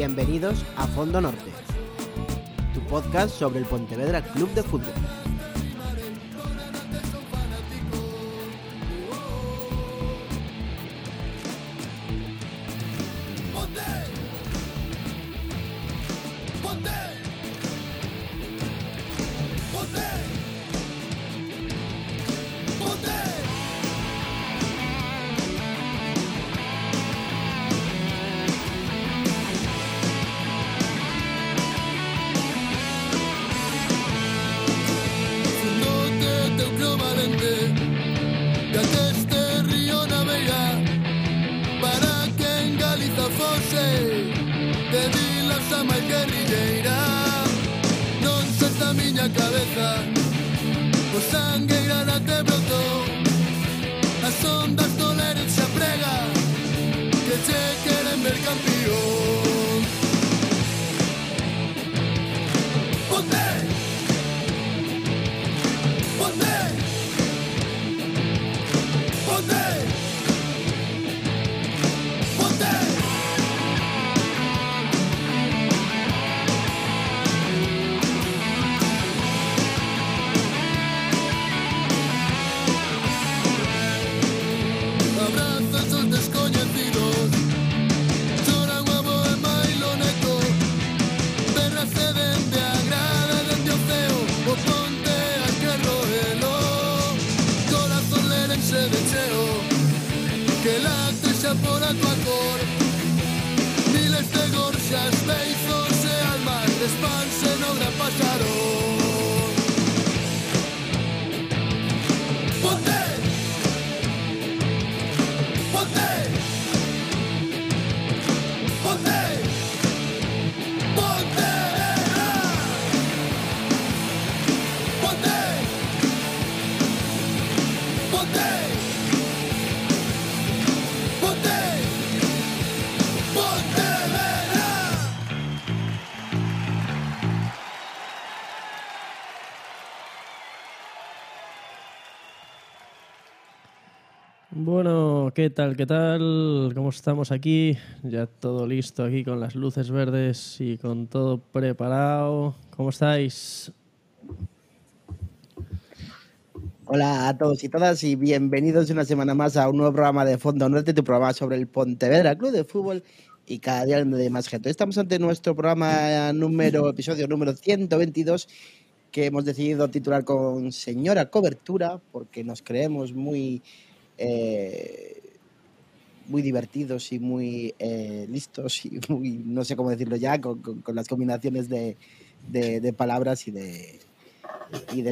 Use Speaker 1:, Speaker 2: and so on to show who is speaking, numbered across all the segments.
Speaker 1: Bienvenidos a Fondo Norte, tu podcast sobre el Pontevedra Club de Fútbol.
Speaker 2: ¿Qué tal? ¿Qué tal? ¿Cómo estamos aquí? Ya todo listo aquí con las luces verdes y con todo preparado. ¿Cómo estáis?
Speaker 1: Hola a todos y todas y bienvenidos una semana más a un nuevo programa de Fondo Norte, tu programa sobre el Pontevedra Club de Fútbol y cada día de más gente. Estamos ante nuestro programa número, episodio número 122 que hemos decidido titular con Señora Cobertura porque nos creemos muy eh, muy divertidos y muy eh, listos y no sé cómo decirlo ya, con, las combinaciones de, de- de palabras y de,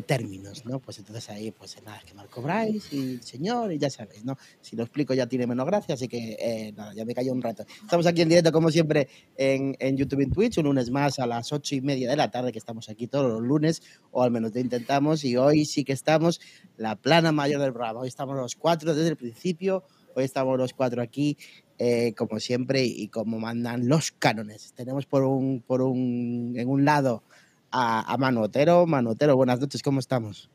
Speaker 1: términos, ¿no? Pues entonces ahí, pues nada, que Marco Bryce y el señor, y ya sabéis, ¿no? Si lo explico ya tiene menos gracia, así que eh, nada, ya me cayó un rato. Estamos aquí en directo, como siempre, en, YouTube y Twitch, un lunes más a las ocho y media de la tarde, que estamos aquí todos los lunes, o al menos lo intentamos, y hoy sí que estamos la plana mayor del programa. Hoy estamos los cuatro desde el principio, hoy estamos los cuatro aquí, eh, como siempre, y como mandan los cánones. Tenemos por un, por un, en un lado a, a Manu Otero. Manu Otero, buenas noches, ¿cómo estamos?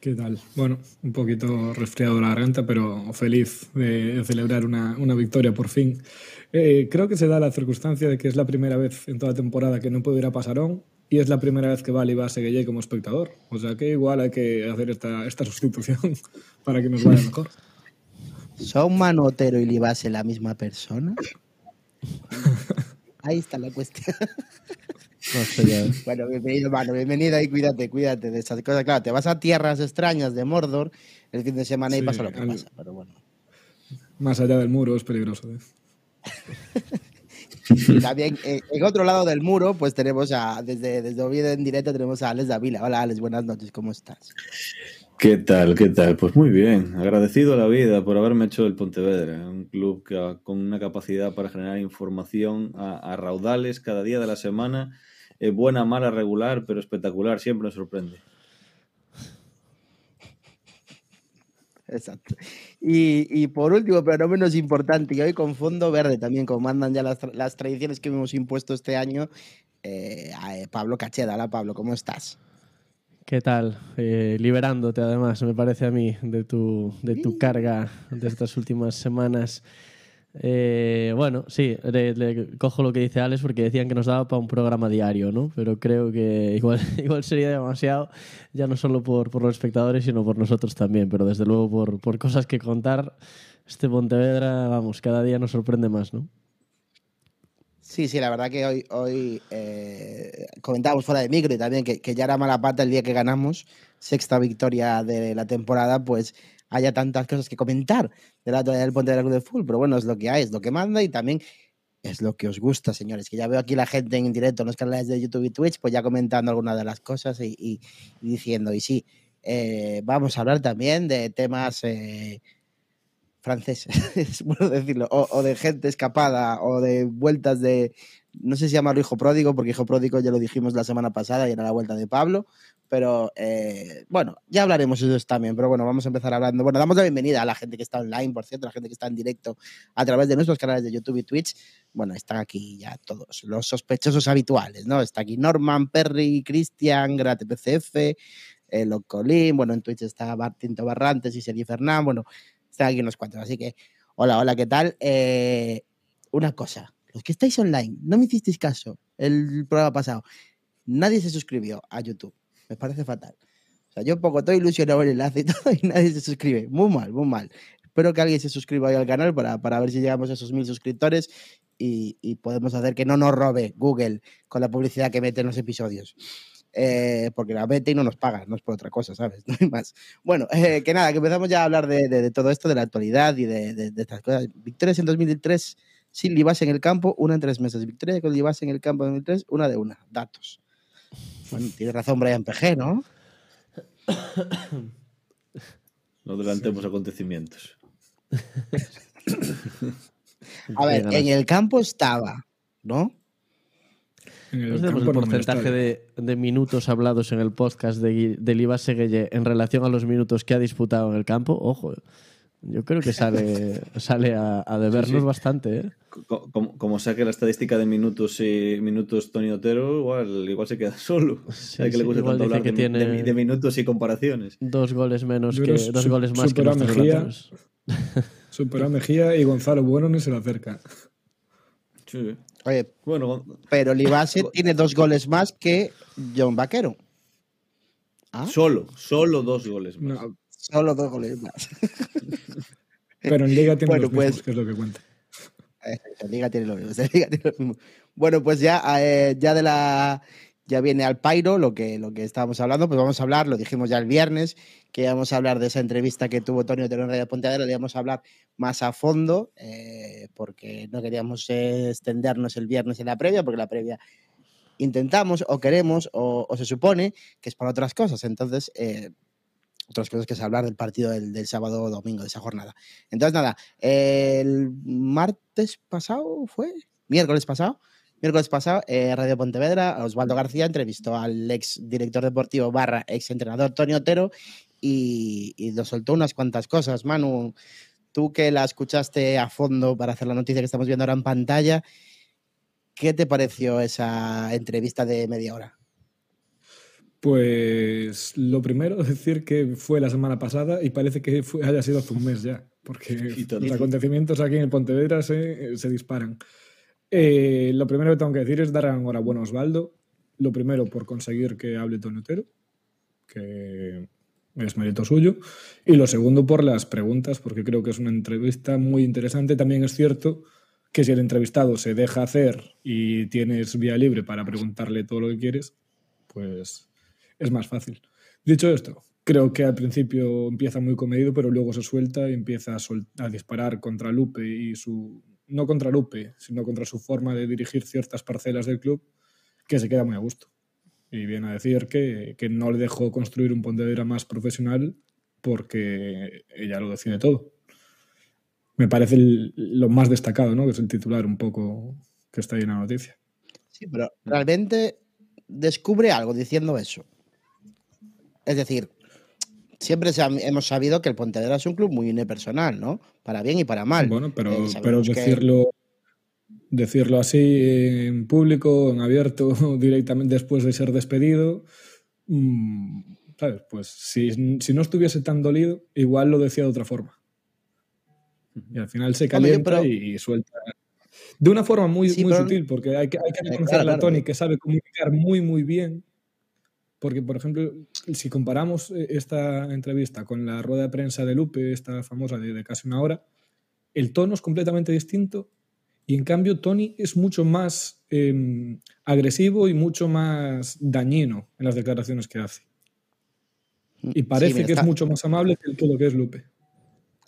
Speaker 3: ¿Qué tal? Bueno, un poquito resfriado la garganta, pero feliz de, celebrar una, una victoria por fin. Eh, creo que se da la circunstancia de que es la primera vez en toda temporada que no puedo ir a Pasarón y es la primera vez que va a Seguelle como espectador. O sea que igual hay que hacer esta, esta sustitución para que nos vaya mejor.
Speaker 1: ¿Son Manu Otero y Libase la misma persona? Ahí está la cuestión. Bueno, bienvenido, Manu, bienvenido y cuídate, cuídate de esas cosas. Claro, te vas a tierras extrañas de Mordor el fin de semana y
Speaker 3: Sí,
Speaker 1: pasa lo que
Speaker 3: al-
Speaker 1: pasa, pero bueno.
Speaker 3: Más allá del muro es peligroso. ¿eh?
Speaker 1: Y también eh, en otro lado del muro, pues tenemos a, desde, desde Oviedo en directo, tenemos a Alex Davila. Hola, Alex, buenas noches, ¿cómo estás?
Speaker 4: ¿Qué tal? ¿Qué tal? Pues muy bien. Agradecido a la vida por haberme hecho el Pontevedra, un club con una capacidad para generar información a, raudales cada día de la semana, eh, buena, mala, regular, pero espectacular. Siempre nos sorprende.
Speaker 1: Exacto. Y, por último, pero no menos importante, y hoy con fondo verde también, como mandan ya las, tra- las tradiciones que hemos impuesto este año, eh, eh, Pablo Cacheda. Hola, Pablo, ¿cómo estás?
Speaker 2: ¿Qué tal? Eh, liberándote además, me parece a mí, de tu, de tu carga de estas últimas semanas. Eh, bueno, sí, le, le cojo lo que dice Alex porque decían que nos daba para un programa diario, ¿no? Pero creo que igual, igual sería demasiado, ya no solo por, por los espectadores, sino por nosotros también. Pero desde luego por, por cosas que contar, este Pontevedra, vamos, cada día nos sorprende más, ¿no?
Speaker 1: Sí, sí, la verdad que hoy, hoy eh, comentábamos fuera de micro y también que, que ya era mala pata el día que ganamos, sexta victoria de la temporada, pues haya tantas cosas que comentar de la del Pontevedra Club de Fútbol, pero bueno, es lo que hay, es lo que manda y también es lo que os gusta, señores, que ya veo aquí la gente en directo en los canales de YouTube y Twitch, pues ya comentando algunas de las cosas y diciendo, y sí, eh, vamos a hablar también de temas eh, franceses, es bueno decirlo, o, de gente escapada, o de vueltas de, no sé si llamarlo hijo pródigo, porque hijo pródigo ya lo dijimos la semana pasada y era la vuelta de Pablo, pero eh, bueno, ya hablaremos de eso también, pero bueno, vamos a empezar hablando. Bueno, damos la bienvenida a la gente que está online, por cierto, a la gente que está en directo a través de nuestros canales de YouTube y Twitch. Bueno, están aquí ya todos los sospechosos habituales, ¿no? Está aquí Norman, Perry, Cristian, GratPCF, eh, Locolín, bueno, en Twitch está Tinto Barrantes y Sergi Fernán, bueno, están aquí unos cuantos, así que hola, hola, ¿qué tal? Eh, una cosa, los que estáis online, no me hicisteis caso el programa pasado, nadie se suscribió a YouTube. Me parece fatal. O sea, yo pongo todo ilusionado el enlace y todo y nadie se suscribe. Muy mal, muy mal. Espero que alguien se suscriba al canal para, para ver si llegamos a esos mil suscriptores y, y podemos hacer que no nos robe Google con la publicidad que mete en los episodios. Eh, porque la mete y no nos paga, no es por otra cosa, ¿sabes? No hay más. Bueno, eh, que nada, que empezamos ya a hablar de, de- de todo esto, de la actualidad y de, de- de estas cosas. Victorias en 2003 sin Libas en el campo, una en tres meses. Victoria con Libas en el campo en 2003, una de una. Datos. Bueno, tiene razón Brian PG, ¿no?
Speaker 4: No adelantemos acontecimientos.
Speaker 1: A ver, en el campo estaba, ¿no?
Speaker 3: En el
Speaker 2: ¿No tenemos el
Speaker 3: campo, no en el
Speaker 2: porcentaje de, de minutos hablados en el podcast de, Gui- de Libas Seguelle en relación a los minutos que ha disputado en el campo? Ojo, yo creo que sale, sale a, a debernos
Speaker 4: Sí, sí.
Speaker 2: bastante. ¿eh?
Speaker 4: Co- Como, como saque la estadística de minutos y minutos Tony Otero, igual, igual se queda solo.
Speaker 2: Sí,
Speaker 4: Hay que le gusta
Speaker 2: igual
Speaker 4: tanto hablar
Speaker 2: que
Speaker 4: de, minutos y comparaciones.
Speaker 2: Dos goles menos
Speaker 3: Yo
Speaker 2: que
Speaker 3: creo
Speaker 2: dos
Speaker 3: su-
Speaker 2: goles más que
Speaker 3: supera Mejía.
Speaker 2: delanteros.
Speaker 3: Superó a Mejía y Gonzalo Bueno ni se le acerca.
Speaker 4: Sí.
Speaker 1: Oye,
Speaker 4: Bueno,
Speaker 1: pero Libase tiene dos goles más que John Vaquero. ¿Ah?
Speaker 4: solo, solo dos goles más.
Speaker 3: No,
Speaker 1: Solo dos goles más.
Speaker 3: pero en Liga tiene
Speaker 1: Bueno,
Speaker 3: los mismos,
Speaker 1: pues-
Speaker 3: que es lo que cuenta.
Speaker 1: Eh, La liga tiene lo mismo. la liga tiene lo mismo. Bueno, pues ya, eh, ya de la. Ya viene al Pairo lo que, lo que estábamos hablando, pues vamos a hablar, lo dijimos ya el viernes, que íbamos a hablar de esa entrevista que tuvo Tonio Otero en Radio Pontevedra, le íbamos a hablar más a fondo, eh, porque no queríamos extendernos el viernes en la previa, porque la previa intentamos o queremos o, o se supone que es para otras cosas. Entonces, eh, otras cosas que es hablar del partido del, del sábado o domingo, de esa jornada. Entonces, nada, el martes pasado fue, miércoles pasado, miércoles pasado, eh, Radio Pontevedra, Osvaldo García entrevistó al ex director deportivo barra ex entrenador Tony Otero y, y nos soltó unas cuantas cosas. Manu, tú que la escuchaste a fondo para hacer la noticia que estamos viendo ahora en pantalla, ¿qué te pareció esa entrevista de media hora?
Speaker 3: Pues lo primero, decir que fue la semana pasada y parece que fue- haya sido hace un mes ya, porque los acontecimientos aquí en el Pontevedra se, se disparan. Eh, lo primero que tengo que decir es dar enhorabuena a Osvaldo. Lo primero por conseguir que hable Tony Otero, que es mérito suyo. Y lo segundo por las preguntas, porque creo que es una entrevista muy interesante. También es cierto que si el entrevistado se deja hacer y tienes vía libre para preguntarle todo lo que quieres, pues es más fácil. Dicho esto, creo que al principio empieza muy comedido, pero luego se suelta y empieza a, a disparar contra Lupe y su. No contra Lupe, sino contra su forma de dirigir ciertas parcelas del club, que se queda muy a gusto. Y viene a decir que, que no le dejó construir un Pontevedra más profesional porque ella lo decide todo. Me parece lo más destacado, ¿no? Que es el titular un poco que está ahí en la noticia.
Speaker 1: Sí, pero realmente descubre algo diciendo eso. Es decir, siempre hemos sabido que el Pontevedra es un club muy unipersonal, ¿no? Para bien y para mal.
Speaker 3: Bueno, pero,
Speaker 1: Eh,
Speaker 3: pero
Speaker 1: que-
Speaker 3: decirlo, decirlo así en público, en abierto, directamente después de ser despedido, mm, ¿sabes? Pues si, si no estuviese tan dolido, igual lo decía de otra forma. Y al final se calienta pero... y, suelta. De una forma muy, sí, muy pero... sutil, porque hay que, hay que reconocer claro, a Tony que sabe comunicar muy, muy bien. Porque, por ejemplo, si comparamos eh, esta entrevista con la rueda de prensa de Lupe, esta famosa de, de casi una hora, el tono es completamente distinto y en cambio Tony es mucho más eh, agresivo y mucho más dañino en las declaraciones que hace. Y parece sí, que está... es mucho más amable que todo lo que es Lupe.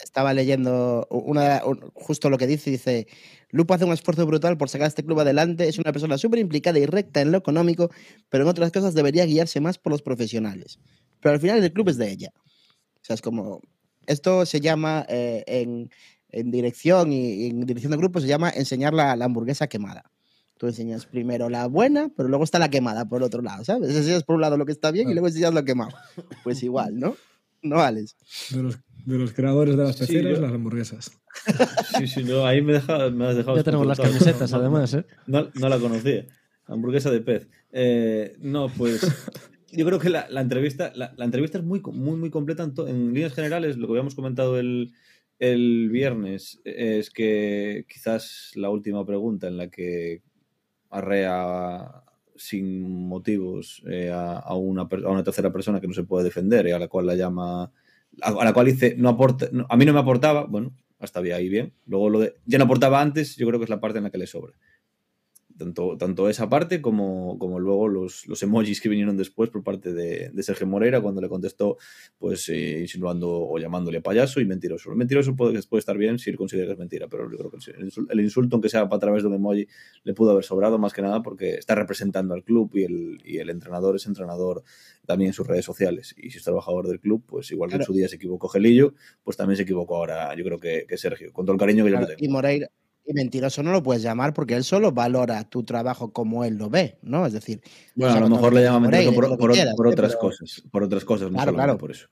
Speaker 1: Estaba leyendo una, justo lo que dice, dice, Lupe hace un esfuerzo brutal por sacar a este club adelante, es una persona súper implicada y recta en lo económico, pero en otras cosas debería guiarse más por los profesionales. Pero al final el club es de ella. O sea, es como, esto se llama eh, en, en, dirección y en dirección de grupo, se llama enseñar la, la hamburguesa quemada. Tú enseñas primero la buena, pero luego está la quemada por otro lado, ¿sabes? Enseñas por un lado lo que está bien y luego enseñas lo quemado. Pues igual, ¿no? No, Alex.
Speaker 3: De los, de los creadores de las peceras, sí, yo... las hamburguesas.
Speaker 4: Sí, sí, no, ahí me, deja, me has dejado.
Speaker 2: Ya tenemos las camisetas, además, ¿eh?
Speaker 4: No, no la conocía. Hamburguesa de pez. Eh, no, pues. Yo creo que la, la entrevista, la, la, entrevista es muy, muy, muy completa en, en, líneas generales. Lo que habíamos comentado el, el viernes es que quizás la última pregunta en la que arrea sin motivos eh, a, a, una, a, una, tercera persona que no se puede defender y a la cual la llama, a, la cual dice, no aporta, no, a mí no me aportaba, bueno, hasta ahí bien. Luego lo de, ya no aportaba antes, yo creo que es la parte en la que le sobra tanto, tanto esa parte como, como luego los, los, emojis que vinieron después por parte de, de Sergio Moreira cuando le contestó pues eh, insinuando o llamándole payaso y mentiroso. El mentiroso puede, puede estar bien si él considera que es mentira, pero yo creo que el, insulto, aunque sea a través de un emoji, le pudo haber sobrado más que nada porque está representando al club y el, y el entrenador es entrenador también en sus redes sociales. Y si es trabajador del club, pues igual que en su día se equivocó Gelillo, pues también se equivocó ahora, yo creo que, que Sergio, con todo el cariño que claro, yo le tengo.
Speaker 1: Y Moreira, y mentiroso no lo puedes llamar porque él solo valora tu trabajo como él lo ve, ¿no? Es decir,
Speaker 4: bueno, a lo mejor le llama mentiroso por, por, quieras, por, otras pero... cosas, por otras cosas, no claro, claro. por eso.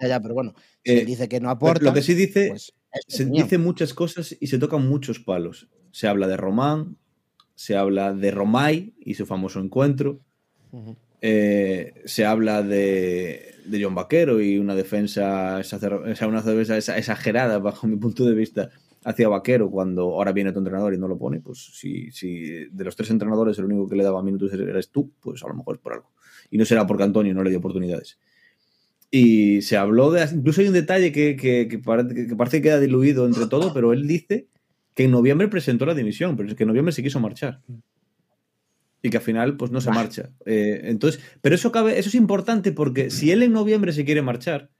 Speaker 1: Ya, ya, pero bueno, si eh, dice que no aporta.
Speaker 4: Lo que sí dice, pues, se dice muchas cosas y se tocan muchos palos. Se habla de Román, se habla de Romay y su famoso encuentro. Uh -huh. eh, se habla de, de, John Vaquero y una defensa, una defensa exagerada bajo mi punto de vista hacia Vaquero cuando ahora viene tu entrenador y no lo pone, pues si, si de los tres entrenadores el único que le daba minutos eres tú, pues a lo mejor es por algo. Y no será porque Antonio no le dio oportunidades. Y se habló de. Incluso hay un detalle que, que, que, parece, que parece que queda diluido entre todo, pero él dice que en noviembre presentó la dimisión, pero es que en noviembre se quiso marchar. Y que al final, pues no se marcha. Eh, entonces, pero eso cabe, eso es importante porque si él en noviembre se quiere marchar,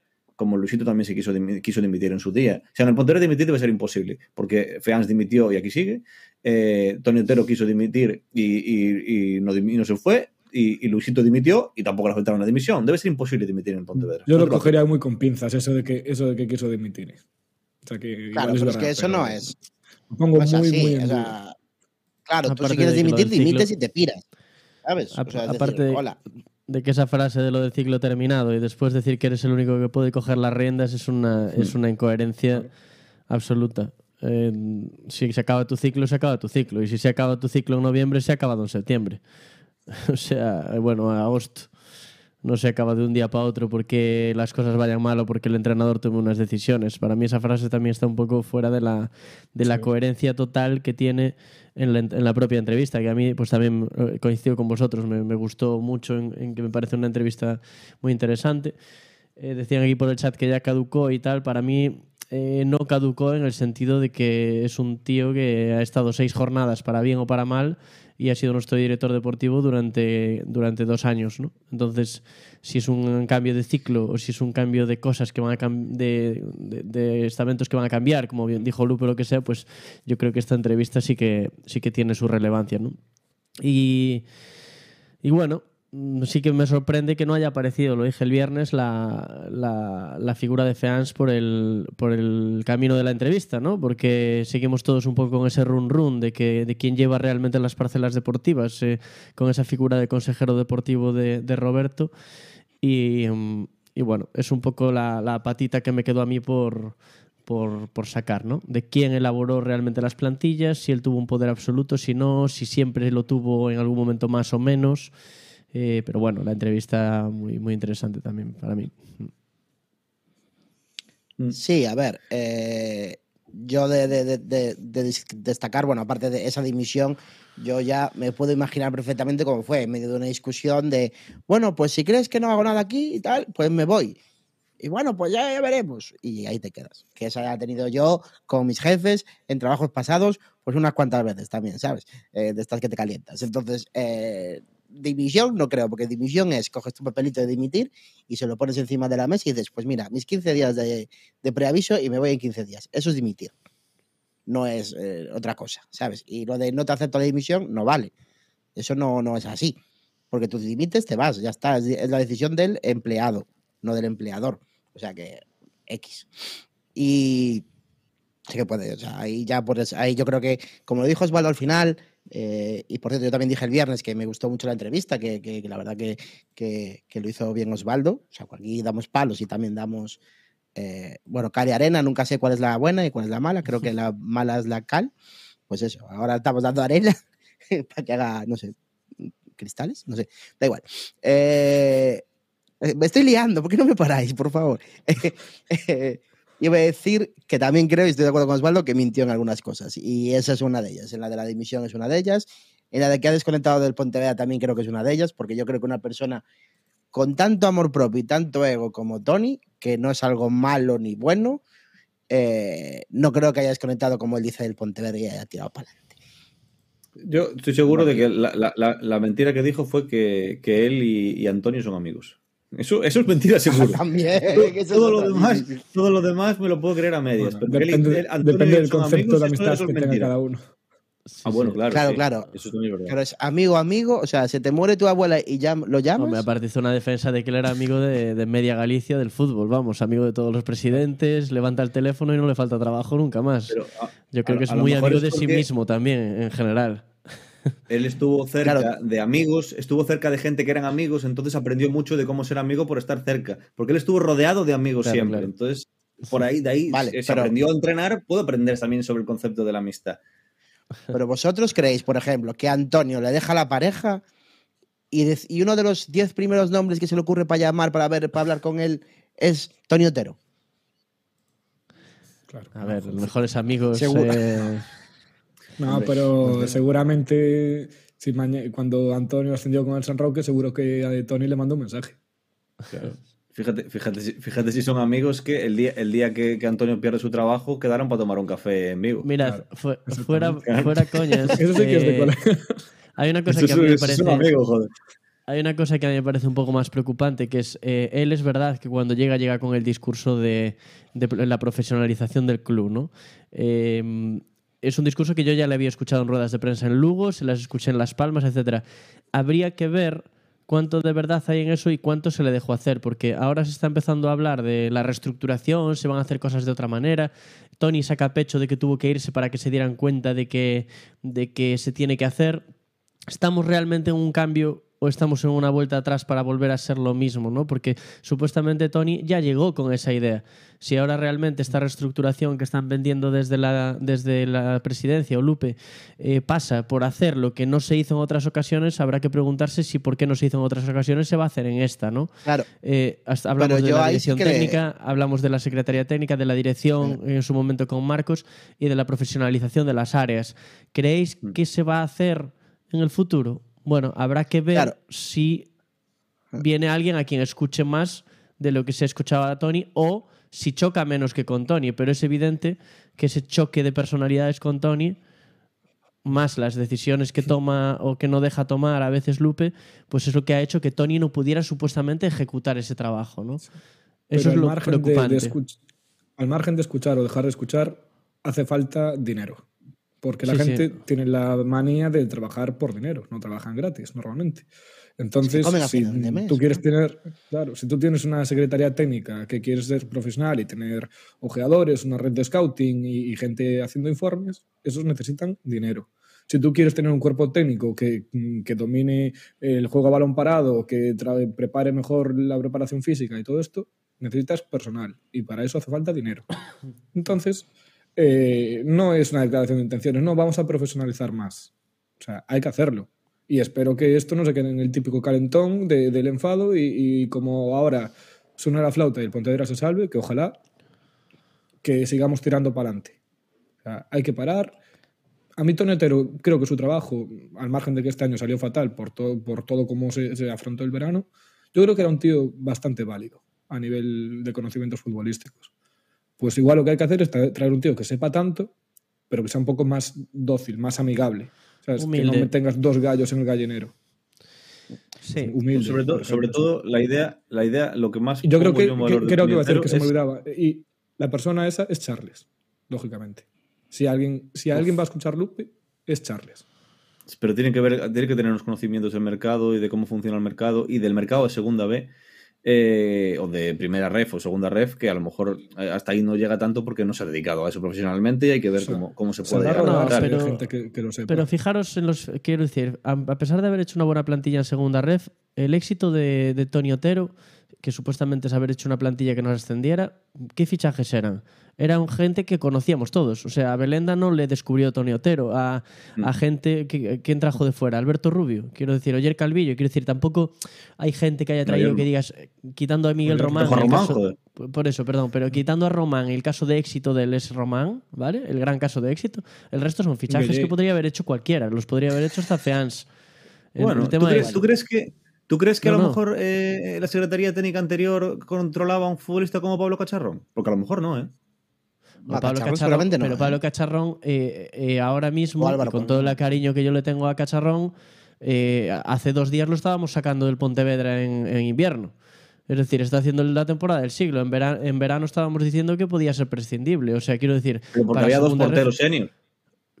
Speaker 4: como Luisito también se quiso, quiso dimitir en su día. O sea, en el Pontero dimitir debe ser imposible, porque Feans dimitió y aquí sigue. Eh, Tony Otero quiso dimitir y, y, y, no, y no, se fue. Y, Luisito dimitió y tampoco le afectaron la dimisión. Debe ser imposible dimitir en Pontevedra.
Speaker 3: Yo lo cogería muy con pinzas, eso de que, eso de que quiso dimitir. O sea, que
Speaker 1: claro, pero es, que eso no es.
Speaker 3: Lo pongo muy, así, muy
Speaker 1: o sea, Claro, Aparte tú si quieres dimitir, dimites y te piras. ¿Sabes?
Speaker 2: O sea, Aparte, decir, hola de que esa frase de lo del ciclo terminado y después decir que eres el único que puede coger las riendas es una, es una incoherencia absoluta. Eh, si se acaba tu ciclo, se acaba tu ciclo. Y si se acaba tu ciclo en noviembre, se ha acabado en septiembre. o sea, bueno, agosto. No se acaba de un día para otro porque las cosas vayan mal o porque el entrenador tome unas decisiones. Para mí esa frase también está un poco fuera de la, de la sí. coherencia total que tiene en la, propia entrevista, que a mí pues también eh, coincido con vosotros, me, gustó mucho, en, en, que me parece una entrevista muy interesante. Eh, decían aquí por el chat que ya caducó y tal, para mí eh, no caducó en el sentido de que es un tío que ha estado seis jornadas para bien o para mal y ha sido nuestro director deportivo durante, durante dos años. ¿no? Entonces, si es un cambio de ciclo o si es un cambio de cosas que van a de, de, de, estamentos que van a cambiar, como bien dijo Lupe o lo que sea, pues yo creo que esta entrevista sí que, sí que tiene su relevancia. ¿no? Y, y bueno, sí que me sorprende que no haya aparecido, lo dije el viernes, la, la, figura de Feans por el, por el camino de la entrevista, ¿no? Porque seguimos todos un poco con ese run run de, de quién lleva realmente las parcelas deportivas, eh, con esa figura de consejero deportivo de, de Roberto. Y, y, bueno, es un poco la, la, patita que me quedó a mí por, por, por, sacar, ¿no? De quién elaboró realmente las plantillas, si él tuvo un poder absoluto, si no, si siempre lo tuvo en algún momento más o menos. Eh, pero bueno, la entrevista muy, muy interesante también para mí.
Speaker 1: Mm. Sí, a ver, eh, yo de, de- de- de- de dis- destacar, bueno, aparte de esa dimisión, yo ya me puedo imaginar perfectamente cómo fue, en medio de una discusión de, bueno, pues si crees que no hago nada aquí y tal, pues me voy. Y bueno, pues ya, ya veremos. Y ahí te quedas. Que esa ya he tenido yo con mis jefes en trabajos pasados, pues unas cuantas veces también, ¿sabes? Eh, de estas que te calientas. Entonces, eh, dimisión no creo, porque dimisión es coges tu papelito de dimitir y se lo pones encima de la mesa y dices, pues mira, mis 15 días de, de preaviso y me voy en 15 días. Eso es dimitir. No es eh, otra cosa, ¿sabes? Y lo de no te acepto la dimisión no vale. Eso no, no es así. Porque tú dimites, te vas, ya está. Es, la decisión del empleado, no del empleador. O sea que X. Y sí que puede, o sea, ahí ya por eso- ahí yo creo que, como lo dijo Osvaldo al final, eh, y por cierto, yo también dije el viernes que me gustó mucho la entrevista, que, que- que la verdad que, que- lo hizo bien Osvaldo. O sea, aquí damos palos y también damos, eh, bueno, cal y arena, nunca sé cuál es la buena y cuál es la mala, creo que la mala es la cal. Pues eso, ahora estamos dando arena para que haga, no sé, cristales, no sé, da igual. Eh, eh, me estoy liando, ¿por qué no me paráis, por favor? Iba a decir que también creo, y estoy de acuerdo con Osvaldo, que mintió en algunas cosas. Y esa es una de ellas. En la de la dimisión es una de ellas. En la de que ha desconectado del Pontevedra también creo que es una de ellas, porque yo creo que una persona con tanto amor propio y tanto ego como Tony, que no es algo malo ni bueno, eh, no creo que haya desconectado como él dice del Pontevedra y haya tirado para adelante.
Speaker 4: Yo estoy seguro de que la, la- la- la mentira que dijo fue que, que él y, y Antonio son amigos. Eso, eso es mentira seguro.
Speaker 1: También.
Speaker 4: todo,
Speaker 1: eso es
Speaker 4: todo lo demás, todo lo demás me lo puedo creer a medias.
Speaker 3: Bueno,
Speaker 4: pero que él y-
Speaker 3: depende, depende del concepto
Speaker 4: amigos,
Speaker 3: de amistad
Speaker 4: eso
Speaker 3: que tenga cada uno.
Speaker 2: Sí,
Speaker 4: Ah, bueno,
Speaker 2: sí.
Speaker 4: claro.
Speaker 1: Claro,
Speaker 4: sí.
Speaker 1: claro.
Speaker 4: Eso también es verdad.
Speaker 1: Pero es amigo, amigo, o sea, se te muere tu abuela y ya lo llamas.
Speaker 2: Hombre, aparte hizo una defensa de que él era amigo de, de media Galicia del fútbol, vamos, amigo de todos los presidentes, levanta el teléfono y no le falta trabajo nunca más.
Speaker 4: Pero,
Speaker 2: Yo creo
Speaker 4: a-
Speaker 2: que es muy amigo
Speaker 4: es
Speaker 2: de sí mismo también, en general.
Speaker 4: Él estuvo cerca
Speaker 1: Claro.
Speaker 4: de amigos, estuvo cerca de gente que eran amigos, entonces aprendió mucho de cómo ser amigo por estar cerca. Porque él estuvo rodeado de amigos
Speaker 2: Claro,
Speaker 4: siempre.
Speaker 2: claro.
Speaker 4: Entonces, por ahí, de ahí,
Speaker 1: Vale, pero-
Speaker 4: aprendió a entrenar, puedo aprender también sobre el concepto de la amistad.
Speaker 1: Pero vosotros creéis, por ejemplo, que Antonio le deja a la pareja y, uno de los diez primeros nombres que se le ocurre para llamar, para ver, para hablar con él, es Tony Otero.
Speaker 3: Claro.
Speaker 2: A ver, los mejores amigos.
Speaker 1: Seguro.
Speaker 2: eh,
Speaker 3: No,
Speaker 4: Hombre,
Speaker 3: pero seguramente si cuando Antonio ascendió con el San Roque, seguro que a Tony le mandó un mensaje.
Speaker 4: Fíjate, fíjate, si- fíjate si son amigos que el día, el día que, que Antonio pierde su trabajo quedaron para tomar un café en vivo.
Speaker 3: Claro,
Speaker 2: fu-
Speaker 3: exactamente.
Speaker 2: fuera, fuera coñas.
Speaker 3: Eso sí que es de
Speaker 2: eh. Hay una cosa
Speaker 4: Eso
Speaker 2: que a mí me parece.
Speaker 4: amigo, joder.
Speaker 2: Hay una cosa que a mí me parece un poco más preocupante, que es, eh, él es verdad que cuando llega, llega con el discurso de, de la profesionalización del club, ¿no? Eh, es un discurso que yo ya le había escuchado en ruedas de prensa en Lugo, se las escuché en Las Palmas, etcétera. Habría que ver cuánto de verdad hay en eso y cuánto se le dejó hacer, porque ahora se está empezando a hablar de la reestructuración, se van a hacer cosas de otra manera. Tony saca pecho de que tuvo que irse para que se dieran cuenta de que, de que se tiene que hacer. ¿Estamos realmente en un cambio o estamos en una vuelta atrás para volver a ser lo mismo? ¿no? Porque supuestamente Tony ya llegó con esa idea. Si ahora realmente esta reestructuración que están vendiendo desde la, desde la presidencia o Lupe eh, pasa por hacer lo que no se hizo en otras ocasiones, habrá que preguntarse si por qué no se hizo en otras ocasiones se va a hacer en esta, ¿no?
Speaker 1: Claro.
Speaker 2: Eh, hasta hablamos
Speaker 1: Pero
Speaker 2: de la
Speaker 1: sí
Speaker 2: dirección
Speaker 1: le-
Speaker 2: técnica, hablamos de la Secretaría Técnica, de la dirección en su momento con Marcos y de la profesionalización de las áreas. ¿Creéis
Speaker 1: Mm.
Speaker 2: que se va a hacer en el futuro? Bueno, habrá que ver
Speaker 1: Claro.
Speaker 2: si viene alguien a quien escuche más de lo que se escuchaba a Tony o si choca menos que con Tony, pero es evidente que ese choque de personalidades con Tony más las decisiones que toma o que no deja tomar a veces Lupe, pues es lo que ha hecho que Tony no pudiera supuestamente ejecutar ese trabajo, ¿no? Eso es lo
Speaker 3: margen de- de
Speaker 2: preocupante.
Speaker 3: escuch- al margen de escuchar o dejar de escuchar, hace falta dinero. Porque la
Speaker 2: Sí,
Speaker 3: gente
Speaker 2: sí.
Speaker 3: tiene la manía de trabajar por dinero, no trabajan gratis normalmente. Entonces, si
Speaker 1: mes,
Speaker 3: tú quieres
Speaker 1: ¿no?
Speaker 3: tener, claro, si tú tienes una secretaría técnica que quieres ser profesional y tener ojeadores, una red de scouting y, y gente haciendo informes, esos necesitan dinero. Si tú quieres tener un cuerpo técnico que, mm, que domine el juego a balón parado, que prepare mejor la preparación física y todo esto, necesitas personal y para eso hace falta dinero. Entonces, eh, no es una declaración de intenciones, no, vamos a profesionalizar más. O sea, hay que hacerlo. Y espero que esto no se quede en el típico calentón de- del enfado y, como ahora suena la flauta y el Pontevedra se salve, que ojalá que sigamos tirando para adelante. sea, hay que parar. A mí Tony Otero creo que su trabajo, al margen de que este año salió fatal por todo, cómo se afrontó el verano, yo creo que era un tío bastante válido a nivel de conocimientos futbolísticos. Pues igual lo que hay que hacer es tra- traer un tío que sepa tanto, pero que sea un poco más dócil, más amigable. ¿Sabes? Que no me tengas dos gallos en el gallinero.
Speaker 2: Sí.
Speaker 3: Humilde.
Speaker 4: sobre todo, sobre todo la idea, la idea, lo que más
Speaker 3: yo creo que,
Speaker 4: valor
Speaker 3: que-
Speaker 4: de
Speaker 3: creo que iba a decir que se me
Speaker 4: es-
Speaker 3: olvidaba. Y la persona esa es Charles, lógicamente. Si alguien, si alguien va a escuchar Lupe, es Charles.
Speaker 4: Pero tiene que, ver, tiene que tener unos conocimientos del mercado y de cómo funciona el mercado y del mercado de segunda B eh, o de primera ref o segunda ref que a lo mejor eh, hasta ahí no llega tanto porque no se ha dedicado a eso profesionalmente y hay que ver
Speaker 3: O sea,
Speaker 4: cómo, cómo se puede llegar
Speaker 2: No, pero-
Speaker 3: de gente que, que lo sepa.
Speaker 2: Pero fijaros en los. Quiero decir, a, a pesar de haber hecho una buena plantilla en segunda ref, el éxito de, de Tony Otero, que supuestamente es haber hecho una plantilla que nos ascendiera, ¿qué fichajes eran? Eran gente que conocíamos todos. O sea, a Belenda no le descubrió Tony Otero. A,
Speaker 4: Mm.
Speaker 2: a gente que, ¿quién trajo de fuera? Alberto Rubio. Quiero decir, Oyer Calvillo. Quiero decir, tampoco hay gente que haya traído que digas, eh, quitando a Miguel Román.
Speaker 4: Román,
Speaker 2: caso- por- eso, perdón, pero quitando a Román, el caso de éxito del es Román, ¿vale? El gran caso de éxito. El resto son fichajes que podría haber hecho cualquiera. Los podría haber hecho hasta Feans. El-
Speaker 4: Bueno,
Speaker 2: el
Speaker 4: ¿tú
Speaker 2: tema
Speaker 4: crees,
Speaker 2: es-
Speaker 4: tú crees que, ¿tú crees que
Speaker 2: No,
Speaker 4: a lo
Speaker 2: no.
Speaker 4: mejor eh, la Secretaría Técnica anterior controlaba a un futbolista como Pablo Cacharrón? Porque a lo mejor no, ¿eh?
Speaker 2: No,
Speaker 1: A
Speaker 2: Pablo
Speaker 1: Cacharrón
Speaker 2: Cacharrón,
Speaker 1: seguramente no,
Speaker 2: pero
Speaker 1: ¿eh?
Speaker 2: Pablo Cacharrón, eh, eh, ahora mismo,
Speaker 1: Álvaro
Speaker 2: con todo el cariño que yo le tengo a Cacharrón, eh, hace dos días lo estábamos sacando del Pontevedra en, en invierno. Es decir, está haciendo la temporada del siglo. En verano, en verano estábamos diciendo que podía ser prescindible. O sea, quiero decir.
Speaker 4: Pero porque
Speaker 2: para
Speaker 4: había dos porteros senior.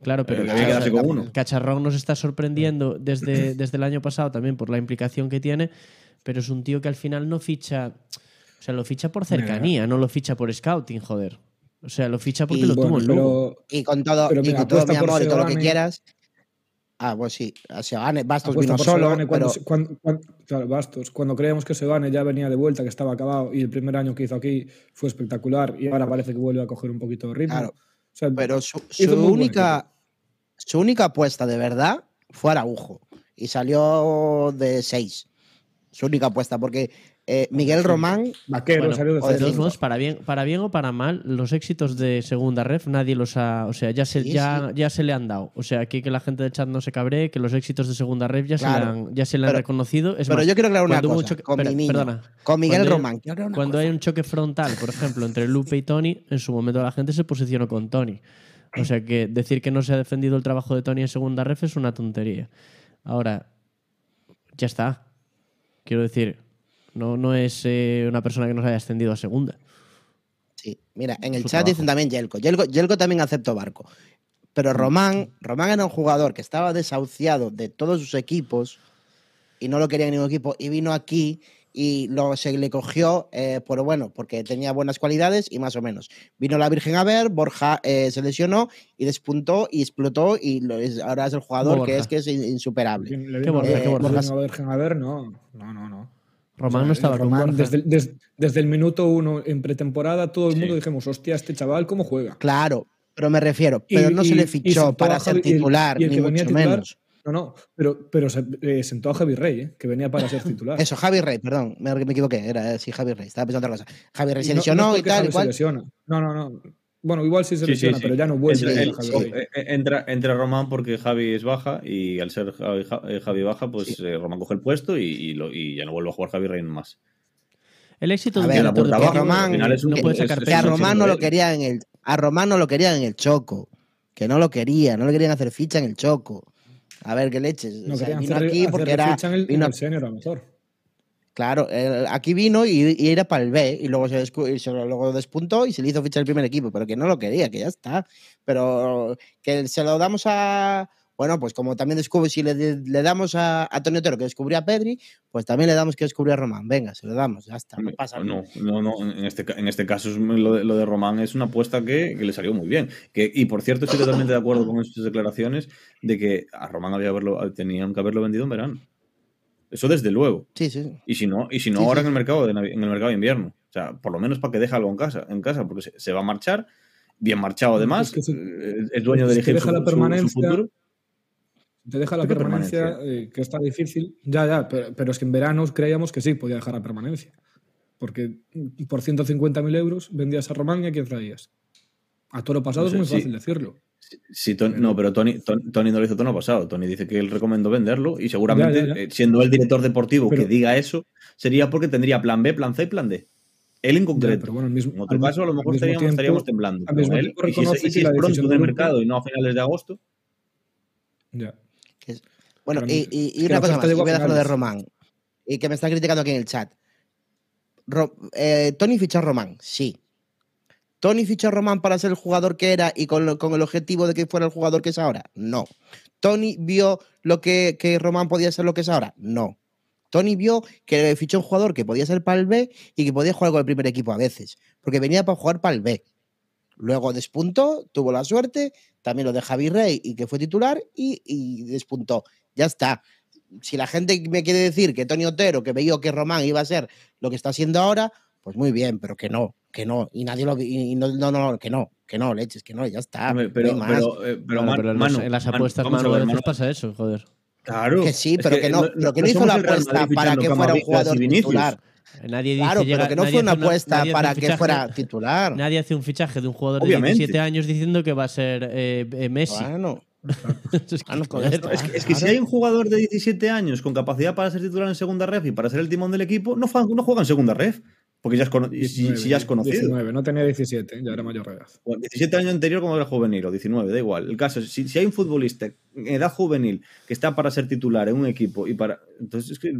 Speaker 2: Claro, pero
Speaker 4: Eh, con uno.
Speaker 2: Cacharrón nos está sorprendiendo desde, desde el año pasado también por la implicación que tiene, pero es un tío que al final no ficha. O sea, lo ficha por cercanía, no lo ficha por scouting, joder. O sea, lo ficha porque
Speaker 1: Y
Speaker 2: lo tuvo
Speaker 3: Bueno, pero
Speaker 1: Y con todo,
Speaker 3: Pero
Speaker 1: y con todo mi amor y todo lo que quieras. Ah, pues sí, a Seoane, Bastos vino solo,
Speaker 3: cuando,
Speaker 1: pero
Speaker 3: se- cuando- cuando- claro, Bastos, cuando creíamos que Sebane ya venía de vuelta, que estaba acabado y el primer año que hizo aquí fue espectacular y ahora parece que vuelve a coger un poquito de ritmo.
Speaker 1: Claro.
Speaker 3: O sea,
Speaker 1: pero su, única su única apuesta de verdad fue Araujo y salió de 6. Su única apuesta, porque eh, Miguel Román,
Speaker 3: Vaquero
Speaker 2: Bueno,
Speaker 3: salió de
Speaker 1: de
Speaker 2: De todos
Speaker 3: cero.
Speaker 2: modos, para bien, para bien o para mal, los éxitos de segunda ref nadie los ha. O sea, ya se,
Speaker 1: Sí,
Speaker 2: ya, ya se le han dado. O sea, aquí que la gente del chat no se cabree, que los éxitos de segunda ref ya se le han, ya se le han
Speaker 1: Pero-
Speaker 2: reconocido. Es
Speaker 1: pero
Speaker 2: más,
Speaker 1: yo quiero aclarar una
Speaker 2: un choque-
Speaker 1: con
Speaker 2: espera,
Speaker 1: mi niño,
Speaker 2: perdona.
Speaker 1: con Miguel
Speaker 2: hay-
Speaker 1: Román.
Speaker 2: Cuando
Speaker 1: cosa.
Speaker 2: hay un choque frontal, por ejemplo, entre Lupe y Tony, en su momento la gente se posicionó con Tony. O sea que decir que no se ha defendido el trabajo de Tony en segunda ref es una tontería. Ahora, ya está. Quiero decir, no, no es eh, una persona que nos haya ascendido a segunda.
Speaker 1: Sí, mira, en el
Speaker 2: Su
Speaker 1: chat
Speaker 2: trabajo.
Speaker 1: dicen también Yelko. Yelko. Yelko también aceptó barco. Pero Román, Román era un jugador que estaba desahuciado de todos sus equipos y no lo quería en ningún equipo y vino aquí y lo, se le cogió eh, por bueno, porque tenía buenas cualidades y más o menos. Vino la Virgen a ver, Borja eh, se lesionó y despuntó y explotó y lo es- ahora es el jugador que es que es in- insuperable.
Speaker 3: ¿Quién le
Speaker 2: Qué
Speaker 3: vino a
Speaker 2: Borja,
Speaker 3: ver-
Speaker 1: qué Borja.
Speaker 3: le vino a ver- a ver? No, no, no. no.
Speaker 2: Román
Speaker 3: O sea,
Speaker 2: no estaba con
Speaker 3: Román,
Speaker 2: Borja.
Speaker 3: desde, desde el minuto uno en pretemporada, todo el
Speaker 4: Sí.
Speaker 3: mundo dijimos, hostia, este chaval, ¿cómo juega?
Speaker 1: Claro, pero me refiero,
Speaker 3: Y-
Speaker 1: pero no se le fichó para ser
Speaker 3: Javi- y el-
Speaker 1: titular,
Speaker 3: y el
Speaker 1: ni mucho
Speaker 3: titular-
Speaker 1: menos.
Speaker 3: No, no, pero, pero se, eh, sentó a Javi Rey, eh, que venía para ser titular.
Speaker 1: Eso, Javi Rey, perdón, me, me equivoqué, era sí, Javi Rey, estaba pensando otra cosa. Javi Rey se
Speaker 3: no- no
Speaker 1: lesionó
Speaker 3: es
Speaker 1: y tal,
Speaker 3: Javi
Speaker 1: y
Speaker 3: se
Speaker 1: cual.
Speaker 3: lesiona. No, no, no. Bueno, igual sí se
Speaker 4: Sí, sí,
Speaker 3: lesiona,
Speaker 4: sí.
Speaker 3: pero ya no vuelve
Speaker 4: Entra,
Speaker 3: a
Speaker 4: el-
Speaker 3: Javi
Speaker 4: o-
Speaker 3: Rey.
Speaker 4: eh, eh, entra, entra Román porque Javi es baja y al ser Javi, Ja- eh, Javi baja, pues eh, Román coge el puesto y, y lo- y ya no vuelve a jugar Javi Rey más.
Speaker 2: El éxito
Speaker 1: A
Speaker 2: de un director deportivo
Speaker 1: Román,
Speaker 4: al final es un-
Speaker 2: no puede sacar
Speaker 1: que a Román no
Speaker 4: de
Speaker 1: lo
Speaker 4: él.
Speaker 1: quería en el a Román no lo querían en el Choco, que no lo quería, no le querían hacer ficha en el Choco. A ver qué leches.
Speaker 3: No
Speaker 1: O sea,
Speaker 3: querían
Speaker 1: vino
Speaker 3: hacer,
Speaker 1: aquí
Speaker 3: hacer
Speaker 1: porque era
Speaker 3: ficha en el, en
Speaker 1: vino-
Speaker 3: el senior a lo mejor.
Speaker 1: claro, él aquí vino y, y era para el B y luego se, descu- y se lo- luego despuntó y se le hizo ficha el primer equipo, pero que no lo quería, que ya está. Pero que se lo damos a bueno, pues como también descubre, si le, le damos a, a Tony Otero que descubrió a Pedri, pues también le damos que descubrió a Román. Venga, se lo damos, ya está, no pasa nada.
Speaker 4: No, no, no. En este, ca- en este caso es lo, de, lo de Román es una apuesta que, que le salió muy bien. Que, y por cierto, estoy totalmente de acuerdo con sus declaraciones de que a Román había haberlo, tenían que haberlo vendido en verano. Eso desde luego.
Speaker 1: Sí, sí.
Speaker 4: Y si no, y si no
Speaker 1: Sí,
Speaker 4: ahora
Speaker 1: sí.
Speaker 4: en el mercado de, en el mercado de invierno. O sea, por lo menos para que deje algo en casa, en casa, porque se, se va a marchar, bien marchado además,
Speaker 3: Es que se-
Speaker 4: eh, es dueño de
Speaker 3: es que
Speaker 4: elegir
Speaker 3: deja
Speaker 4: su,
Speaker 3: la
Speaker 4: su- su
Speaker 3: permanencia,
Speaker 4: futuro.
Speaker 3: Te deja la
Speaker 4: ¿Qué
Speaker 3: permanencia,
Speaker 4: permanencia?
Speaker 3: eh, que está difícil. Ya, ya, pero, pero es que en verano creíamos que sí podía dejar la permanencia. Porque mm, por 150.000 euros vendías a Román y a quién traías. A toro pasado
Speaker 4: No sé,
Speaker 3: es muy
Speaker 4: sí.
Speaker 3: fácil decirlo.
Speaker 4: Si Tony- no, pero Tony, Tony, Tony no lo hizo tono pasado. Tony dice que él recomendó venderlo y seguramente,
Speaker 3: Ya, ya, ya.
Speaker 4: eh, siendo el director deportivo
Speaker 3: Pero-
Speaker 4: que diga eso, sería porque tendría plan B, plan C y plan D. Él en concreto.
Speaker 3: pero bueno, mismo,
Speaker 4: en otro
Speaker 3: al
Speaker 4: caso, a lo mejor estaríamos,
Speaker 3: tiempo-
Speaker 4: estaríamos temblando. él. Y si es, y si es pronto del mercado y no a finales de agosto,
Speaker 3: Ya.
Speaker 1: Que es- Bueno,
Speaker 3: Pero
Speaker 1: y, una cosa más, voy a de. Román, y que me están criticando aquí en el chat. Ro- eh, Tony fichó a Román, sí. Tony fichó a Román para ser el jugador que era y con, lo- con el objetivo de que fuera el jugador que es ahora. No. Tony vio lo que, que Román podía ser lo que es ahora. No. Tony vio que fichó un jugador que podía ser para el B y que podía jugar con el primer equipo a veces, porque venía para jugar para el B. Luego despuntó, tuvo la suerte, también lo de Javi Rey y que fue titular y, y despuntó. Ya está. Si la gente me quiere decir que Tony Otero, que veía que Román iba a ser lo que está haciendo ahora, pues muy bien, pero que no, que no. Y nadie lo vi- y no, no, no, que no, que no, leches, que no, ya está.
Speaker 4: hombre,
Speaker 1: no
Speaker 4: pero, pero, eh, pero,
Speaker 2: Claro,
Speaker 4: Man-
Speaker 2: pero en,
Speaker 4: Manu,
Speaker 2: los- en las apuestas,
Speaker 4: a ver,
Speaker 2: veces
Speaker 4: Manu.
Speaker 2: pasa eso, joder.
Speaker 4: Claro.
Speaker 1: Que sí,
Speaker 4: es
Speaker 1: pero que no- pero que no hizo
Speaker 4: Real
Speaker 1: apuesta para que fuera un jugador titular.
Speaker 2: Nadie dice
Speaker 1: Claro,
Speaker 2: llega-
Speaker 1: pero que no fue una apuesta para
Speaker 2: un
Speaker 1: que
Speaker 2: fichaje-
Speaker 1: fuera titular.
Speaker 2: Nadie hace un fichaje de un jugador
Speaker 4: Obviamente.
Speaker 2: de 17 años diciendo que va a ser eh, eh, Messi.
Speaker 1: Bueno,
Speaker 2: Es que,
Speaker 1: Ah,
Speaker 4: Es que, es que si hay un jugador de 17 años con capacidad para ser titular en segunda ref y para ser el timón del equipo, no, fa- no juega en segunda ref. Porque ya es, cono- si,
Speaker 3: 19,
Speaker 4: si ya es conocido.
Speaker 3: 19, no tenía 17, ya era mayor de edad.
Speaker 4: O 17 años anterior como era juvenil o 19, da igual. El caso es, si, si hay un futbolista en edad juvenil que está para ser titular en un equipo y para... Entonces es que...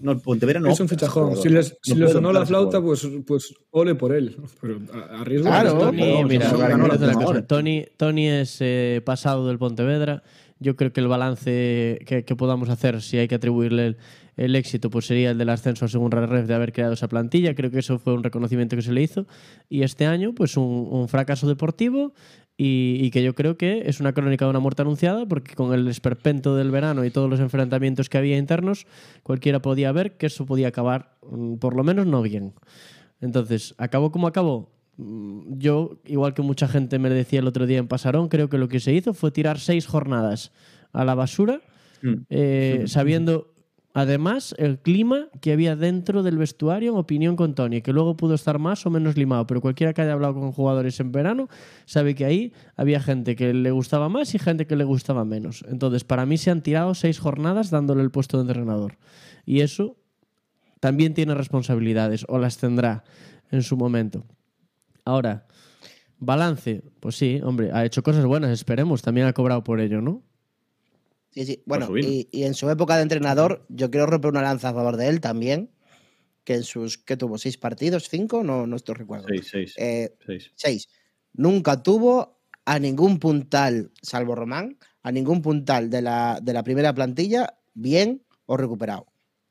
Speaker 4: No, Pontevedra no
Speaker 3: es un fichajón. Si les, si
Speaker 4: No
Speaker 3: les
Speaker 4: puede
Speaker 3: sonó la flauta, pues, pues ole por él. Pero a, a riesgo
Speaker 1: Claro,
Speaker 3: de
Speaker 2: mira,
Speaker 1: no.
Speaker 2: Tony, Tony es eh, pasado del Pontevedra. Yo creo que el balance que, que podamos hacer, si hay que atribuirle el, el éxito, pues sería el del ascenso a segunda ref de haber creado esa plantilla. Creo que eso fue un reconocimiento que se le hizo. Y este año, pues un, un fracaso deportivo y, y que yo creo que es una crónica de una muerte anunciada, porque con el esperpento del verano y todos los enfrentamientos que había internos, cualquiera podía ver que eso podía acabar, mm, por lo menos no bien. Entonces, ¿acabó como acabó? Mm, Yo, igual que mucha gente me decía el otro día en Pasarón, creo que lo que se hizo fue tirar seis jornadas a la basura,
Speaker 4: Mm.
Speaker 2: eh, sabiendo además el clima que había dentro del vestuario, en opinión con Tony, que luego pudo estar más o menos limado, pero cualquiera que haya hablado con jugadores en verano sabe que ahí había gente que le gustaba más y gente que le gustaba menos. Entonces, para mí se han tirado seis jornadas dándole el puesto de entrenador. Y eso también tiene responsabilidades, o las tendrá en su momento. Ahora, balance, pues sí, hombre, ha hecho cosas buenas, esperemos, también ha cobrado por ello, ¿no?
Speaker 1: Sí, sí. Bueno, y, y en su época de entrenador, yo quiero romper una lanza a favor de él también, que en sus, que tuvo seis partidos, cinco, no, no estoy recuerdo.
Speaker 4: 6, 6,
Speaker 1: Eh,
Speaker 4: 6.
Speaker 1: seis. Nunca tuvo a ningún puntal, salvo Román, a ningún puntal de la, de la primera plantilla bien o recuperado.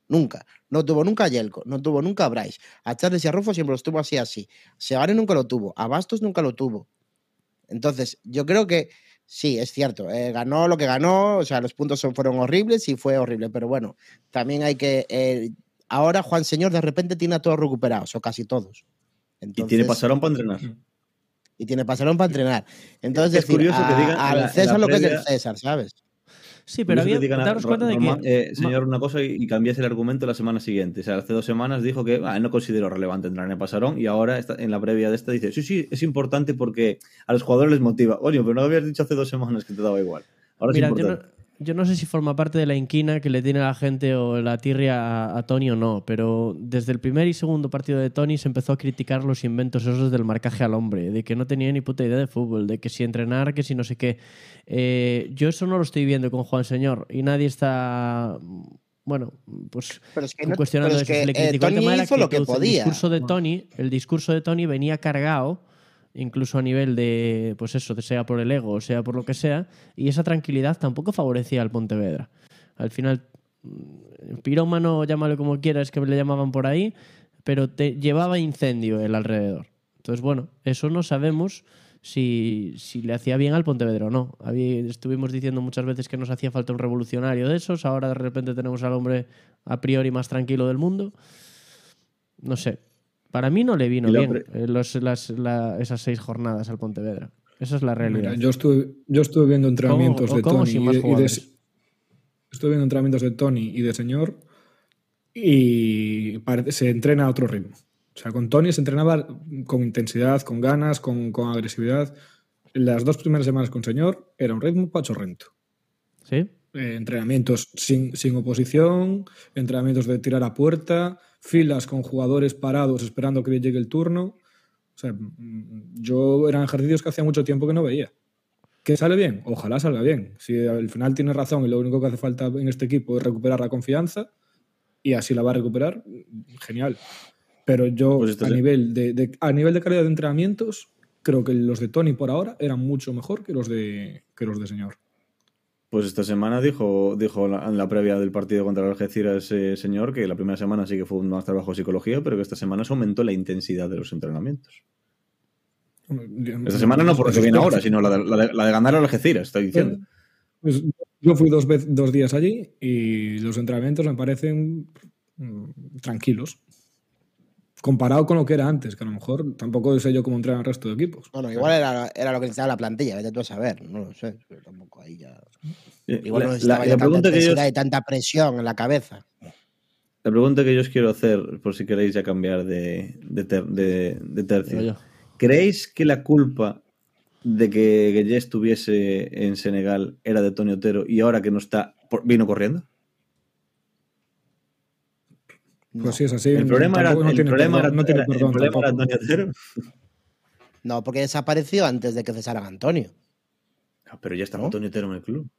Speaker 1: Nunca. No tuvo nunca a Yelko, no tuvo nunca a Bryce. A Charles y a Rufo siempre los tuvo así, así. Seoane nunca lo tuvo, a Bastos nunca lo tuvo. Entonces, yo creo que sí, es cierto. eh, ganó lo que ganó, o sea, los puntos son, fueron horribles y fue horrible, pero bueno, también hay que. eh, ahora Juan Señor de repente tiene a todos recuperados, o casi todos.
Speaker 4: Y tiene pasarón para entrenar.
Speaker 1: y tiene pasarón para entrenar. Entonces,
Speaker 4: Es
Speaker 1: decir,
Speaker 4: curioso que
Speaker 1: a-
Speaker 4: digan
Speaker 1: al César lo que es
Speaker 4: previa-
Speaker 1: César, ¿sabes?
Speaker 2: Sí, pero había, daros cuenta de que...
Speaker 4: eh, señor, una cosa y, y cambiase el argumento la semana siguiente. O sea, hace dos semanas dijo que ah, no considero relevante entrar en el pasarón y ahora está, en la previa de esta dice, sí, sí, es importante porque a los jugadores les motiva. Oye, pero no habías dicho hace dos semanas que te daba igual. Ahora
Speaker 2: Mira,
Speaker 4: es importante.
Speaker 2: Yo no sé si forma parte de la inquina que le tiene la gente o la tirria a, a Tony o no, pero desde el primer y segundo partido de Tony se empezó a criticar los inventos esos del marcaje al hombre, de que no tenía ni puta idea de fútbol, de que si entrenar, que si no sé qué. Eh, yo eso no lo estoy viendo con Juan Señor y nadie está... Bueno, pues
Speaker 1: Pero es que, no-
Speaker 2: cuestionando
Speaker 1: pero es
Speaker 2: eso.
Speaker 1: Que,
Speaker 2: le
Speaker 1: eh,
Speaker 2: el tema de la
Speaker 1: hizo lo que podía.
Speaker 2: El discurso de Tony, el discurso de Tony venía cargado, incluso a nivel de, pues eso, sea por el ego sea por lo que sea, y esa tranquilidad tampoco favorecía al Pontevedra. Al final, mm, pirómano, llámalo como quieras, que le llamaban por ahí, pero te llevaba incendio el alrededor. Entonces, bueno, eso no sabemos si, si le hacía bien al Pontevedra o no. Estuvimos diciendo muchas veces que nos hacía falta un revolucionario de esos, ahora de repente tenemos al hombre a priori más tranquilo del mundo. No sé. Para mí no le vino
Speaker 4: la
Speaker 2: bien
Speaker 4: pre-
Speaker 2: eh, los- las- la- esas seis jornadas al Pontevedra. Esa es la realidad.
Speaker 3: Mira, yo, estuve, yo estuve viendo entrenamientos
Speaker 2: ¿Cómo-
Speaker 3: de Tony y y de, estuve viendo entrenamientos de Tony y de Señor y parece- se entrena a otro ritmo. O sea, con Tony se entrenaba con intensidad, con ganas, con, con agresividad. Las dos primeras semanas con Señor era un ritmo pachorrento.
Speaker 2: ¿Sí?
Speaker 3: Eh, entrenamientos sin, sin oposición, entrenamientos de tirar a puerta, filas con jugadores parados esperando que llegue el turno. O sea, mm, yo eran ejercicios que hacía mucho tiempo que no veía. ¿Que sale bien? Ojalá salga bien. Si al final tiene razón y lo único que hace falta en este equipo es recuperar la confianza y así la va a recuperar, genial. Pero yo,
Speaker 4: Pues
Speaker 3: a,
Speaker 4: sí.
Speaker 3: nivel de, de- a nivel de calidad de entrenamientos, creo que los de Tony por ahora eran mucho mejor que los de, que los de Señor.
Speaker 4: Pues esta semana dijo, dijo la- en la previa del partido contra el Algeciras ese señor que la primera semana sí que fue un más trabajo de psicología, pero que esta semana se aumentó la intensidad de los entrenamientos. Esta semana no porque viene ahora, sino la de, la de- la de ganar al Algeciras, estoy diciendo.
Speaker 3: Pues yo fui dos, vez- dos días allí y los entrenamientos me parecen mm, tranquilos. Comparado con lo que era antes, que a lo mejor tampoco sé yo cómo entrenan el resto de equipos.
Speaker 1: Bueno, igual era, era lo que necesitaba la plantilla, vete tú a saber, no lo sé. pero tampoco ahí ya.
Speaker 4: Eh,
Speaker 1: Igual no
Speaker 4: la,
Speaker 1: necesitaba
Speaker 4: la-
Speaker 1: ya
Speaker 4: la
Speaker 1: tanta
Speaker 4: pregunta que yo,
Speaker 1: intensidad y tanta presión en la cabeza.
Speaker 4: la pregunta que yo os quiero hacer, por si queréis ya cambiar de, de, ter- de- de tercio. ¿Creéis que la culpa de que Gueye estuviese en Senegal era de Tony Otero y ahora que no está, por- vino corriendo?
Speaker 3: Pues sí, es así.
Speaker 4: el problema era,
Speaker 3: no
Speaker 4: el
Speaker 3: tiene
Speaker 4: problema
Speaker 3: perdón-
Speaker 4: era-
Speaker 3: no tiene
Speaker 4: era- el
Speaker 3: perdón
Speaker 4: problema era. Tony Otero.
Speaker 1: No, porque desapareció antes de que cesaran Antonio.
Speaker 4: Ah, pero ya estaba
Speaker 1: ¿No?
Speaker 4: Tony Otero en el club.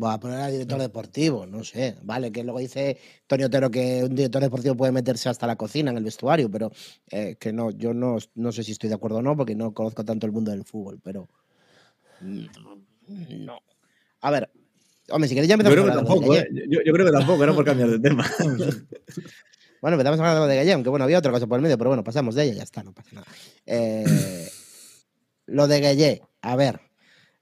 Speaker 1: Va a poner al director deportivo, no sé. Vale, que luego dice Tony Otero que un director deportivo puede meterse hasta la cocina en el vestuario, pero eh, que no, yo no, no sé si estoy de acuerdo o no, porque no conozco tanto el mundo del fútbol, pero. mm, No. A ver, hombre, si queréis ya
Speaker 4: Yo
Speaker 1: empezamos
Speaker 4: creo que
Speaker 1: a hablar de
Speaker 4: tampoco. ¿eh? yo, yo creo que tampoco, era por cambiar de tema.
Speaker 1: Bueno, empezamos a hablar de lo de Gallem, que bueno, había otra cosa por el medio, pero bueno, pasamos de ella, ya está, no pasa nada. Eh, lo de Gueye, a ver,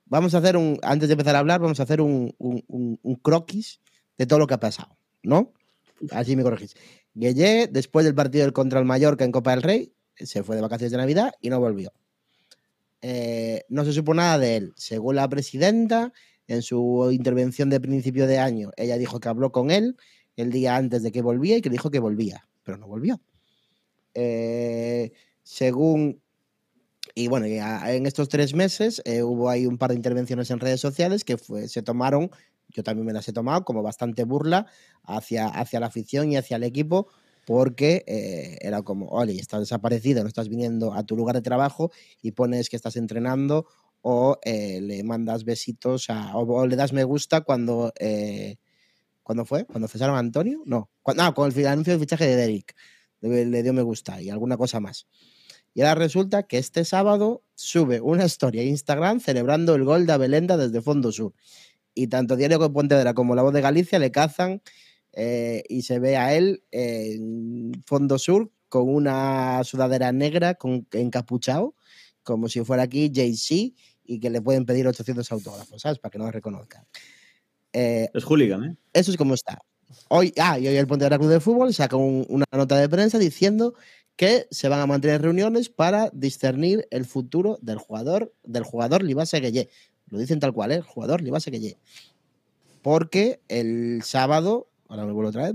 Speaker 1: vamos a hacer un, antes de empezar a hablar, vamos a hacer un, un- un- un croquis de todo lo que ha pasado, ¿no? Así me corregís. Gueye, después del partido del contra el Mallorca en Copa del Rey, se fue de vacaciones de Navidad y no volvió. Eh, no se supo nada de él. Según la presidenta, en su intervención de principio de año, ella dijo que habló con él el día antes de que volvía y que dijo que volvía, pero no volvió. Eh, según. Y bueno, en estos tres meses eh, hubo ahí un par de intervenciones en redes sociales que se tomaron, yo también me las he tomado, como bastante burla hacia, hacia la afición y hacia el equipo, porque eh, era como, oye, estás desaparecido, no estás viniendo a tu lugar de trabajo y pones que estás entrenando o eh, le mandas besitos o, le das me gusta cuando eh, ¿Cuándo fue? ¿Cuando cesaron a Antonio? No. Cuando, ah, con el anuncio del fichaje de Derek. Le, le dio me gusta y alguna cosa más. Y ahora resulta que este sábado sube una historia a Instagram celebrando el gol de Abelenda desde Fondo Sur. Y tanto Diario de Pontevedra como La Voz de Galicia le cazan eh, y se ve a él en Fondo Sur con una sudadera negra con encapuchado, como si fuera aquí Jay-Z y que le pueden pedir 800 autógrafos, ¿sabes? Para que no lo reconozcan. Eh,
Speaker 4: Es hooligan, ¿eh?
Speaker 1: eso es como está. Hoy, ah, y hoy el Pontevedra Club de Fútbol saca un- una nota de prensa diciendo que se van a mantener reuniones para discernir el futuro del jugador, del jugador Libase Gueye. Lo dicen tal cual, ¿eh? El jugador Libase Gueye. Porque el sábado, ahora me vuelvo otra vez,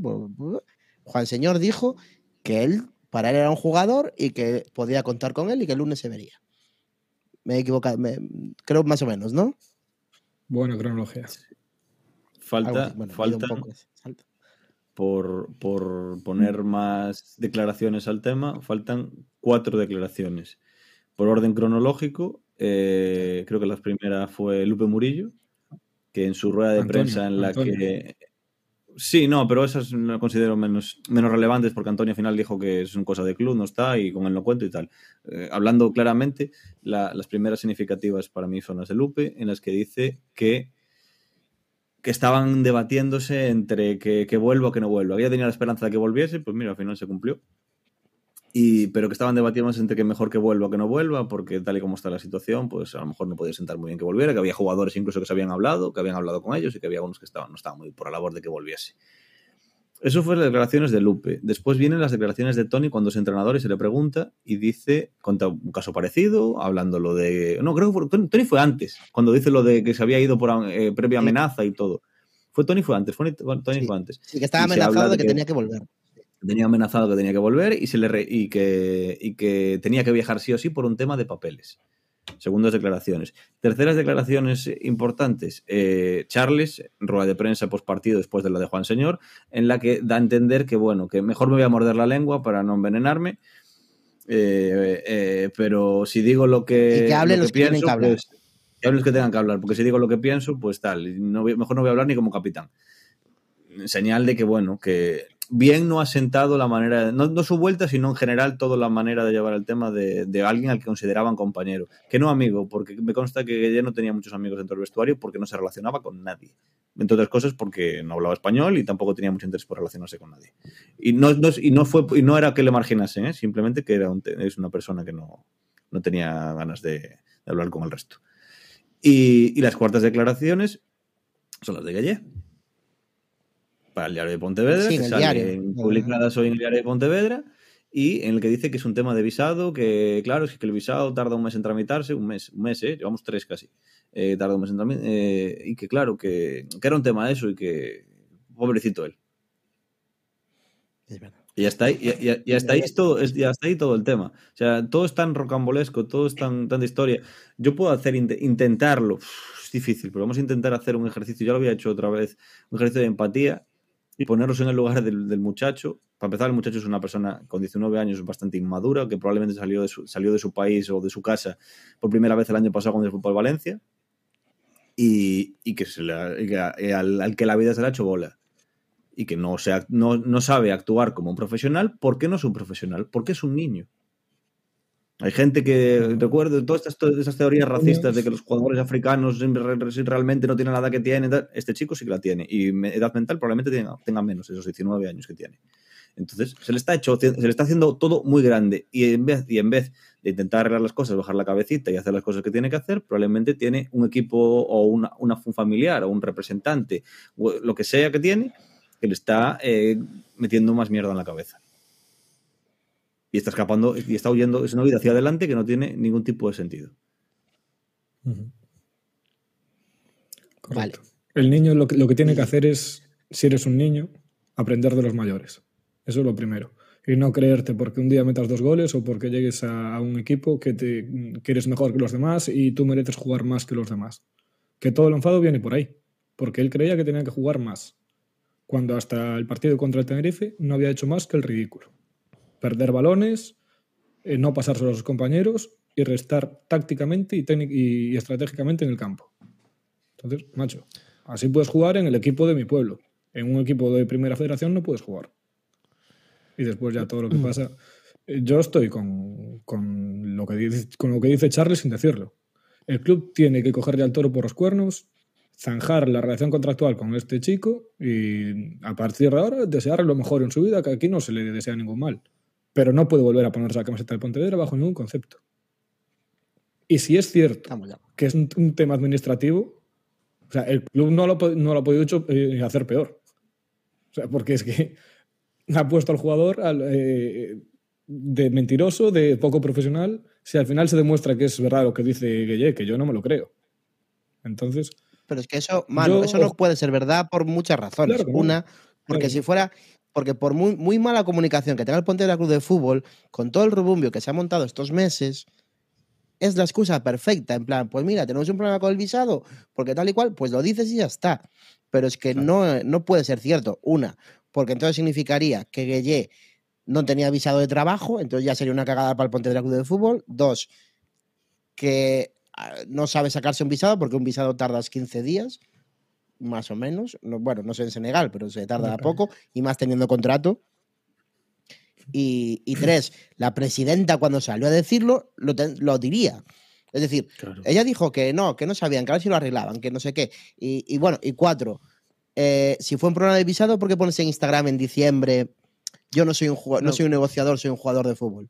Speaker 1: Juan Señor dijo que él, para él era un jugador y que podía contar con él y que el lunes se vería. Me he equivocado, me- creo más o menos, ¿no?
Speaker 3: Buena cronología.
Speaker 4: Falta,
Speaker 1: así. Bueno, ido
Speaker 4: falta
Speaker 1: un poco, salto.
Speaker 4: por, por poner más declaraciones al tema, faltan cuatro declaraciones. Por orden cronológico, eh, creo que la primera fue Lupe Murillo, que en su rueda de
Speaker 3: Antonio,
Speaker 4: prensa en la
Speaker 3: Antonio.
Speaker 4: que... Sí, no, pero esas no considero menos, menos relevantes porque Antonio al final dijo que es una cosa de club, no está y con él no cuento y tal. Eh, hablando claramente, la- las primeras significativas para mí son las de Lupe, en las que dice que que estaban debatiéndose entre que, que vuelva o que no vuelva. Había tenido la esperanza de que volviese, pues mira, al final se cumplió. Y, pero que estaban debatiéndose entre que mejor que vuelva o que no vuelva, porque tal y como está la situación, pues a lo mejor no podía sentar muy bien que volviera, que había jugadores incluso que se habían hablado, que habían hablado con ellos y que había unos que estaban, no estaban muy por la labor de que volviese. Eso fue las declaraciones de Lupe. Después vienen las declaraciones de Tony cuando es entrenador y se le pregunta y dice, cuenta un caso parecido, hablando lo de... No, creo que fue- Tony, fue antes, cuando dice lo de que se había ido por eh, previa amenaza y todo. Fue Tony fue antes, fue Tony
Speaker 1: Sí.
Speaker 4: fue antes.
Speaker 1: Sí, que estaba
Speaker 4: Y
Speaker 1: amenazado de
Speaker 4: de
Speaker 1: que,
Speaker 4: que-
Speaker 1: tenía que volver.
Speaker 4: Tenía amenazado que tenía que volver y, se le re- y, que, y que tenía que viajar sí o sí por un tema de papeles. Segundas declaraciones. Terceras declaraciones importantes. eh, Charles, rueda de prensa post partido después de la de Juan Señor, en la que da a entender que, bueno, que mejor me voy a morder la lengua para no envenenarme. eh, eh, pero si digo lo que,
Speaker 1: Y que hablen
Speaker 4: lo
Speaker 1: los que tienen que hablar.
Speaker 4: pues, que hablen los que tengan que hablar, porque si digo lo que pienso, pues tal, no mejor no voy a hablar ni como capitán. Señal de que, bueno, que bien no ha sentado la manera, no, no su vuelta, sino en general toda la manera de llevar el tema de, de alguien al que consideraban compañero. Que no amigo, porque me consta que Gueye no tenía muchos amigos dentro del vestuario porque no se relacionaba con nadie. Entre otras cosas porque no hablaba español y tampoco tenía mucho interés por relacionarse con nadie. Y no, no- y no, fue, y no era que le marginasen, ¿eh? simplemente que era un es una persona que no, no tenía ganas de, de hablar con el resto. Y, y las cuartas declaraciones son las de Gueye. Para el diario de Pontevedra,
Speaker 1: Sí, en
Speaker 4: que publicadas hoy en el diario de Pontevedra, y en el que dice que es un tema de visado, que claro, es que el visado tarda un mes en tramitarse, un mes, un mes, ¿eh? llevamos tres casi, eh, tarda un mes en tramitarse, y que claro, que, que era un tema eso y que pobrecito él.
Speaker 1: Es verdad.
Speaker 4: Y hasta ahí, y, y- y hasta ahí es todo, es- y hasta ahí todo el tema. O sea, todo es tan rocambolesco, todo es tan, tan de historia. Yo puedo hacer int- intentarlo, es difícil, pero vamos a intentar hacer un ejercicio. Ya lo había hecho otra vez, un ejercicio de empatía y ponernos en el lugar del, del muchacho. Para empezar, el muchacho es una persona con 19 años bastante inmadura, que probablemente salió de su, salió de su país o de su casa por primera vez el año pasado cuando fue para Valencia. Y, y que, se le- que al, al que la vida se le ha hecho bola y que no, se, no, no sabe actuar como un profesional, ¿por qué no es un profesional? Porque es un niño. Hay gente que, recuerdo, todas estas, esas teorías racistas de que los jugadores africanos re- re- realmente no tienen la edad que tienen, este chico sí que la tiene. Y edad mental probablemente tenga, tenga menos, esos 19 años que tiene. Entonces, se le, está hecho, se le está haciendo todo muy grande. Y en vez, y en vez de intentar arreglar las cosas, bajar la cabecita y hacer las cosas que tiene que hacer, probablemente tiene un equipo o una, una- un familiar o un representante, o lo que sea que tiene, que le está eh, metiendo más mierda en la cabeza. Y está escapando, y está huyendo, es una vida hacia adelante que no tiene ningún tipo de sentido.
Speaker 3: El niño lo que, lo que tiene que hacer es, si eres un niño, aprender de los mayores. Eso es lo primero. Y no creerte porque un día metas dos goles o porque llegues a, a un equipo que, te, que eres mejor que los demás y tú mereces jugar más que los demás. Que todo el enfado viene por ahí. Porque él creía que tenía que jugar más. Cuando hasta el partido contra el Tenerife no había hecho más que el ridículo. Perder balones, eh, no pasarse a los compañeros y restar tácticamente y, y estratégicamente en el campo. Entonces, macho, así puedes jugar en el equipo de mi pueblo. En un equipo de primera federación no puedes jugar. Y después ya todo lo que pasa. Eh, Yo estoy con, con lo que dice, con lo que dice Charles sin decirlo. El club tiene que cogerle al toro por los cuernos, zanjar la relación contractual con este chico y a partir de ahora desearle lo mejor en su vida, que aquí no se le desea ningún mal. Pero no puede volver a ponerse la camiseta del Pontevedra bajo ningún concepto. Y si es cierto que es un, un tema administrativo, o sea, el club no lo, no lo ha podido hecho, eh, hacer peor. O sea, porque es que ha puesto al jugador al, eh, de mentiroso, de poco profesional, si al final se demuestra que es verdad lo que dice Gueye, que yo no me lo creo. Entonces,
Speaker 1: Pero es que eso, mano,
Speaker 3: Yo-
Speaker 1: eso no puede ser verdad por muchas razones.
Speaker 3: Claro.
Speaker 1: Una, porque
Speaker 3: Claro.
Speaker 1: si fuera, porque por muy, muy mala comunicación que tenga el Pontevedra Club de Fútbol, con todo el rubumbio que se ha montado estos meses, es la excusa perfecta. En plan, pues mira, tenemos un problema con el visado, porque tal y cual, pues lo dices y ya está. Pero es que no, no puede ser cierto. Una, porque entonces significaría que Gueye no tenía visado de trabajo, entonces ya sería una cagada para el Pontevedra Club de Fútbol. Dos, que ah, no sabe sacarse un visado porque un visado tardas 15 días, más o menos. No, bueno, no sé en Senegal, pero se tarda poco y más teniendo contrato. Y, y tres, la presidenta cuando salió a decirlo lo, ten- lo diría. Es decir,
Speaker 4: Claro.
Speaker 1: ella dijo que no, que no sabían, que a ver si lo arreglaban, que no sé qué. Y, y bueno, y cuatro, eh, si fue un problema de visado, ¿por qué pones en Instagram en diciembre? Yo no soy un no.
Speaker 2: No.
Speaker 1: soy un negociador, soy un jugador de fútbol.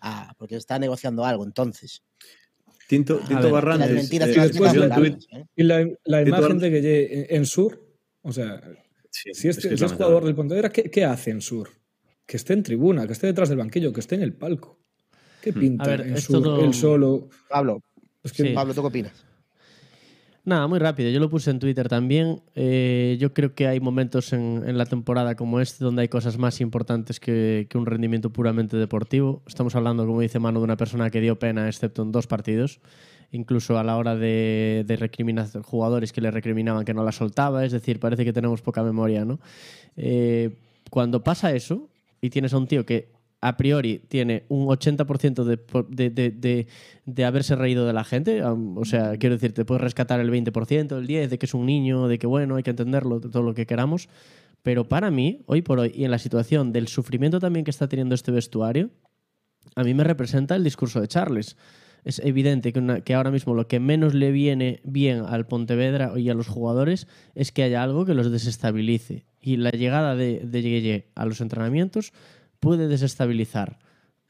Speaker 1: Ah, porque está negociando algo, entonces.
Speaker 4: Tinto, Tinto
Speaker 2: ver,
Speaker 4: Barrantes.
Speaker 1: Las mentiras
Speaker 4: eh,
Speaker 1: las
Speaker 3: la-
Speaker 1: ¿eh?
Speaker 3: y la, imagen de Gueye en, en Sur, o sea,
Speaker 4: sí,
Speaker 3: si,
Speaker 4: es
Speaker 3: este,
Speaker 4: es
Speaker 3: si es
Speaker 4: lamentable.
Speaker 3: jugador del Pontevedra, ¿qué, ¿qué hace en Sur? Que esté en tribuna, que esté detrás del banquillo, que esté en el palco. ¿Qué pinta
Speaker 2: A ver,
Speaker 3: en Sur
Speaker 2: todo-
Speaker 3: él solo?
Speaker 1: Pablo,
Speaker 3: Es que
Speaker 2: Sí.
Speaker 1: Pablo, ¿tú qué opinas?
Speaker 2: Nada, muy rápido. Yo lo puse en Twitter también. Eh, yo creo que hay momentos en, la temporada como este donde hay cosas más importantes que, un rendimiento puramente deportivo. Estamos hablando, como dice Mano, de una persona que dio pena, excepto en dos partidos. Incluso a la hora de, de recriminar jugadores que le recriminaban que no la soltaba. Es decir, parece que tenemos poca memoria, ¿no? Eh, cuando pasa eso y tienes a un tío que a priori tiene un 80% de, de, de, de, haberse reído de la gente. O sea, quiero decir, te puedes rescatar el 20%, el 10%, de que es un niño, de que bueno, hay que entenderlo, todo lo que queramos. Pero para mí, hoy por hoy, y en la situación del sufrimiento también que está teniendo este vestuario, a mí me representa el discurso de Charles. Es evidente que, una, que ahora mismo lo que menos le viene bien al Pontevedra y a los jugadores es que haya algo que los desestabilice. Y la llegada de, de Yeye a los entrenamientos puede desestabilizar.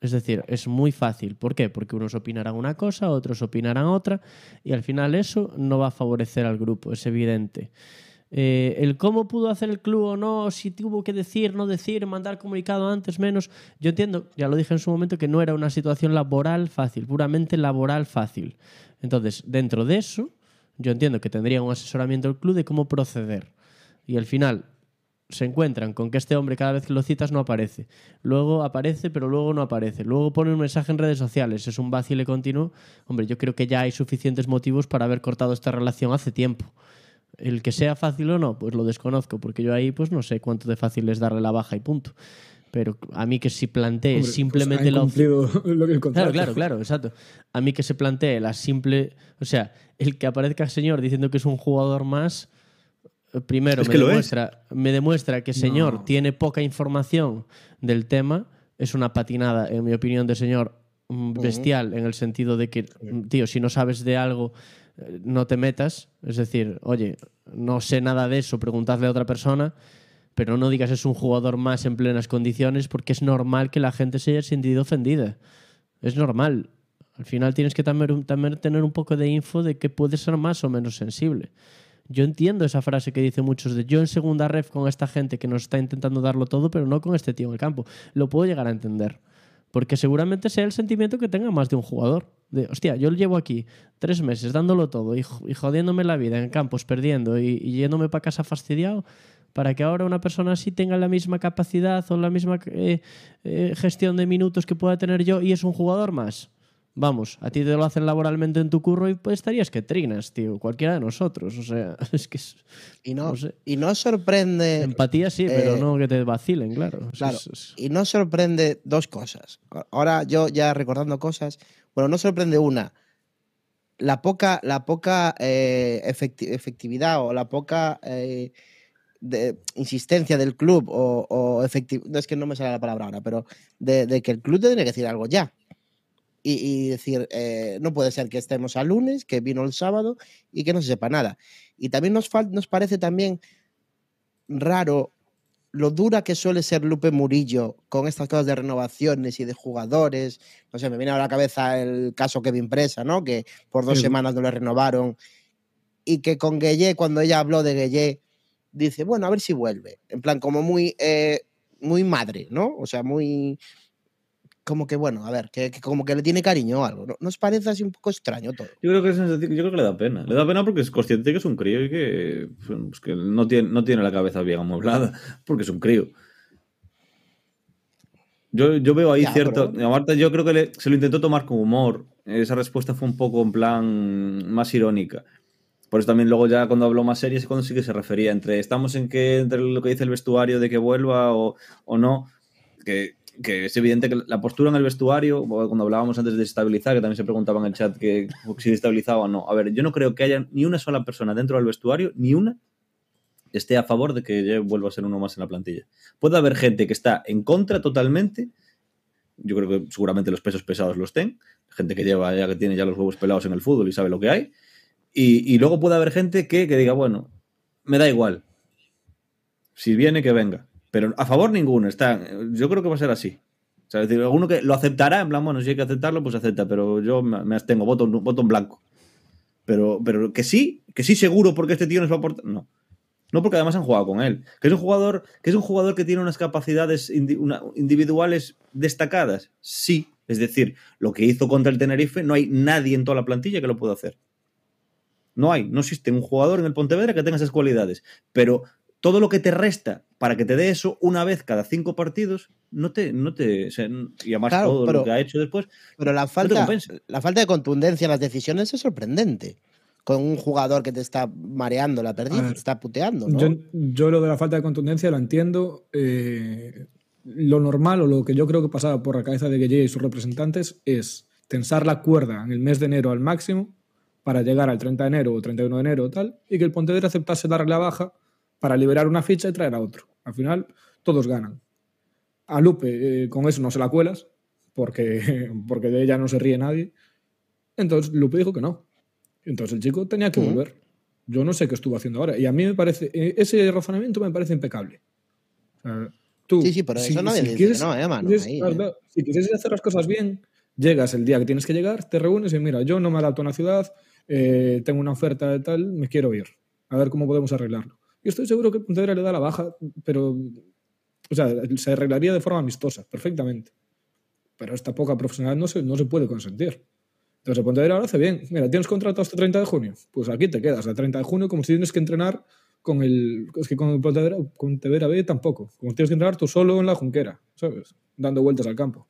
Speaker 2: Es decir, es muy fácil. ¿Por qué? Porque unos opinarán una cosa, otros opinarán otra, y al final eso no va a favorecer al grupo, es evidente. Eh, el cómo pudo hacer el club o no, si tuvo que decir, no decir, mandar comunicado antes, menos. Yo entiendo, ya lo dije en su momento, que no era una situación laboral fácil, puramente laboral fácil. Entonces, dentro de eso, yo entiendo que tendría un asesoramiento el club de cómo proceder. Y al final, se encuentran con que este hombre cada vez que lo citas no aparece. Luego aparece, pero luego no aparece. Luego pone un mensaje en redes sociales. Es un vacile continuo. Hombre, yo creo que ya hay suficientes motivos para haber cortado esta relación hace tiempo. El que sea fácil o no, pues lo desconozco, porque yo ahí pues no sé cuánto de fácil es darle la baja y punto. Pero a mí que si plantee Hombre, simplemente
Speaker 3: pues la lo que
Speaker 2: Claro, claro, claro, exacto. A mí que se plantee la simple, o sea, el que aparezca el señor diciendo que es un jugador más, primero
Speaker 4: es
Speaker 2: me,
Speaker 4: que
Speaker 2: demuestra, me demuestra que señor no. tiene poca información del tema, es una patinada, en mi opinión, de señor bestial, uh -huh. en el sentido de que, tío, si no sabes de algo, eh, no te metas. Es decir, oye, no sé nada de eso, preguntadle a otra persona, pero no digas es un jugador más en plenas condiciones porque es normal que la gente se haya sentido ofendida. Es normal. Al final tienes que también, también tener un poco de info de que puede ser más o menos sensible. Yo entiendo esa frase que dicen muchos de yo en segunda ref con esta gente que nos está intentando darlo todo, pero no con este tío en el campo. Lo puedo llegar a entender. Porque seguramente sea el sentimiento que tenga más de un jugador. De, hostia, yo llevo aquí tres meses dándolo todo y, y jodiéndome la vida en campos, perdiendo y, y yéndome para casa fastidiado para que ahora una persona así tenga la misma capacidad o la misma eh, eh, gestión de minutos que pueda tener yo y es un jugador más. Vamos, a ti te lo hacen laboralmente en tu curro y pues estarías que trinas, tío. Cualquiera de nosotros. O sea, es que. Es,
Speaker 1: y, no, no sé. y no sorprende.
Speaker 2: Empatía sí, eh, pero no que te vacilen, claro.
Speaker 1: Claro.
Speaker 2: Es, es...
Speaker 1: Y no sorprende dos cosas. Ahora yo ya recordando cosas. Bueno, no sorprende una. La poca, la poca eh, efecti efectividad o la poca eh, de, insistencia del club o, o efectividad. No es que no me sale la palabra ahora, pero de, de que el club tiene que decir algo ya y, y decir, eh, no puede ser que estemos a lunes, que vino el sábado y que no se sepa nada. Y también nos, nos parece también raro lo dura que suele ser Lupe Murillo con estas cosas de renovaciones y de jugadores. No sé, me viene a la cabeza el caso Kevin Presa, ¿no? Que por dos sí. semanas no le renovaron. Y que con Gueye, cuando ella habló de Gueye, dice, bueno, a ver si vuelve. En plan, como muy, eh, muy madre, ¿no? O sea, muy, como que, bueno, a ver, que, que, como que le tiene cariño o algo. ¿No nos parece así un poco extraño todo?
Speaker 4: Yo creo que es yo creo que le da pena. Le da pena porque es consciente que es un crío y que, pues, que no, tiene, no tiene la cabeza bien amueblada, porque es un crío. Yo, yo veo ahí ya, cierto. Pero... Marta, yo creo que le, se lo intentó tomar con humor. Esa respuesta fue un poco en plan más irónica. Por eso también luego ya cuando habló más series es cuando sí que se refería entre estamos en que entre lo que dice el vestuario de que vuelva o, o no. Que que es evidente que la postura en el vestuario, cuando hablábamos antes de estabilizar, que también se preguntaba en el chat que si estabilizaba o no. A ver, yo no creo que haya ni una sola persona dentro del vestuario, ni una, esté a favor de que vuelva a ser uno más en la plantilla. Puede haber gente que está en contra totalmente. Yo creo que seguramente los pesos pesados los ten. Gente que lleva ya que tiene ya los huevos pelados en el fútbol y sabe lo que hay. Y, y luego puede haber gente que, que diga, bueno, me da igual. Si viene, que venga pero a favor ninguno. Está, yo creo que va a ser así. Es decir, alguno que lo aceptará, en plan, bueno, si hay que aceptarlo, pues acepta, pero yo me abstengo, voto, voto en blanco. Pero, pero que sí, que sí seguro porque este tío nos va a aportar. No. No porque además han jugado con él. Que es un jugador que, es un jugador que tiene unas capacidades individuales destacadas. Sí. Es decir, lo que hizo contra el Tenerife, no hay nadie en toda la plantilla que lo pueda hacer. No hay, no existe un jugador en el Pontevedra que tenga esas cualidades. Pero todo lo que te resta para que te dé eso una vez cada cinco partidos, no te, no te, o sea, y además
Speaker 1: Claro,
Speaker 4: todo
Speaker 1: pero-
Speaker 4: lo que ha hecho después,
Speaker 1: Pero la falta,
Speaker 4: compensa.
Speaker 1: la falta de contundencia en las decisiones es sorprendente. Con un jugador que te está mareando la perdiz, te está puteando, ¿no?
Speaker 3: Yo, yo lo de la falta de contundencia lo entiendo. eh, lo normal o lo que yo creo que pasaba por la cabeza de Gueye y sus representantes es tensar la cuerda en el mes de enero al máximo para llegar al 30 de enero o 31 de enero o tal, y que el Pontevedra aceptase darle la baja para liberar una ficha y traer a otro. Al final, todos ganan. A Lupe eh, con eso no se la cuelas, porque, porque de ella no se ríe nadie. Entonces Lupe dijo que no. Entonces el chico tenía que volver. Yo no sé qué estuvo haciendo ahora. Y a mí me parece, eh, ese razonamiento me parece impecable. Tú,
Speaker 1: Sí, sí, pero eso dice que no, eh, mano,
Speaker 3: quieres-
Speaker 1: ahí,
Speaker 3: claro,
Speaker 1: eh.
Speaker 3: claro, si quieres hacer las cosas bien, llegas el día que tienes que llegar, te reúnes y mira, yo no me adapto a una ciudad, eh, tengo una oferta de tal, me quiero ir. A ver cómo podemos arreglarlo. Y estoy seguro que Pontevedra le da la baja, pero o sea, se arreglaría de forma amistosa, perfectamente. Pero esta poca profesionalidad no se, no se puede consentir. Entonces el Pontevedra lo hace bien. Mira, tienes contrato hasta 30 de junio. Pues aquí te quedas hasta 30 de junio como si tienes que entrenar con el... Es que con el Pontevedra, Pontevedra B tampoco. Como tienes que entrenar tú solo en la junquera, ¿sabes? Dando vueltas al campo.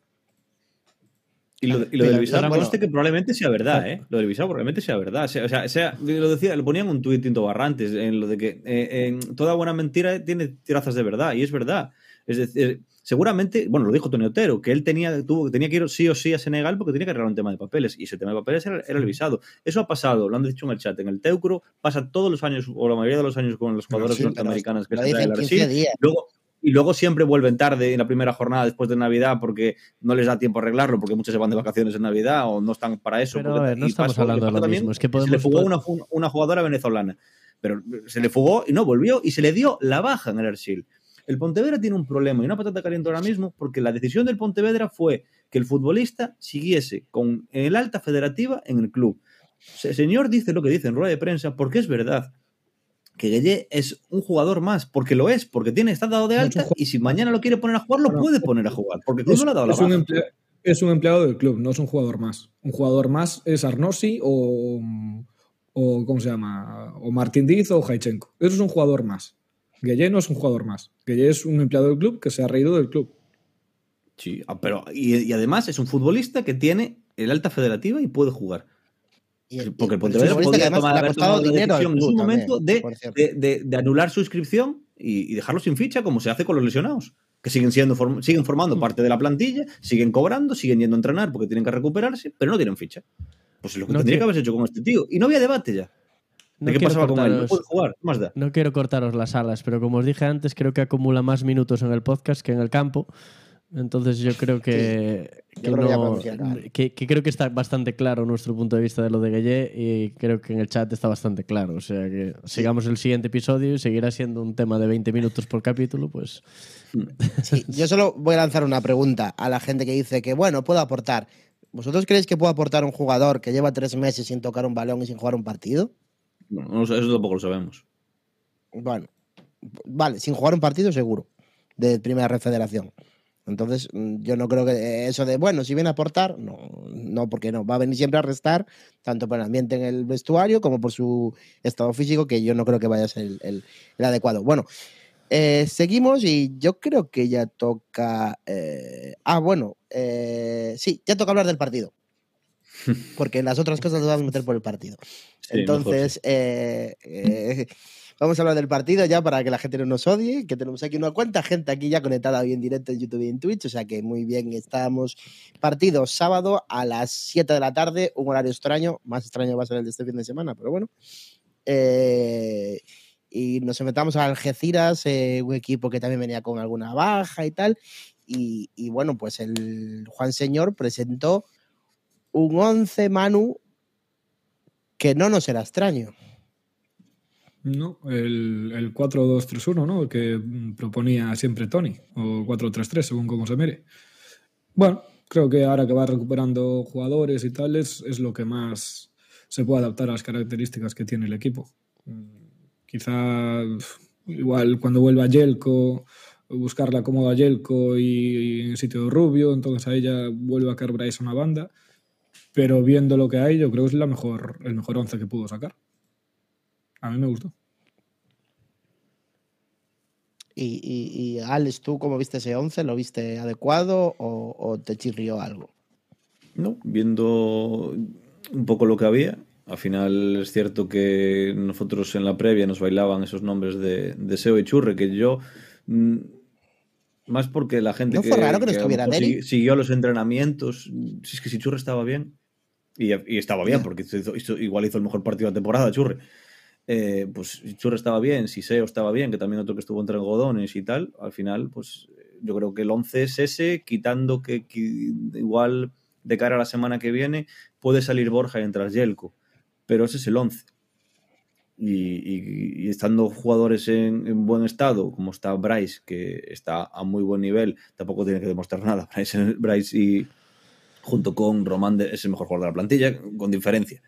Speaker 4: Y lo, y lo del visado
Speaker 1: bueno.
Speaker 4: que probablemente sea verdad, ¿eh? Lo del visado probablemente sea verdad. O sea, o sea, lo decía, lo ponían un tuit Tinto Barrantes en lo de que eh, en toda buena mentira tiene trazas de verdad, y es verdad. Es decir, seguramente, bueno, lo dijo Tony Otero, que él tenía, tuvo, tenía que ir sí o sí a Senegal porque tenía que arreglar un tema de papeles, y ese tema de papeles era, era el visado. Eso ha pasado, lo han dicho en el chat, en el Teucro, pasa todos los años, o la mayoría de los años con los jugadores norteamericanos que se traen al
Speaker 1: 15
Speaker 4: Brasil.
Speaker 1: días.
Speaker 4: Luego, y luego siempre vuelven tarde en la primera jornada después de Navidad porque no les da tiempo a arreglarlo, porque muchos se van de vacaciones en Navidad o no están para eso.
Speaker 2: Pero,
Speaker 4: porque-
Speaker 2: a ver, no estamos hablando de lo mismo, es que
Speaker 4: se le fugó una, una jugadora venezolana, pero se le fugó y no volvió y se le dio la baja en el Arsil. El Pontevedra tiene un problema y una patata caliente ahora mismo porque la decisión del Pontevedra fue que el futbolista siguiese con el alta federativa en el club. El señor dice lo que dice en rueda de prensa porque es verdad que Gueye es un jugador más, porque lo es, porque tiene, está dado de alta y si mañana lo quiere poner a jugar, lo puede poner a jugar, porque el club
Speaker 3: Es,
Speaker 4: no le ha dado la
Speaker 3: es un
Speaker 4: baja.
Speaker 3: es un empleado del club, no es un jugador más. Un jugador más es Arnosi o, o ¿cómo se llama? O Martín Diz o Jaichenko. Eso es un jugador más. Gueye no es un jugador más. Gueye es un empleado del club que se ha reído del club.
Speaker 4: Sí, ah, pero y, y además es un futbolista que tiene el alta federativa y puede jugar. Porque el Pontevedra podría tomar, haber tomado la
Speaker 1: dinero
Speaker 4: en su momento de,
Speaker 1: por cierto.
Speaker 4: de- de- de anular su inscripción y, y dejarlo sin ficha, como se hace con los lesionados, que siguen siendo form- siguen formando parte de la plantilla, siguen cobrando, siguen yendo a entrenar porque tienen que recuperarse, pero no tienen ficha. Pues es lo que
Speaker 2: No
Speaker 4: tendría que haberse hecho con este tío. Y no había debate ya.
Speaker 2: No
Speaker 4: ¿De qué pasaba con él? No puede jugar. ¿Qué más da?
Speaker 2: No quiero cortaros las alas, pero como os dije antes, creo que acumula más minutos en el podcast que en el campo. Entonces yo creo que, que,
Speaker 1: creo que
Speaker 2: no- creo está bastante claro nuestro punto de vista de lo de Gueye y creo que en el chat está bastante claro. O sea que sigamos el siguiente episodio y seguirá siendo un tema de 20 minutos por capítulo, pues
Speaker 1: Sí, yo solo voy a lanzar una pregunta a la gente que dice que, bueno, puedo aportar. ¿Vosotros creéis que puede aportar un jugador que lleva tres meses sin tocar un balón y sin jugar un partido?
Speaker 4: Bueno, eso tampoco lo sabemos.
Speaker 1: Bueno, vale, sin jugar un partido seguro, de primera red federación. Entonces, mm, yo no creo que eso de, bueno, si viene a aportar, no, no, porque no, va a venir siempre a restar, tanto por el ambiente en el vestuario como por su estado físico, que yo no creo que vaya a ser el, el- el adecuado. Bueno, eh, seguimos y yo creo que ya toca... eh, ah, bueno, eh, sí, ya toca hablar del partido. Porque las otras cosas las vamos a meter por el partido.
Speaker 4: Sí,
Speaker 1: Entonces, vamos a hablar del partido ya para que la gente no nos odie, que tenemos aquí una cuanta gente aquí ya conectada hoy en directo en YouTube y en Twitch, o sea que muy bien, estamos partido sábado a las 7 de la tarde, un horario extraño, más extraño va a ser el de este fin de semana, pero bueno. Eh, y nos enfrentamos a Algeciras, eh, un equipo que también venía con alguna baja y tal, y, bueno, pues el Juan Señor presentó un 11 Manu que no nos era extraño.
Speaker 3: No, el, el 4-2-3-1, ¿no? El que proponía siempre Tony, o 4-3-3, según como se mire. Bueno, creo que ahora que va recuperando jugadores y tal, es, lo que más se puede adaptar a las características que tiene el equipo. Mm, Quizá igual cuando vuelva Yelko, buscarla cómoda Yelko y, y en el sitio de Rubio, entonces a ella vuelve a caer Bryce una banda. Pero viendo lo que hay, yo creo que es la mejor, el mejor once que pudo sacar. A mí me gustó.
Speaker 1: Y, y, y, Alex, ¿tú cómo viste ese 11? ¿Lo viste adecuado o, o, te chirrió algo?
Speaker 4: No, viendo un poco lo que había. Al final es cierto que nosotros en la previa nos bailaban esos nombres de, de Seo y Churre, que yo... Mm, más porque la gente
Speaker 1: ¿No
Speaker 4: que,
Speaker 1: fue raro que no
Speaker 4: que
Speaker 1: estuviera
Speaker 4: sigui- siguió los entrenamientos, si es que si Churre estaba bien, y, y estaba bien, porque hizo- hizo- igual hizo el mejor partido de la temporada, Churre. Eh, pues si Churre estaba bien, si Seo estaba bien, que también otro que estuvo entre algodones y tal, al final, pues yo creo que el 11 es ese, quitando que, que igual de cara a la semana que viene puede salir Borja y entrar Yelko, pero ese es el 11. Y, y- y estando jugadores en, en buen estado, como está Bryce, que está a muy buen nivel, tampoco tiene que demostrar nada. Bryce, Bryce y junto con Román es el mejor jugador de la plantilla, con diferencia.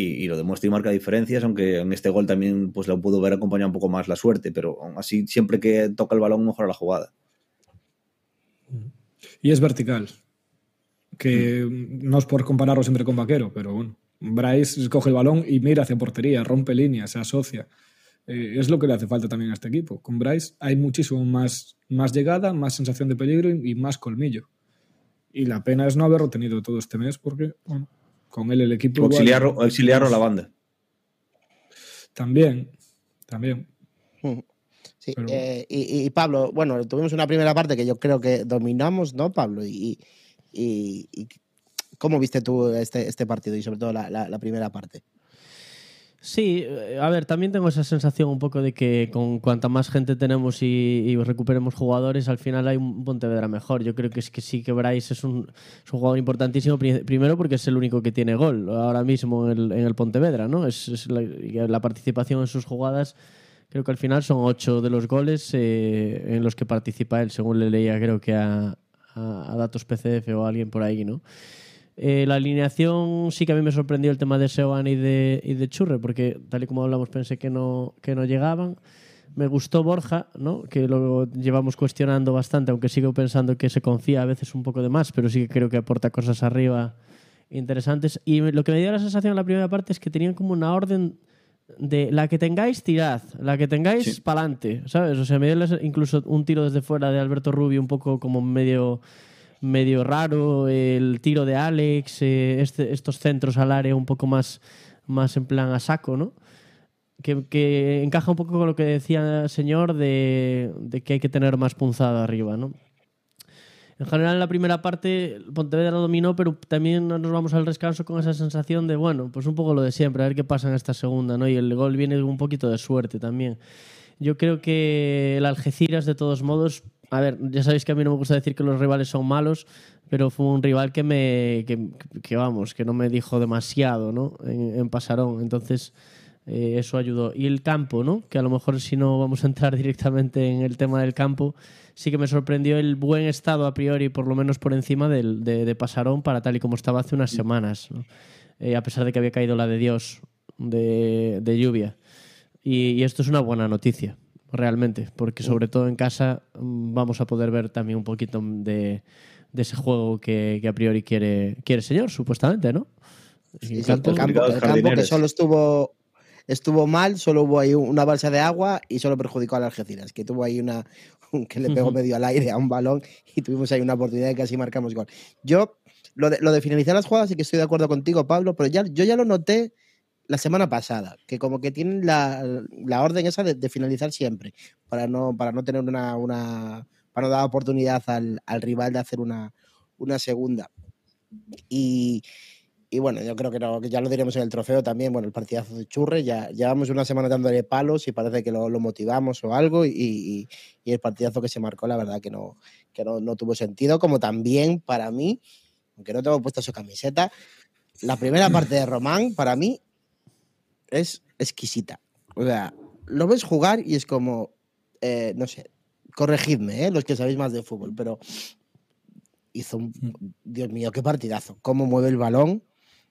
Speaker 4: Y, lo demuestra y marca diferencias, aunque en este gol también pues lo pudo ver acompañado un poco más la suerte, pero aún así siempre que toca el balón mejora la jugada.
Speaker 3: Y es vertical. Que no es por compararlo siempre con Vaquero, pero bueno. Bryce coge el balón y mira hacia portería, rompe líneas, se asocia. Eh, es lo que le hace falta también a este equipo. Con Bryce hay muchísimo más, más llegada, más sensación de peligro y, y más colmillo. Y la pena es no haberlo tenido todo este mes porque bueno, con él el equipo... igual-
Speaker 4: Auxiliar, auxiliar a la banda.
Speaker 3: También, también.
Speaker 1: Sí,
Speaker 3: Pero-
Speaker 1: eh, y, y Pablo, bueno, tuvimos una primera parte que yo creo que dominamos, ¿no, Pablo? Y, y- y ¿cómo viste tú este, este partido y sobre todo la, la- la primera parte?
Speaker 2: Sí, eh, a ver, también tengo esa sensación un poco de que con cuanta más gente tenemos y, recuperemos jugadores, al final hay un Pontevedra mejor. Yo creo que es que sí que Bryce es un, es un jugador importantísimo, pri- primero porque es el único que tiene gol ahora mismo en el, en el Pontevedra, ¿no? Es, la, participación en sus jugadas, creo que al final son ocho de los goles eh, en los que participa él, según le leía creo que a Datos PCF o a alguien por ahí, ¿no? Eh, la alineación sí que a mí me sorprendió el tema de Seoane y de, y de Churre, porque tal y como hablamos pensé que no, que no llegaban. Me gustó Borja, ¿no? que lo llevamos cuestionando bastante, aunque sigo pensando que se confía a veces un poco de más, pero sí que creo que aporta cosas arriba interesantes. Y lo que me dio la sensación en la primera parte es que tenían como una orden de la que tengáis, tirad, la que tengáis,
Speaker 4: Sí.
Speaker 2: pa'lante, ¿sabes? O sea, me dio incluso un tiro desde fuera de Alberto Rubio un poco como medio medio raro, el tiro de Alex, eh, este- estos centros al área un poco más, más en plan a saco, ¿no? Que, encaja un poco con lo que decía el señor de, que hay que tener más punzada arriba, ¿no? En general, en la primera parte, Pontevedra dominó, pero también nos vamos al descanso con esa sensación de, bueno, pues un poco lo de siempre, a ver qué pasa en esta segunda, ¿no? Y el gol viene un poquito de suerte también. Yo creo que el Algeciras, de todos modos, a ver, ya sabéis que a mí no me gusta decir que los rivales son malos, pero fue un rival que me, que, que, vamos, que no me dijo demasiado, ¿no? En, en Pasarón. Entonces, eh, eso ayudó. Y el campo, ¿no? Que a lo mejor si no vamos a entrar directamente en el tema del campo, sí que me sorprendió el buen estado a priori, por lo menos por encima del, de, de Pasarón, para tal y como estaba hace unas semanas, ¿no? Eh, a pesar de que había caído la de Dios de, de lluvia. Y, y esto es una buena noticia, realmente, porque sobre todo en casa mm, vamos a poder ver también un poquito de, de ese juego que, que a priori quiere, quiere el señor, supuestamente, ¿no?
Speaker 1: Sí,
Speaker 2: El
Speaker 1: sí,
Speaker 2: campo-
Speaker 1: el campo, el campo que solo estuvo estuvo mal, solo hubo ahí una balsa de agua y solo perjudicó al Algeciras, que tuvo ahí una que le pegó medio al aire a un balón y tuvimos ahí una oportunidad de casi marcamos gol. Yo, lo de, lo de finalizar las jugadas sí que estoy de acuerdo contigo, Pablo, pero ya, yo ya lo noté la semana pasada, que como que tienen la, la orden esa de, de finalizar siempre, para no, para no tener una, una para no dar oportunidad al, al rival de hacer una, una segunda. Y, y bueno, yo creo que, no- que ya lo diremos en el trofeo también. Bueno, el partidazo de Churre, ya llevamos una semana dándole palos y parece que lo, lo motivamos o algo. Y, y- y el partidazo que se marcó, la verdad que no, que no, no tuvo sentido. Como también para mí, aunque no tengo puesta su camiseta, la primera parte de Román, para mí, es exquisita. O sea, lo ves jugar y es como, eh, no sé, corregidme, ¿eh? los que sabéis más de fútbol, pero hizo un, Dios mío, qué partidazo. Cómo mueve el balón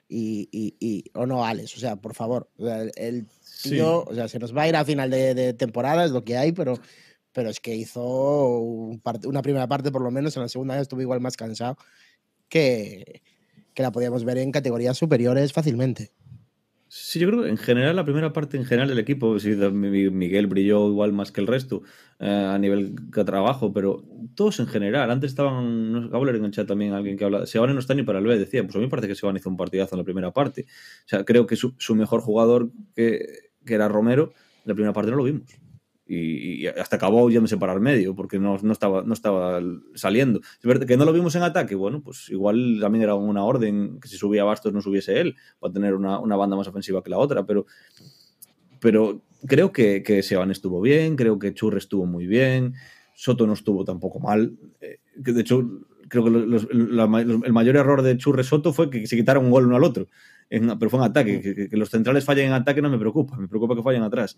Speaker 1: y, y, y- o no, Alex, o sea, por favor, el- tío, o sea, se nos va a ir a final de, de temporada, es lo que hay, pero, pero es que hizo un part- una primera parte por lo menos, en la segunda ya estuvo igual más cansado que, que la podíamos ver en categorías superiores fácilmente.
Speaker 4: Sí, yo creo que en general, la primera parte en general del equipo, sí, Miguel brilló igual más que el resto eh, a nivel de trabajo, pero todos en general. Antes estaban, no acabo de en el chat también alguien que habla, Sebane no está ni para el B, decía, pues a mí me parece que Sebane hizo un partidazo en la primera parte. O sea, creo que su, mejor jugador, que, era Romero, la primera parte no lo vimos y, y, hasta acabó yéndose para el medio porque no, no, estaba, no estaba saliendo. Es verdad que no lo vimos en ataque, bueno, pues igual también era una orden que si subía Bastos no subiese él para tener una, una banda más ofensiva que la otra, pero, pero creo que, que Seban estuvo bien, creo que Churre estuvo muy bien, Soto no estuvo tampoco mal, eh, que de hecho creo que los, la, el mayor error de Churre Soto fue que se quitaron un gol uno al otro, en, pero fue en ataque, que, que, los centrales fallen en ataque no me preocupa, me preocupa que fallen atrás.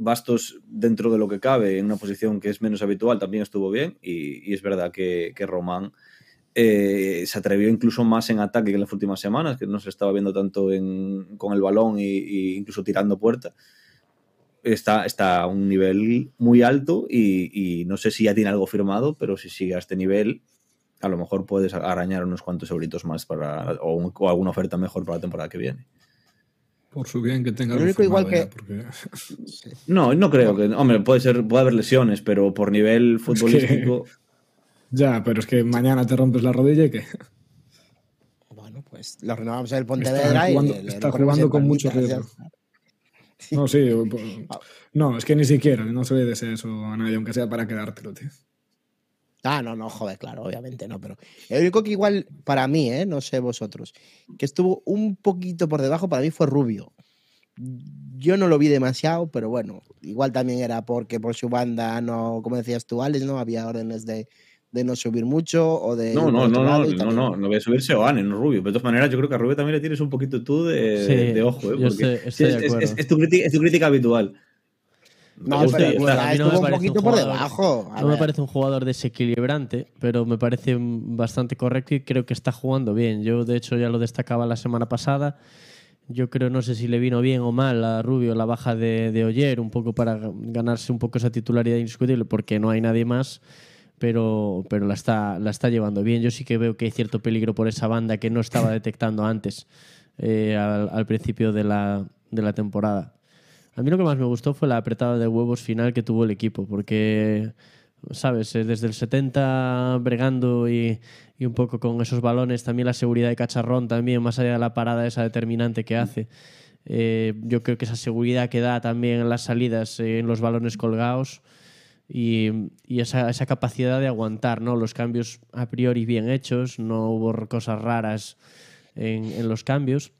Speaker 4: Bastos, dentro de lo que cabe, en una posición que es menos habitual, también estuvo bien. Y, es verdad que, que Román eh, se atrevió incluso más en ataque que en las últimas semanas, que no se estaba viendo tanto en, con el balón e incluso tirando puerta. Está, está, a un nivel muy alto y, no sé si ya tiene algo firmado, pero si sigue a este nivel, a lo mejor puedes arañar unos cuantos euritos más para, o, o alguna oferta mejor para la temporada que viene.
Speaker 3: Por su bien que tenga
Speaker 1: Lo único igual que.
Speaker 3: Porque...
Speaker 4: No, no creo que. Hombre, puede ser, puede haber lesiones, pero por nivel futbolístico.
Speaker 3: Es que... Ya, pero es que mañana te rompes la rodilla y que.
Speaker 1: Bueno, pues lo renovamos en el Pontevedra
Speaker 3: jugando,
Speaker 1: y.
Speaker 3: Le, está jugando con mucho riesgo. Sí. No, sí. No, es que ni siquiera, no se le des eso a nadie, aunque sea para quedártelo, tío.
Speaker 1: Ah, no, no, joder, claro, obviamente no, pero el único que igual para mí, ¿eh? no sé vosotros, que estuvo un poquito por debajo para mí fue Rubio. Yo no lo vi demasiado, pero bueno, igual también era porque por su banda no, como decías tú, Alex, no había órdenes de, de no subir mucho o de...
Speaker 4: No, no, no, no, no, no, no voy a subirse o no Rubio. Pero de todas maneras, yo creo que a Rubio también le tienes un poquito tú de,
Speaker 2: Sí,
Speaker 4: de ojo, ¿eh? Porque sí,
Speaker 2: estoy
Speaker 4: es,
Speaker 2: de
Speaker 4: es- es tu crítica, es tu crítica habitual.
Speaker 1: No,
Speaker 4: Me gusta
Speaker 1: pero
Speaker 2: a mí no me
Speaker 1: un
Speaker 2: parece
Speaker 1: poquito
Speaker 2: un
Speaker 1: por
Speaker 2: jugador-
Speaker 1: debajo.
Speaker 2: No me parece un jugador desequilibrante, pero me parece bastante correcto y creo que está jugando bien. Yo, de hecho, ya lo destacaba la semana pasada. Yo creo, no sé si le vino bien o mal a Rubio la baja de, de Oyer, un poco para ganarse un poco esa titularidad indiscutible, porque no hay nadie más, pero, pero la, está, la está llevando bien. Yo sí que veo que hay cierto peligro por esa banda que no estaba detectando antes, eh, al, al principio de la, de la temporada. A mí lo que más me gustó fue la apretada de huevos final que tuvo el equipo, porque, ¿sabes? Eh, Desde el 70 bregando y, y un poco con esos balones, también la seguridad de Cacharrón, también más allá de la parada esa determinante que hace. Eh, yo creo que esa seguridad que da también en las salidas, eh, en los balones colgados y, y esa, esa capacidad de aguantar ¿no? los cambios a priori bien hechos, no hubo cosas raras en, en los cambios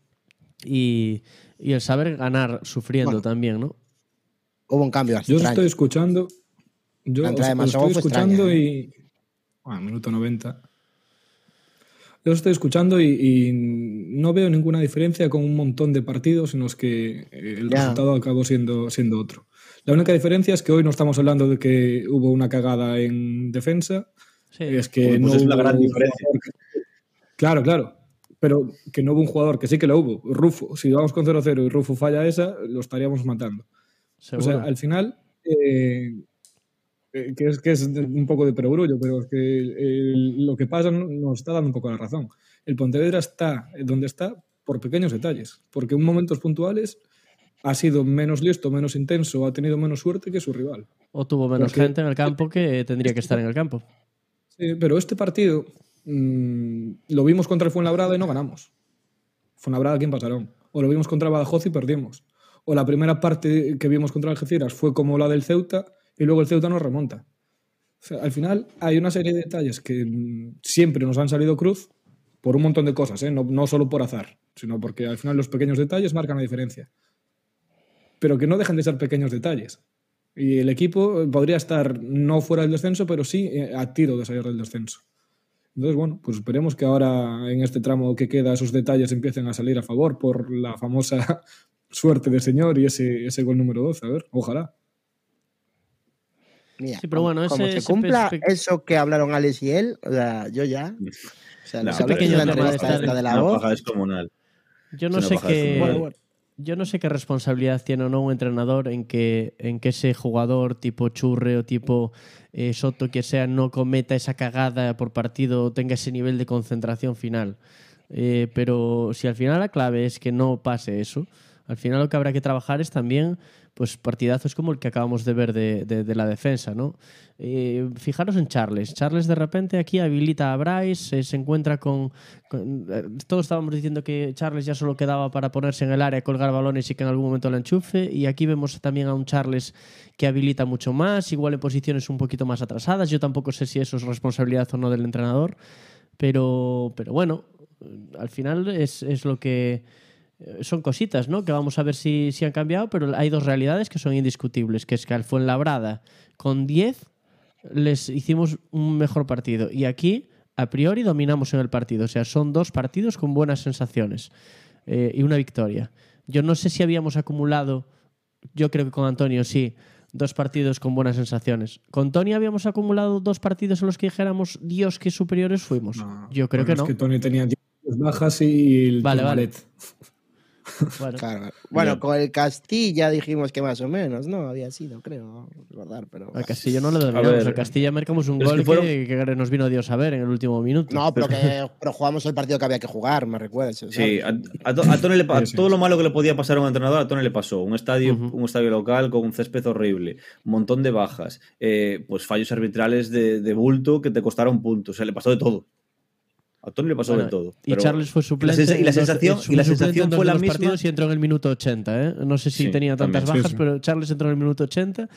Speaker 2: y, y el saber ganar sufriendo
Speaker 1: Bueno.
Speaker 2: también, ¿no?
Speaker 1: Hubo un cambio
Speaker 3: Yo os
Speaker 1: extraño.
Speaker 3: estoy escuchando. Yo
Speaker 1: La entrada de
Speaker 3: estoy escuchando
Speaker 1: extraña,
Speaker 3: y. Bueno, minuto 90. Yo os estoy escuchando y, y no veo ninguna diferencia con un montón de partidos en los que el resultado acabó siendo, siendo otro. La única diferencia es que hoy no estamos hablando de que hubo una cagada en defensa.
Speaker 2: Sí.
Speaker 3: Es que
Speaker 4: Pues
Speaker 3: no
Speaker 4: es la gran diferencia.
Speaker 3: Claro, claro. Pero que no hubo un jugador, que sí que lo hubo. Rufo. Si vamos con 0-0 y Rufo falla esa, lo estaríamos matando.
Speaker 2: Seguro.
Speaker 3: O sea, al final, eh, eh, que, es, que es un poco de perogrullo, pero es que lo que pasa no- nos está dando un poco la razón. El Pontevedra está donde está por pequeños detalles, porque en momentos puntuales ha sido menos listo, menos intenso, ha tenido menos suerte que su rival.
Speaker 2: o tuvo menos
Speaker 3: porque-
Speaker 2: gente en el campo que tendría que estar en el campo.
Speaker 3: Sí, pero este partido mm, lo vimos contra el Fuenlabrada y no ganamos. Fuenlabrada aquí en Pasarón. O lo vimos contra Badajoz y perdimos. O la primera parte que vimos contra Algeciras fue como la del Ceuta y luego el Ceuta nos remonta. Al final hay una serie de detalles que mm, siempre nos han salido cruz por un montón de cosas, ¿eh? no, no solo por azar, sino porque al final los pequeños detalles marcan la diferencia. Pero que no dejan de ser pequeños detalles. Y el equipo podría estar no fuera del descenso, pero sí eh, a tiro de salir del descenso. Entonces, bueno, pues esperemos que ahora en este tramo que queda esos detalles empiecen a salir a favor por la famosa suerte del señor y ese, ese gol número 12. A ver, ojalá.
Speaker 1: Mira,
Speaker 2: Sí, pero bueno,
Speaker 1: como
Speaker 2: ese-
Speaker 1: se
Speaker 2: ese
Speaker 1: cumpla eso que hablaron Alex y él, o sea, yo ya. O sea,
Speaker 4: No,
Speaker 2: pequeño
Speaker 1: en la
Speaker 2: tema de
Speaker 1: entrevista esta de la
Speaker 4: Una
Speaker 1: voz.
Speaker 4: paja descomunal.
Speaker 2: Yo no
Speaker 4: Es
Speaker 2: sé qué. Yo no sé qué responsabilidad tiene o no un entrenador en que, en que ese jugador tipo Churre o tipo eh, Soto que sea no cometa esa cagada por partido o tenga ese nivel de concentración final. Eh, pero si al final la clave es que no pase eso, al final lo que habrá que trabajar es también pues partidazos como el que acabamos de ver de, de- la defensa, ¿no? Eh, fijaros en Charles. Charles de repente aquí habilita a Bryce, eh, se encuentra con, con- eh, Todos estábamos diciendo que Charles ya solo quedaba para ponerse en el área, colgar balones y que en algún momento la enchufe. Y aquí vemos también a un Charles que habilita mucho más, igual en posiciones un poquito más atrasadas. Yo tampoco sé si eso es responsabilidad o no del entrenador, pero, pero bueno, al final es, es lo que son cositas, ¿no? Que vamos a ver si, si han cambiado, pero hay dos realidades que son indiscutibles, que es que al Fuenlabrada con 10 les hicimos un mejor partido y aquí a priori dominamos en el partido, o sea, son dos partidos con buenas sensaciones eh, y una victoria. Yo no sé si habíamos acumulado, yo creo que con Antonio sí, dos partidos con buenas sensaciones. ¿Con Tony habíamos acumulado dos partidos en los que dijéramos, Dios, qué superiores fuimos?
Speaker 3: No,
Speaker 2: yo creo que no.
Speaker 3: Es que Tony tenía 10 bajas y el
Speaker 2: Vale, vale. Bueno,
Speaker 1: Claro, con el Castilla dijimos que más o menos, ¿no? Había sido, creo, recordar, pero...
Speaker 2: a Castillo no le dominamos.
Speaker 4: ver,
Speaker 2: a Castilla marcamos un gol que,
Speaker 4: fueron-
Speaker 2: que nos vino Dios a ver en el último minuto.
Speaker 1: No, pero que pero jugamos el partido que había que jugar, me recuerdas. ¿sabes?
Speaker 4: Sí, a, a To- a Tony le
Speaker 3: sí.
Speaker 4: todo lo malo que le podía pasar a un entrenador, a Tony le pasó. Un estadio, un estadio local con un césped horrible, un montón de bajas, eh, pues fallos arbitrales de, de bulto que te costaron puntos. O sea, le pasó de todo. A Tony le pasó
Speaker 2: Bueno,
Speaker 4: de todo.
Speaker 2: Y
Speaker 4: Pero
Speaker 2: Charles fue suplente.
Speaker 4: y la sensación-
Speaker 2: fue
Speaker 4: y la sensación fue la
Speaker 2: los
Speaker 4: misma.
Speaker 2: partidos y entró en el minuto 80. ¿eh? No sé si
Speaker 4: Sí,
Speaker 2: tenía tantas
Speaker 4: también.
Speaker 2: bajas,
Speaker 3: Sí, sí.
Speaker 2: pero Charles entró en el minuto 80.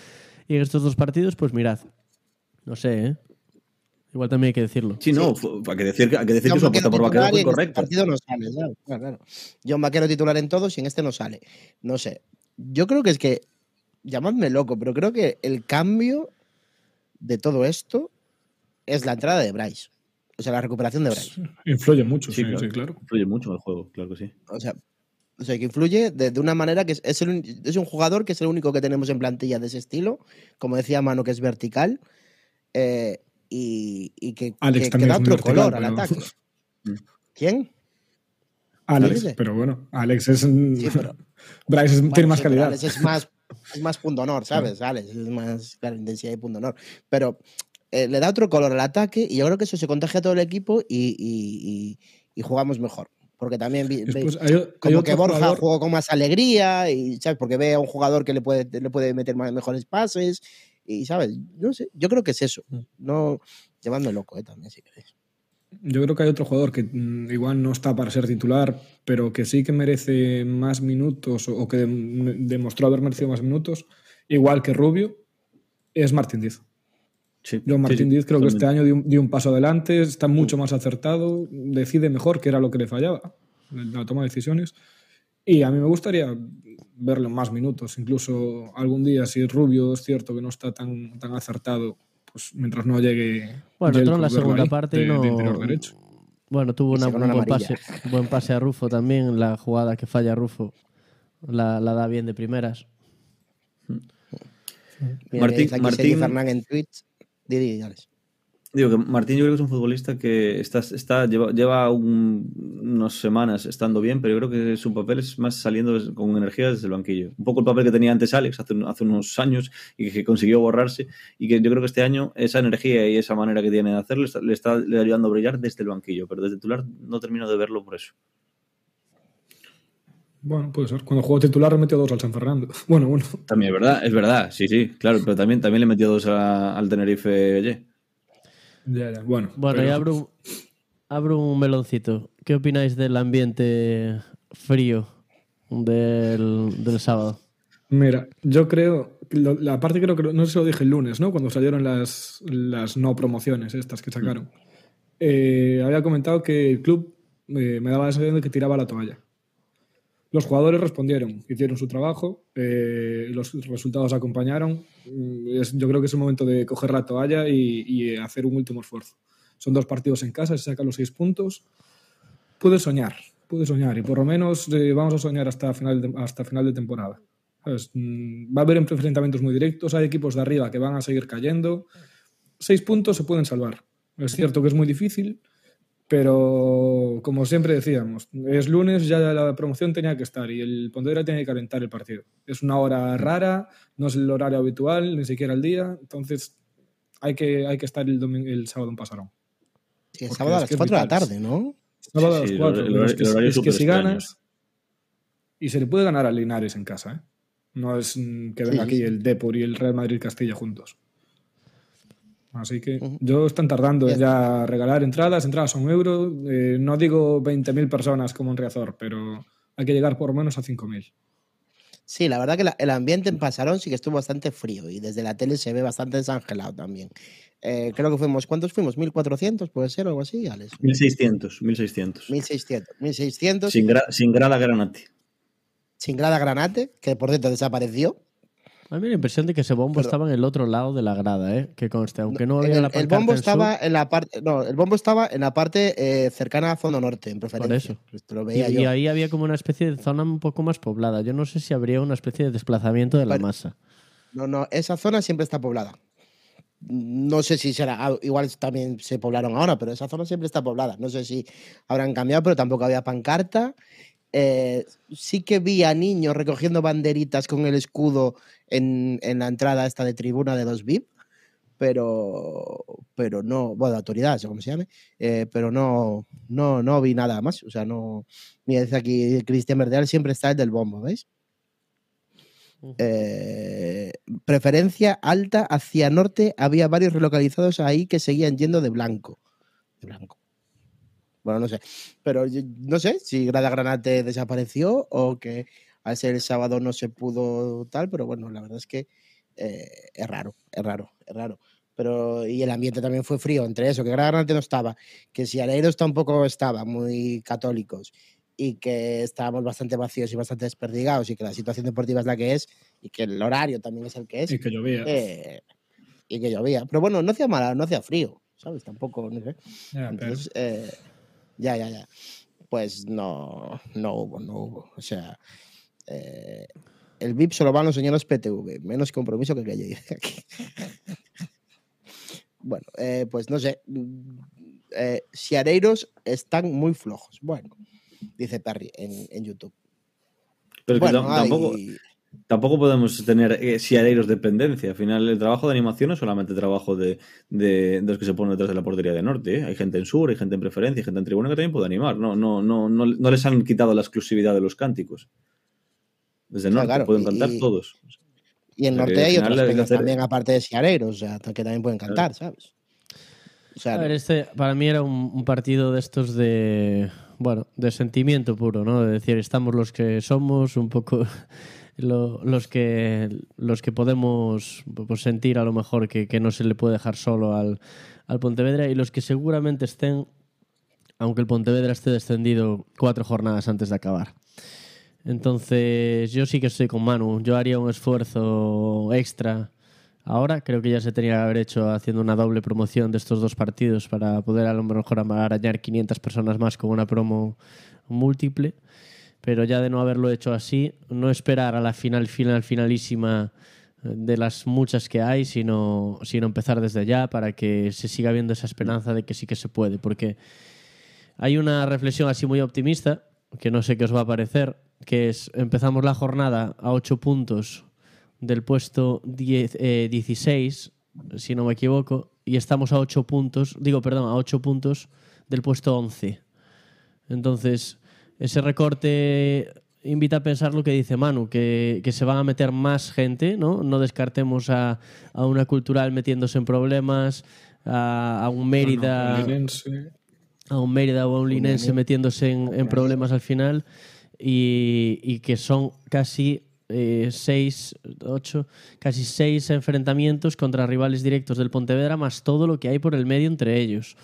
Speaker 2: Y en estos dos partidos, pues mirad. No sé, ¿eh? Igual también hay que decirlo.
Speaker 4: Sí, no, hay que decir, que- hay que, decir
Speaker 1: John
Speaker 4: que su apuesta por Vaquero fue
Speaker 1: en este
Speaker 4: correcta.
Speaker 1: partido no sale. Claro, claro. John Vaquero titular en todos y en este no sale. No sé. Yo creo que es que, llamadme loco, pero creo que el cambio de todo esto es la entrada de Bryce. O sea, la recuperación de Bryce.
Speaker 3: Influye mucho,
Speaker 4: Sí,
Speaker 3: sí,
Speaker 4: claro.
Speaker 3: sí, claro.
Speaker 4: Influye mucho en el juego, claro que sí.
Speaker 1: O sea, o sea que influye de, de una manera que es, es, el es un jugador que es el único que tenemos en plantilla de ese estilo. Como decía Mano, que es vertical. eh, y, y que,
Speaker 3: Alex
Speaker 1: que- da otro
Speaker 3: vertical,
Speaker 1: color al ataque. ¿Quién?
Speaker 3: Alex, pero bueno, Alex es. un-
Speaker 1: Sí, pero-
Speaker 3: Bryce es-
Speaker 1: Bueno,
Speaker 3: tiene más
Speaker 1: sí,
Speaker 3: calidad.
Speaker 1: Alex es más, es más punto honor, ¿sabes? Alex es más claro, intensidad y punto honor. Pero eh, le da otro color al ataque y yo creo que eso se contagia a todo el equipo y, y- y- y jugamos mejor. Porque también
Speaker 3: Después hay, hay
Speaker 1: como que Borja
Speaker 3: jugador-
Speaker 1: jugó con más alegría y ¿sabes? porque ve a un jugador que le puede, le puede meter más- mejores pases y sabes, no sé, yo creo que es eso.
Speaker 3: Mm.
Speaker 1: No llamadme loco, eh, también si queréis.
Speaker 3: Yo creo que hay otro jugador que mm, igual no está para ser titular, pero que sí que merece más minutos o, que dem- demostró haber merecido más minutos, igual que Rubio, es Martín Díaz.
Speaker 4: Sí,
Speaker 3: Yo, Martín
Speaker 4: sí,
Speaker 3: Díaz, creo que este año dio un, dio un paso adelante, está mucho más acertado, decide mejor, que era lo que le fallaba, la toma de decisiones. Y a mí me gustaría verlo en más minutos, incluso algún día, si Rubio es cierto que no está tan, tan acertado, pues mientras no llegue.
Speaker 2: Bueno, entró en la segunda
Speaker 3: ahí,
Speaker 2: parte
Speaker 3: de- de
Speaker 2: no.
Speaker 3: interior derecho.
Speaker 2: Bueno, tuvo una, un buen pase, buen pase a Rufo también. La jugada que falla Rufo la, la da bien de primeras.
Speaker 1: Mira,
Speaker 4: Martín- Martín-
Speaker 1: Sergi Fernán en Twitch. Di, di, Alex.
Speaker 4: Digo que Martín yo creo que es un futbolista que está, está, lleva, lleva un- unas semanas estando bien, pero yo creo que su papel es más saliendo con energía desde el banquillo. Un poco el papel que tenía antes Alex hace, hace unos años y que consiguió borrarse y que yo creo que este año esa energía y esa manera que tiene de hacerlo le está, le está le ayudando a brillar desde el banquillo, pero desde titular no termino de verlo por eso.
Speaker 3: Bueno, puede ser. Cuando jugó titular metió dos al San Fernando. Bueno, uno.
Speaker 4: También es verdad, es verdad, sí, sí, claro, pero también, también le metió dos a- al Tenerife ayer.
Speaker 3: Ya, ya. Bueno,
Speaker 2: Bueno,
Speaker 3: pero-
Speaker 2: y abro, un- abro un meloncito. ¿Qué opináis del ambiente frío del, del sábado?
Speaker 3: Mira, yo creo, lo- la parte creo que no sé si lo dije el lunes, ¿no? Cuando salieron las, las no promociones estas que sacaron. Eh, había comentado que el club eh, me daba la sensación de que tiraba la toalla. Los jugadores respondieron, hicieron su trabajo, eh, los resultados acompañaron. Mm, yo creo que es el momento de coger la toalla y, hacer un último esfuerzo. Son dos partidos en casa, se sacan los seis puntos. Pude soñar, pude soñar y por lo menos eh, vamos a soñar hasta final de, hasta final de temporada. Mm, Va a haber enfrentamientos muy directos, hay equipos de arriba que van a seguir cayendo. Seis puntos se pueden salvar. Es cierto que es muy difícil, pero como siempre decíamos, es lunes, ya la promoción tenía que estar y el Pontevedra tiene que calentar el partido. Es una hora rara, no es el horario habitual, ni siquiera el día, entonces hay que, hay que estar el, domingo, el sábado en Pasarón.
Speaker 1: Sí, el sábado a
Speaker 3: es
Speaker 1: las
Speaker 3: que es
Speaker 1: 4 de la tarde, ¿no?
Speaker 3: Sábado a las
Speaker 4: el
Speaker 3: 4.
Speaker 4: hor- el
Speaker 3: pero es que,
Speaker 4: el horario
Speaker 3: es que
Speaker 4: súper
Speaker 3: si ganas. Y se le puede ganar a Linares en casa, ¿eh? No es mm, que venga
Speaker 1: Sí,
Speaker 3: aquí el Depor y el Real Madrid Castilla juntos. Así que yo están tardando
Speaker 1: Ya
Speaker 3: ya regalar entradas. Entradas a un euro. Eh, no digo 20.000 personas como en Riazor, pero hay que llegar por lo menos a 5.000.
Speaker 1: Sí, la verdad que la- el ambiente en Pasarón sí que estuvo bastante frío y desde la tele se ve bastante desangelado también. Eh, creo que fuimos, ¿cuántos fuimos? ¿1400? ¿Puede ser algo así, Alex?
Speaker 4: 1600, 1600.
Speaker 1: 1600. 1600
Speaker 4: Sin, gra- sin grada granate.
Speaker 1: sin grada granate, que por cierto desapareció.
Speaker 2: A mí me da la impresión de que ese bombo
Speaker 1: Pero-
Speaker 2: estaba en el otro lado de la grada, ¿eh? Que conste, aunque no había
Speaker 1: el,
Speaker 2: la
Speaker 1: el
Speaker 2: pancarta
Speaker 1: bombo estaba
Speaker 2: sur,
Speaker 1: en la parte, no, el bombo estaba en la parte eh, cercana a Fondo Norte, en preferencia.
Speaker 2: eso.
Speaker 1: Esto lo
Speaker 2: y,
Speaker 1: veía
Speaker 2: y
Speaker 1: yo.
Speaker 2: ahí había como una especie de zona un poco más poblada. Yo no sé si habría una especie de desplazamiento de la
Speaker 1: Pero-
Speaker 2: masa.
Speaker 1: No, no, esa zona siempre está poblada. No sé si será, ah, igual también se poblaron ahora, pero esa zona siempre está poblada. No sé si habrán cambiado, pero tampoco había pancarta. Eh, sí que vi a niños recogiendo banderitas con el escudo en, en la entrada esta de tribuna de los VIP, pero, pero no, bueno, de autoridad, o como se llame, eh, pero no, no, no vi nada más. O sea, no. Mira, dice aquí Cristian Verdeal, siempre está el del bombo, ¿veis? Eh, preferencia alta hacia norte, había varios relocalizados ahí que seguían yendo de blanco. De blanco. Bueno, no sé. Pero no sé si Grada Granate desapareció o que al ser el sábado no se pudo tal, pero bueno, la verdad es que eh, es raro, es raro, es raro. Pero, y el ambiente también fue frío entre eso, que Grada Granate no estaba, que si Aleiros tampoco estaba, muy católicos, y que estábamos bastante vacíos y bastante desperdigados, y que la situación deportiva es la que es, y que el horario también es el que es,
Speaker 3: Y que llovía.
Speaker 1: eh, y que llovía. Pero bueno, no hacía mala, no hacía frío, ¿sabes? Tampoco, no sé.
Speaker 3: Pero-
Speaker 1: Entonces, eh, ya, ya, ya. Pues no, no hubo, no hubo. O sea, eh, el VIP solo van los señores PTV, menos compromiso que que yo aquí. bueno, eh, pues no sé. Eh, Siareiros están muy flojos. Bueno, dice Perry en, en YouTube.
Speaker 4: Pero que
Speaker 1: Bueno,
Speaker 4: tam- tampoco,
Speaker 1: hay-
Speaker 4: tampoco podemos tener eh, siareiros dependencia. Al final, el trabajo de animación es solamente trabajo de, de- de los que se ponen detrás de la portería de norte. ¿eh? Hay gente en sur, hay gente en preferencia, hay gente en tribuna que también puede animar. No, no, no, no, no les han quitado la exclusividad de los cánticos. Desde
Speaker 1: Claro,
Speaker 4: norte
Speaker 1: claro,
Speaker 4: pueden cantar
Speaker 1: y-
Speaker 4: todos.
Speaker 1: Y en
Speaker 4: O sea, que
Speaker 1: norte hay peñas
Speaker 4: hacer-
Speaker 1: también, aparte de Siareiros, o sea, que también pueden cantar, ¿sabes? O sea,
Speaker 2: A
Speaker 1: no-
Speaker 2: ver, este para mí era un, un partido de estos de, bueno, de sentimiento puro, ¿no? De decir, estamos los que somos, un poco lo- los que los que podemos pues, sentir a lo mejor que, que no se le puede dejar solo al, al Pontevedra y los que seguramente estén, aunque el Pontevedra esté descendido cuatro jornadas antes de acabar. Entonces, yo sí que estoy con Manu. Yo haría un esfuerzo extra ahora. Creo que ya se tenía que haber hecho haciendo una doble promoción de estos dos partidos para poder a lo mejor arañar 500 personas más con una promo múltiple. Pero ya de no haberlo hecho así, no esperar a la final, final, finalísima eh, de las muchas que hay, sino, sino empezar desde ya para que se siga viendo esa esperanza de que sí que se puede. Porque hay una reflexión así muy optimista, que no sé qué os va a parecer, que es empezamos la jornada a 8 puntos del puesto 10, eh, 16, si no me equivoco, y estamos a 8 puntos, digo, perdón, a 8 puntos del puesto 11. Entonces, ese recorte invita a pensar lo que dice Manu, que, que se van a meter más gente, ¿no? No descartemos a, a una cultural metiéndose en problemas, a, a un Mérida a un Mérida o a un Linense metiéndose en, en problemas al final y, y que son casi eh, seis, ocho, casi seis enfrentamientos contra rivales directos del Pontevedra más todo lo que hay por el medio entre ellos.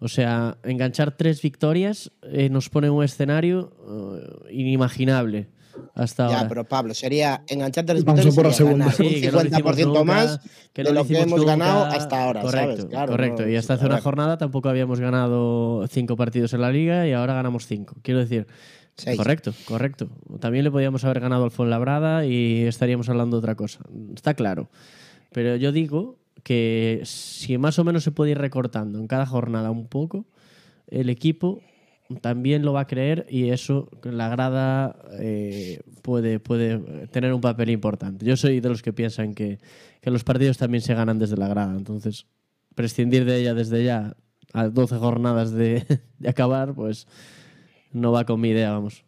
Speaker 2: O sea, enganchar tres victorias eh, nos pone en un escenario eh, inimaginable hasta
Speaker 1: Ya,
Speaker 2: ahora.
Speaker 1: pero Pablo, sería
Speaker 3: Vamos a
Speaker 1: victorias
Speaker 3: por la
Speaker 1: sería
Speaker 3: segunda.
Speaker 1: ganar
Speaker 2: Sí,
Speaker 1: un
Speaker 2: hicimos
Speaker 1: 50%
Speaker 2: nunca,
Speaker 1: más
Speaker 2: que
Speaker 1: de lo que hemos
Speaker 2: nunca.
Speaker 1: ganado hasta ahora,
Speaker 2: Correcto,
Speaker 1: ¿sabes? Claro,
Speaker 2: correcto.
Speaker 1: no,
Speaker 2: y hasta hace una jornada tampoco habíamos ganado cinco partidos en la liga y ahora ganamos cinco. Quiero decir,
Speaker 1: Seis.
Speaker 2: correcto, correcto. También le podíamos haber ganado al Fuenlabrada y estaríamos hablando de otra cosa. Está claro. Pero yo digo que si más o menos se puede ir recortando en cada jornada un poco, el equipo también lo va a creer y eso la grada eh, puede, puede tener un papel importante. Yo soy de los que piensan que, que los partidos también se ganan desde la grada, entonces prescindir de ella desde ya a 12 jornadas de, de acabar, pues no va con mi idea, vamos.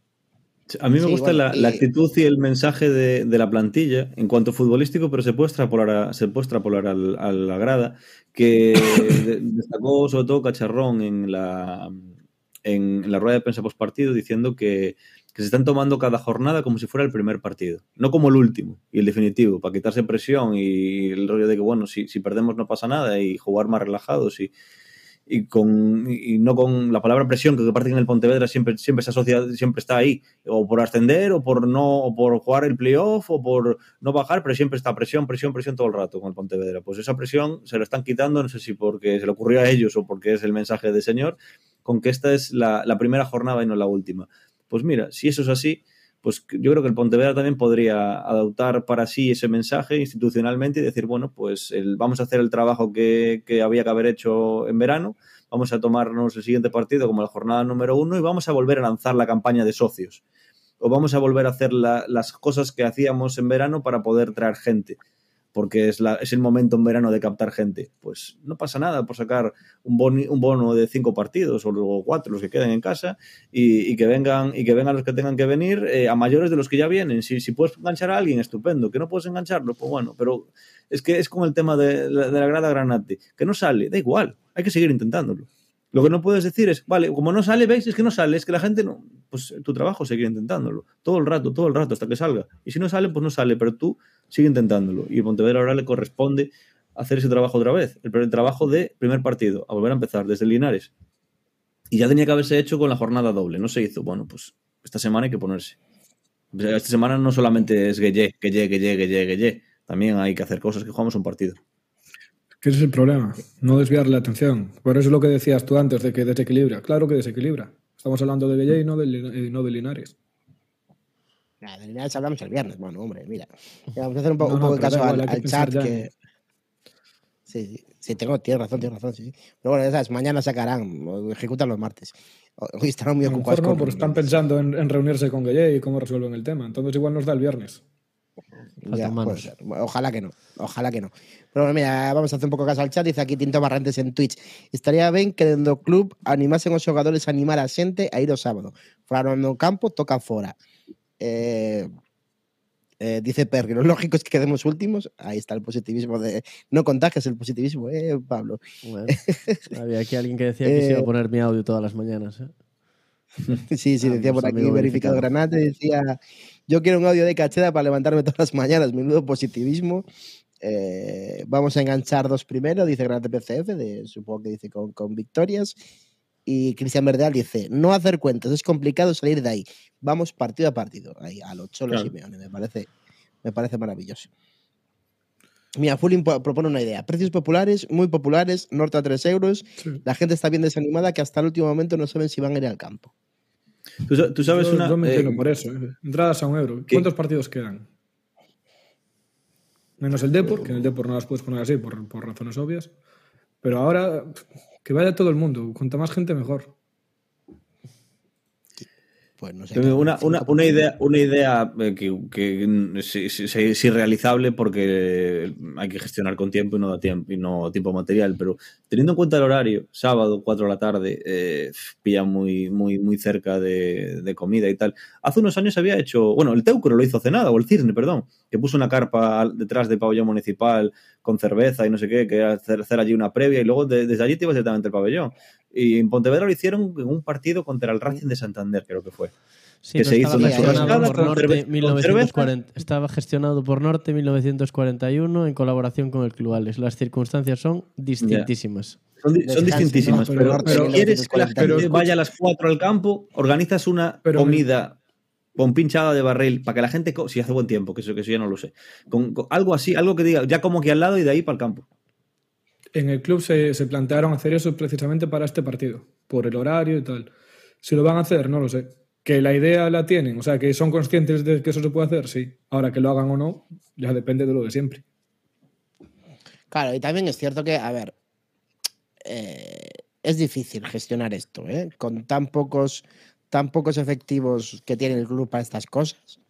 Speaker 4: A mí me
Speaker 1: Sí,
Speaker 4: gusta
Speaker 1: bueno,
Speaker 4: la, actitud y el mensaje de, de la plantilla en cuanto futbolístico, pero se puede extrapolar a, se puede extrapolar al- a la grada, que de- destacó sobre todo Cacharrón en la, en la rueda de prensa post partido diciendo que, que se están tomando cada jornada como si fuera el primer partido, no como el último y el definitivo, para quitarse presión y el rollo de que, bueno, si, si perdemos no pasa nada y jugar más relajados y, y con y no con la palabra presión que parece que en el Pontevedra siempre siempre se asocia siempre está ahí o por ascender o por no o por jugar el playoff o por no bajar pero siempre está presión presión presión todo el rato con el Pontevedra. Pues esa presión se la están quitando no sé si porque se le ocurrió a ellos o porque es el mensaje del señor con que esta es la, la primera jornada y no la última. Pues mira si eso es así pues yo creo que el Pontevedra también podría adoptar para sí ese mensaje institucionalmente y decir, bueno, pues el- vamos a hacer el trabajo que, que había que haber hecho en verano, vamos a tomarnos el siguiente partido como la jornada número uno y vamos a volver a lanzar la campaña de socios. O vamos a volver a hacer la- las cosas que hacíamos en verano para poder traer gente, porque es, es el momento en verano de captar gente. Pues no pasa nada por sacar un, boni- un bono de cinco partidos o luego cuatro, los que queden en casa, y, que vengan y que vengan los que tengan que venir eh, a mayores de los que ya vienen. Si, si puedes enganchar a alguien, estupendo. Que no puedes engancharlo, pues bueno, pero es que es como el tema de, la- de la grada granate, que no sale, da igual, hay que seguir intentándolo. Lo que no puedes decir es, vale, como no sale, veis, es que no sale, es que la gente no. Pues tu trabajo seguir intentándolo. Todo el rato, todo el rato, hasta que salga. Y si no sale, pues no sale, pero tú sigue intentándolo. Y el Pontevedra ahora le corresponde hacer ese trabajo otra vez. El, trabajo de primer partido, a volver a empezar desde Linares. Y ya tenía que haberse hecho con la jornada doble, no se hizo. Bueno, pues esta semana hay que ponerse. Esta semana no solamente es Gueye, Gueye, Gueye, Gueye, Gueye. También hay que hacer cosas que jugamos un partido.
Speaker 3: Ese es el problema, no desviarle la atención. Por eso es lo que decías tú antes de que desequilibra. Claro que desequilibra. Estamos hablando de Gueye y eh, no de Linares.
Speaker 1: Nada, de hablamos el viernes. Bueno, hombre, mira. Vamos a hacer un, po-
Speaker 3: No,
Speaker 1: un
Speaker 3: no,
Speaker 1: poco de caso al,
Speaker 3: que
Speaker 1: chat que. Sí, sí, sí, tengo, tienes razón, tienes razón, sí. sí. Pero bueno, ya sabes, mañana sacarán, o ejecutan los martes. Hoy estarán muy ocupados
Speaker 3: mejor no,
Speaker 1: con
Speaker 3: porque están pensando en, en reunirse con Gueye y cómo resuelven el tema. Entonces igual nos da el viernes.
Speaker 1: Ya, Ojalá que no, ojalá que no. Pero bueno, mira, vamos a hacer un pouco caso al chat. Dice aquí Tinto Barrantes en Twitch. Estaría ben que dentro do club animasen os xogadores a animar a xente a ir o sábado. Fora no campo, toca fora. Eh, eh, dice Per, que lo lógico es que quedemos últimos. Ahí está el positivismo de... No contagias el positivismo, eh, Pablo.
Speaker 2: Bueno, había aquí alguien que decía que se iba a
Speaker 1: Eh,
Speaker 2: poner mi audio todas las mañanas. ¿eh?
Speaker 1: Sí, sí,
Speaker 2: Ah,
Speaker 1: decía por aquí verificado. Granate, decía, yo quiero un audio de cacheda para levantarme todas las mañanas, menudo positivismo. Vamos a enganchar dos primero, dice Granate PCF, de, supongo que dice con, con victorias. Y Cristian Verdeal dice, no hacer cuentas, es complicado salir de ahí. Vamos partido a partido, ahí, a los cholos
Speaker 4: Claro.
Speaker 1: y Simeone, me parece, me parece maravilloso. Mira, Fulling po- propone una idea. Precios populares, muy populares, norte a 3 euros.
Speaker 3: Sí.
Speaker 1: La gente está bien desanimada que hasta el último momento no saben si van a ir al campo.
Speaker 4: Tú, sa- tú sabes
Speaker 3: yo,
Speaker 4: una.
Speaker 3: yo me
Speaker 4: eh,
Speaker 3: por eso. eh. Entradas a un euro.
Speaker 4: ¿qué?
Speaker 3: ¿Cuántos partidos quedan? Menos el Depor, que en el Depor no las puedes poner así por, por razones obvias. Pero ahora, que vaya todo el mundo. Cuanta más gente, mejor.
Speaker 1: Pues no sé.
Speaker 4: Una, una, una idea, una idea eh, que, que es, es- es- es irrealizable porque hay que gestionar con tiempo y no da tiempo y no tiempo material, pero teniendo en cuenta el horario, sábado, 4 de la tarde, eh, pilla muy, muy, muy cerca de, de comida y tal. Hace unos años había hecho, bueno, el Teucro lo hizo hace nada, o el Cisne, perdón, que puso una carpa detrás del pabellón municipal con cerveza y no sé qué, que era hacer, hacer allí una previa y luego de- desde allí te ibas directamente al pabellón. Y en Pontevedra lo hicieron en un partido contra el Racing de Santander, creo que fue.
Speaker 2: Sí,
Speaker 4: Que se
Speaker 2: estaba
Speaker 4: hizo
Speaker 1: una
Speaker 2: gestionado
Speaker 4: churrascada
Speaker 2: por
Speaker 4: con
Speaker 2: Norte
Speaker 4: cerveza- con
Speaker 2: 1940. Estaba gestionado por Norte 1941 en colaboración con el Club Alex. Las circunstancias son distintísimas.
Speaker 4: Son, di- son
Speaker 1: Descanso,
Speaker 4: distintísimas,
Speaker 3: ¿no?
Speaker 4: pero,
Speaker 3: Pero-
Speaker 4: pero
Speaker 3: pero-
Speaker 4: quieres que la gente vaya a las 4 al campo, organizas una
Speaker 3: Pero-
Speaker 4: comida con pinchada de barril para que la gente, si hace buen tiempo, que eso, que eso ya no lo sé, con, con algo así, algo que diga, ya como aquí al lado y de ahí para el campo.
Speaker 3: En el club se, se plantearon hacer eso precisamente para este partido, por el horario y tal. Si lo van a hacer, no lo sé. Que la idea la tienen, o sea, que son conscientes de que eso se puede hacer, sí. Ahora que lo hagan o no, ya depende de lo de siempre.
Speaker 1: Claro, y también es cierto que, a ver, eh, es difícil gestionar esto, ¿eh? Con tan pocos, tan pocos efectivos que tiene el club para estas cosas.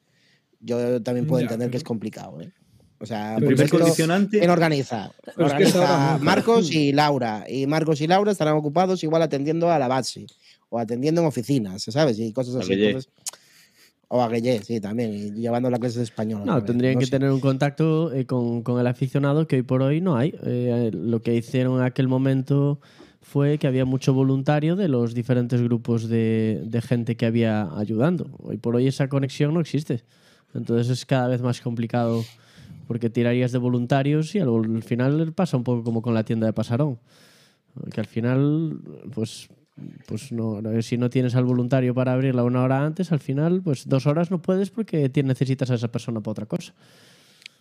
Speaker 1: Yo también puedo
Speaker 3: Ya,
Speaker 1: entender que es complicado, ¿eh? O sea,
Speaker 3: El
Speaker 4: primer condicionante-
Speaker 1: ¿Quién organiza?
Speaker 3: Pero es que
Speaker 1: Organiza
Speaker 3: nunca.
Speaker 1: Marcos y Laura. Y Marcos y Laura estarán ocupados igual atendiendo a la base o atendiendo en oficinas, ¿sabes? Y cosas así. Entonces- o a Guille, sí, también. Y llevando la clase de español.
Speaker 2: No, tendrían
Speaker 1: no
Speaker 2: que
Speaker 1: sé.
Speaker 2: tener un contacto eh, con, con el aficionado que hoy por hoy no hay. Eh, lo que hicieron en aquel momento fue que había mucho voluntario de los diferentes grupos de, de gente que había ayudando. Hoy por hoy esa conexión no existe. Entonces es cada vez más complicado porque tirarías de voluntarios y al, al final pasa un poco como con la tienda de Pasarón. Que al final, pues, pues no, si no tienes al voluntario para abrirla una hora antes, al final, pues dos horas no puedes porque necesitas a esa persona para otra cosa.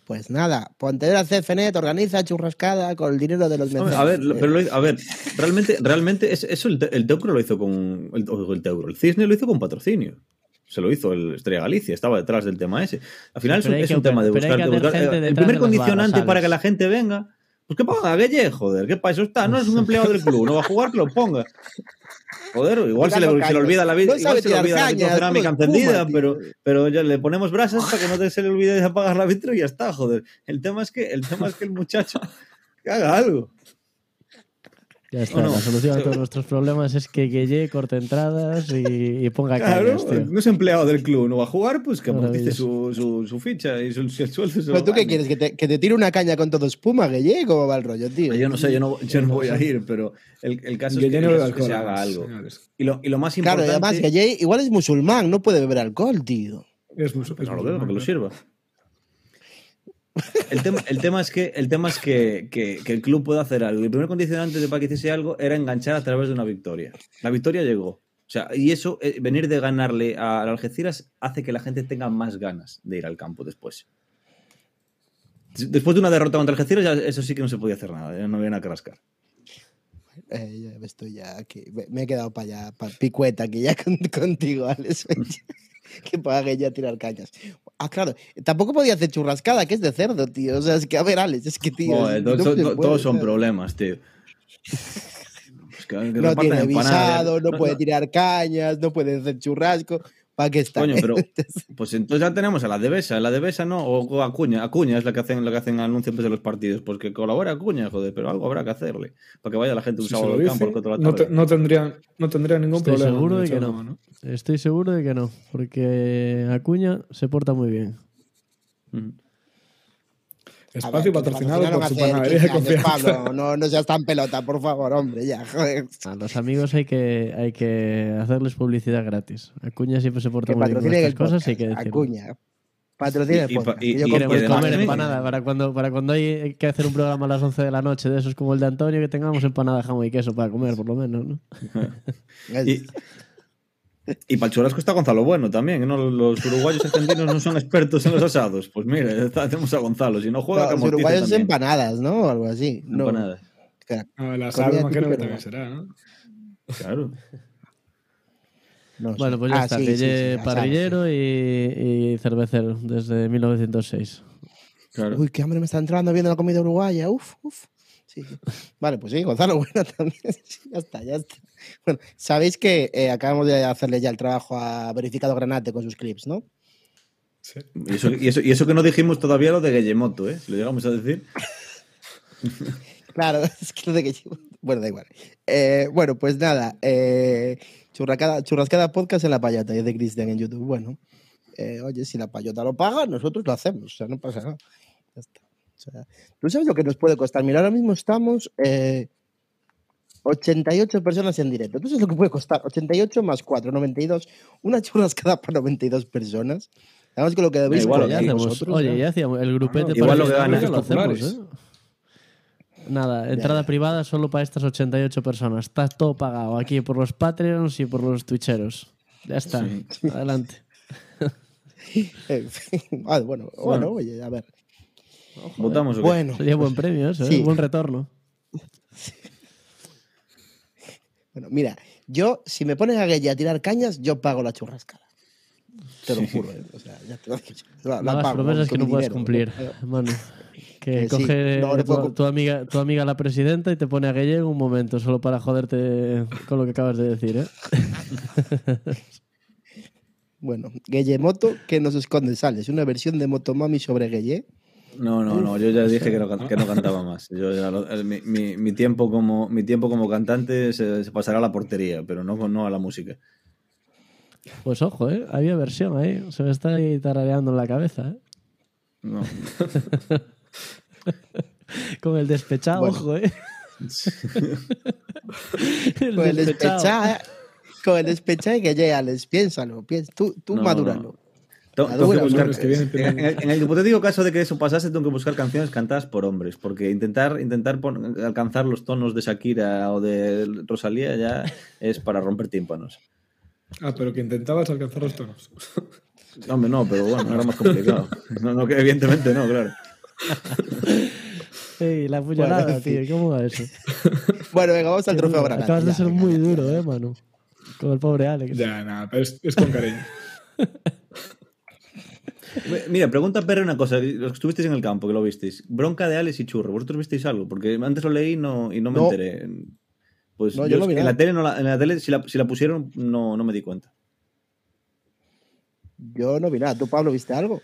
Speaker 1: Pues nada, Pontevedra CFNet organiza churrascada con el dinero de los mecenas.
Speaker 4: A ver, pero lo- a ver, realmente, realmente es- eso el, el Teucro lo hizo con el, el Teucro, el Cisne lo hizo con patrocinio. Se lo hizo el Estrella Galicia, estaba detrás del tema ese. Al final es
Speaker 2: Pero
Speaker 4: es
Speaker 2: que
Speaker 4: un tema de buscar. de buscar- el primer condicionante
Speaker 2: barras,
Speaker 4: para que la gente venga, pues que ponga a Guille, joder, ¿qué pasa? Está, no es un empleado del club, no va a jugar, que lo ponga. Joder, igual se le,
Speaker 1: Tirando
Speaker 4: se le olvida la vida,
Speaker 1: No
Speaker 4: igual se le olvida la
Speaker 1: cañas, todo
Speaker 4: encendida,
Speaker 1: tío.
Speaker 4: pero, pero ya le ponemos brasas para que no te se le olvide de apagar la vitro y ya está, joder. El tema es que, el tema es que el muchacho que haga algo.
Speaker 2: Ya está,
Speaker 4: ¿O no?
Speaker 2: la solución a todos nuestros problemas es que Guille corte entradas y, y ponga
Speaker 4: Claro,
Speaker 2: tío.
Speaker 4: no es empleado del club, no va a jugar, pues que amortice su, su, su ficha y su, su sueldo.
Speaker 1: ¿Pero tú qué quieres? ¿Que te, que te tire una caña con todo espuma, Guille? ¿Cómo va el rollo, tío?
Speaker 4: Yo no sé, yo no, yo no voy a ir, pero el, el caso es que, se haga algo. Y lo, y lo más
Speaker 1: Claro,
Speaker 4: importante...
Speaker 1: además Guille igual es musulmán, no puede beber alcohol, tío.
Speaker 3: Es muy,
Speaker 4: Pues
Speaker 3: es
Speaker 4: no lo veo, porque lo sirva. El tema, el tema es que, el tema es que, que- que el club pueda hacer algo. El primer condicionante de para que hiciese algo era enganchar a través de una victoria. La victoria llegó. O sea, y eso, eh, venir de ganarle a al Algeciras hace que la gente tenga más ganas de ir al campo después. Después de una derrota contra Algeciras, eso sí que no se podía hacer nada, no había nada que rascar.
Speaker 1: Eh. Me- he quedado para allá, para picueta aquí ya con- contigo, Alex. que pague ya tirar cañas. Ah, claro. Tampoco podía hacer churrascada, que es de cerdo, tío. O sea, es que, a ver, Alex, es que, tío.
Speaker 4: Joder,
Speaker 1: no puede,
Speaker 4: todos son problemas, tío. Que- que
Speaker 1: No tiene visado, no puede tirar cañas, no puede hacer churrasco. ¿Para qué está?
Speaker 4: Coño, pero pues entonces ya tenemos a la Devesa, la Devesa no, o Acuña, Acuña es la que hacen, la que hacen anuncios antes de los partidos, pues que colabore Acuña, joder, pero algo habrá que hacerle, para que vaya la gente un
Speaker 3: Si
Speaker 4: sábado al campo,
Speaker 3: dice, no, te- no tendría, no tendría ningún
Speaker 2: Estoy
Speaker 3: problema.
Speaker 2: seguro de que no.
Speaker 3: mano.
Speaker 2: Estoy seguro de que no, porque Acuña se porta muy bien.
Speaker 1: Ver,
Speaker 3: Espacio
Speaker 1: te
Speaker 3: patrocinado por
Speaker 1: patrocinaron
Speaker 3: su
Speaker 1: hace
Speaker 3: panadería de
Speaker 1: 15 años,
Speaker 3: confianza.
Speaker 1: Pablo, no, no seas tan pelota, por favor, hombre, ya, joder.
Speaker 2: A los amigos hay que, hay que hacerles publicidad gratis. Acuña siempre se porta
Speaker 1: Que
Speaker 2: muy bien con estas cosas, hay
Speaker 1: podcast,
Speaker 2: que decirlo.
Speaker 1: Acuña. Patrocina el
Speaker 4: Y- y pa-
Speaker 1: podcast.
Speaker 4: y- y-
Speaker 2: Queremos
Speaker 4: y además
Speaker 2: comer empanada para cuando, para cuando hay que hacer un programa a las 11 de la noche de esos como el de Antonio, que tengamos empanada, jamón y queso para comer, por lo menos, ¿no?
Speaker 4: Y, para el churrasco está Gonzalo Bueno también, ¿no? Los uruguayos argentinos no son expertos en los asados. Pues mira, está, tenemos a Gonzalo, si no juega, que
Speaker 1: los uruguayos
Speaker 4: también.
Speaker 1: empanadas, ¿no? O algo así. No.
Speaker 4: Empanadas.
Speaker 1: Claro,
Speaker 3: la
Speaker 1: Comida
Speaker 3: sal imagino que también será, ¿no?
Speaker 4: Claro.
Speaker 1: no.
Speaker 2: Bueno, pues ya
Speaker 1: Ah,
Speaker 2: está.
Speaker 1: sí, sí,
Speaker 2: parrillero y, y cervecero desde 1906.
Speaker 4: claro.
Speaker 1: Uy, qué hambre me está entrando viendo la comida uruguaya. Uf, uf. Sí, sí. Vale, pues sí, Gonzalo Bueno también. Ya está, ya está. Bueno, sabéis que eh, acabamos de hacerle ya el trabajo a Verificado Granate con sus clips, ¿no?
Speaker 3: Sí.
Speaker 4: Y eso, y, eso, y eso que no dijimos todavía lo de Guillemoto, ¿eh? Si lo llegamos a decir.
Speaker 1: Claro, es que lo de que llevo- Bueno, da igual. Eh, bueno, pues nada. Eh, churrascada, churrascada podcast en la payota, es de Cristian en YouTube. Bueno, eh, oye, si la payota lo paga, nosotros lo hacemos. O sea, no pasa nada. Ya está. O sea, ¿Tú sabes lo que nos puede costar? Mira, ahora mismo estamos eh, 88 personas en directo. ¿Tú sabes lo que puede costar? 88 más 4, 92. Una churrascada para 92 personas. Además que lo que debéis
Speaker 4: igual
Speaker 2: ya hacemos,
Speaker 1: vosotros,
Speaker 2: oye,
Speaker 1: ¿no?
Speaker 2: ya hacíamos el grupete
Speaker 3: Claro,
Speaker 4: igual
Speaker 2: para
Speaker 4: lo que ganan
Speaker 2: lo hacemos. ¿eh? Nada, entrada
Speaker 1: ya.
Speaker 2: privada solo para estas 88 personas. Está todo pagado aquí por los Patreons y por los Twitcheros. Ya está. Adelante.
Speaker 1: Eh, ah, bueno, bueno, oye, a ver.
Speaker 4: Votamos. ¿o qué?
Speaker 1: Bueno,
Speaker 2: Sería buen premio eso, ¿eh?
Speaker 1: Sí.
Speaker 2: buen retorno.
Speaker 1: Bueno, mira, yo, si me pones a Guille a tirar cañas, yo pago la churrascada. Te lo juro, ¿eh? O sea, ya te lo. La,
Speaker 2: No
Speaker 1: la pago,
Speaker 2: promesas que no puedes
Speaker 1: dinero.
Speaker 2: cumplir, mano. Que
Speaker 1: Que
Speaker 2: coge
Speaker 1: no
Speaker 2: tu amiga, tu amiga la presidenta y te pone a Guille en un momento solo para joderte con lo que acabas de decir, ¿eh?
Speaker 1: Bueno, Guille Moto, que nos esconde sales. Una versión de Motomami sobre Guille.
Speaker 4: No, no, no, yo ya dije que no, can- que no cantaba más. Yo ya lo- el- mi, mi- mi tiempo como, mi tiempo como cantante se, se pasará a la portería, pero no, con- no a la música.
Speaker 2: Pues ojo, ¿eh? Había versión ahí. Se me está ahí tarareando en la cabeza, ¿eh?
Speaker 4: No.
Speaker 2: Con el despechado,
Speaker 1: Bueno.
Speaker 2: ojo, ¿eh? el
Speaker 1: Con el
Speaker 2: despechado.
Speaker 1: con el despechá y que llega, les piénsalo, tú, tú
Speaker 4: No,
Speaker 1: madúralo.
Speaker 4: no. Tengo-
Speaker 1: La
Speaker 4: tengo que
Speaker 1: dura,
Speaker 4: buscar-
Speaker 3: lunes que viene
Speaker 4: en, el, en el hipotético caso de que eso pasase, tengo que buscar canciones cantadas por hombres, porque intentar, intentar pon- alcanzar los tonos de Shakira o de Rosalía ya es para romper tímpanos.
Speaker 3: Ah, pero que intentabas alcanzar los tonos.
Speaker 4: Hombre, no, pero bueno, era más complicado. No, no, que evidentemente no, claro.
Speaker 2: Ey, la puñalada,
Speaker 1: Bueno,
Speaker 2: tío. ¿Cómo va eso?
Speaker 1: Bueno, venga, vamos al trofeo. Granate.
Speaker 2: Acabas de ser muy duro, ¿eh, Manu? Con el pobre Alex.
Speaker 3: Ya, nada, pero es, es con cariño.
Speaker 4: Mira, pregunta Perre una cosa. Los que estuvisteis en el campo, que lo visteis. Bronca de Alex y Churro. ¿Vosotros visteis algo? Porque antes lo leí no, y no me
Speaker 1: No.
Speaker 4: enteré. Pues
Speaker 1: No,
Speaker 4: yo, en
Speaker 1: nada.
Speaker 4: la tele, no la- en la tele si, la, si la pusieron, no, no me di cuenta.
Speaker 1: Yo no vi nada. ¿Tú, Pablo, viste algo?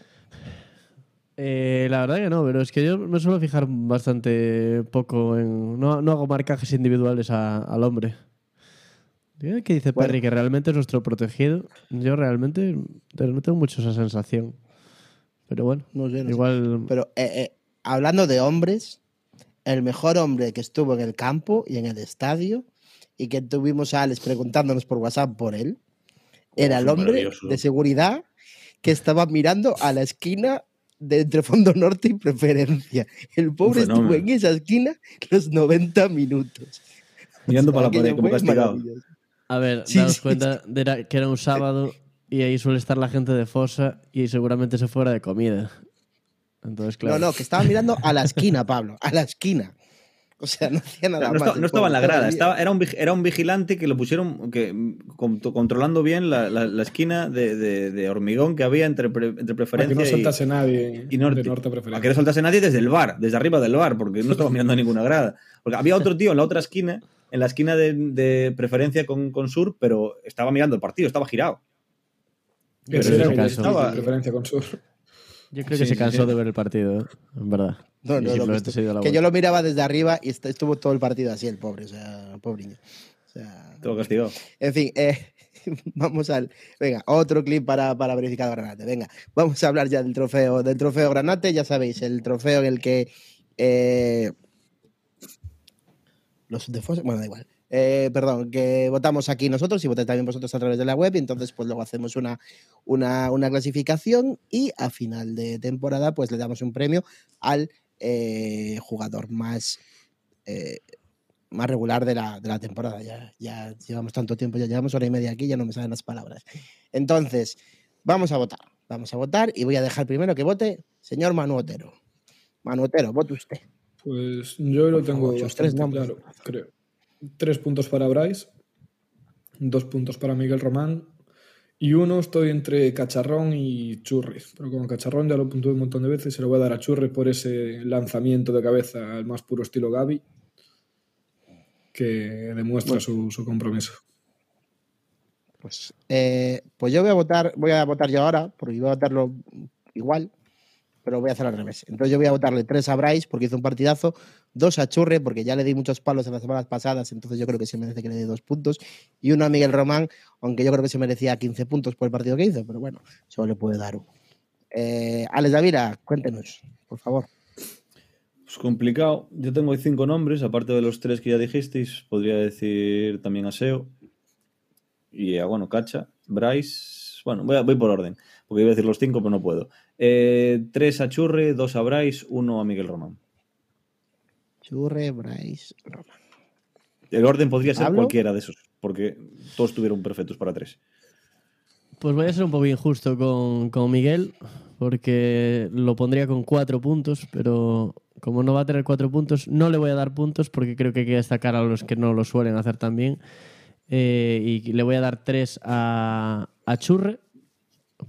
Speaker 2: Eh, la verdad que no, pero es que yo me suelo fijar bastante poco en. No, no hago marcajes individuales a- al hombre. ¿Qué dice
Speaker 1: Bueno.
Speaker 2: Perry? Que realmente es nuestro protegido. Yo realmente no tengo mucho esa sensación. Pero bueno,
Speaker 1: No sé, no sé.
Speaker 2: igual.
Speaker 1: Pero eh, eh, hablando de hombres, el mejor hombre que estuvo en el campo y en el estadio y que tuvimos a Alex preguntándonos por WhatsApp por él, era el hombre de seguridad que estaba mirando a la esquina de entre Fondo Norte y Preferencia. El pobre estuvo en esa esquina los 90 minutos.
Speaker 4: Mirando
Speaker 1: O sea,
Speaker 4: para la pared como castigado.
Speaker 2: A ver,
Speaker 1: Sí,
Speaker 2: daos
Speaker 1: sí,
Speaker 2: cuenta de era- que era un sábado y ahí suele estar la gente de Fosa y seguramente se fuera de comida. Entonces, claro.
Speaker 1: No, no, que estaba mirando a la esquina, Pablo, a la esquina. O sea, no hacía nada
Speaker 4: No,
Speaker 1: más.
Speaker 4: no estaba en la grada, estaba, era, un, era un vigilante que lo pusieron que, con- controlando bien la, la- la esquina de, de- de hormigón que había entre, pre- entre
Speaker 3: Para que
Speaker 4: preferencia
Speaker 3: no
Speaker 4: y,
Speaker 3: soltase nadie
Speaker 4: y norte.
Speaker 3: de norte a
Speaker 4: Para
Speaker 3: preferencia.
Speaker 4: que no soltase nadie desde el bar, desde arriba del bar, porque no estaba mirando a ninguna grada. Porque había otro tío en la otra esquina, en la esquina de, de preferencia con, con sur, pero estaba mirando el partido, estaba girado.
Speaker 2: Pero en caso-
Speaker 3: estaba preferencia con sur.
Speaker 2: Yo creo
Speaker 4: Sí,
Speaker 2: que se cansó
Speaker 4: sí.
Speaker 2: de ver el partido, ¿eh? en verdad.
Speaker 1: No, no, no, que, que yo lo miraba desde arriba y est- estuvo todo el partido así, el pobre, o sea, pobre niño. O sea,
Speaker 4: Todo castigado.
Speaker 1: en fin, eh, vamos al. Venga, otro clip para, para verificar Granate. Venga, vamos a hablar ya del trofeo, del trofeo Granate, ya sabéis, el trofeo en el que. eh, los de Fosa- bueno, da igual. Eh, perdón, que votamos aquí nosotros y votáis también vosotros a través de la web y entonces pues luego hacemos una, una, una clasificación y a final de temporada pues le damos un premio al eh, jugador más, eh, más regular de la, de la temporada. Ya, ya llevamos tanto tiempo, ya llevamos hora y media aquí, ya no me salen las palabras. Entonces, vamos a votar. Vamos a votar y voy a dejar primero que vote señor Manu Otero. Manu Otero, vote usted.
Speaker 3: Pues yo lo
Speaker 1: Por
Speaker 3: tengo
Speaker 1: favor,
Speaker 3: bastante
Speaker 1: tres nombres.
Speaker 3: claro, creo. Tres puntos para Bryce, dos puntos para Miguel Román y uno estoy entre Cacharrón y Churri. Pero como Cacharrón ya lo puntué un montón de veces, se lo voy a dar a Churri por ese lanzamiento de cabeza al más puro estilo Gaby que demuestra su, su compromiso.
Speaker 1: Pues, eh, pues yo voy a votar, voy a votar yo ahora, porque iba a votarlo igual, pero voy a hacer al revés. Entonces yo voy a votarle tres a Bryce porque hizo un partidazo, dos a Churre porque ya le di muchos palos en las semanas pasadas, entonces yo creo que se merece que le dé dos puntos, y uno a Miguel Román, aunque yo creo que se merecía 15 puntos por el partido que hizo, pero bueno, solo le puede dar uno. Eh, Alex Davira, cuéntenos, por favor.
Speaker 4: Pues complicado. Yo tengo cinco nombres, aparte de los tres que ya dijisteis, podría decir también a Seo. Y a, bueno, Cacha, Bryce. Bueno, voy por orden, porque iba a decir los cinco, pero no puedo. Eh, tres a Churre, dos a Bryce, uno a Miguel Román.
Speaker 1: Churre, Bryce.
Speaker 4: El orden podría ser cualquiera de esos, porque todos tuvieron perfectos para tres.
Speaker 2: Pues voy a ser un poco injusto con, con Miguel, porque lo pondría con cuatro puntos, pero como no va a tener cuatro puntos, no le voy a dar puntos porque creo que hay que destacar a los que no lo suelen hacer tan bien. Eh, y le voy a dar tres a, a Churre,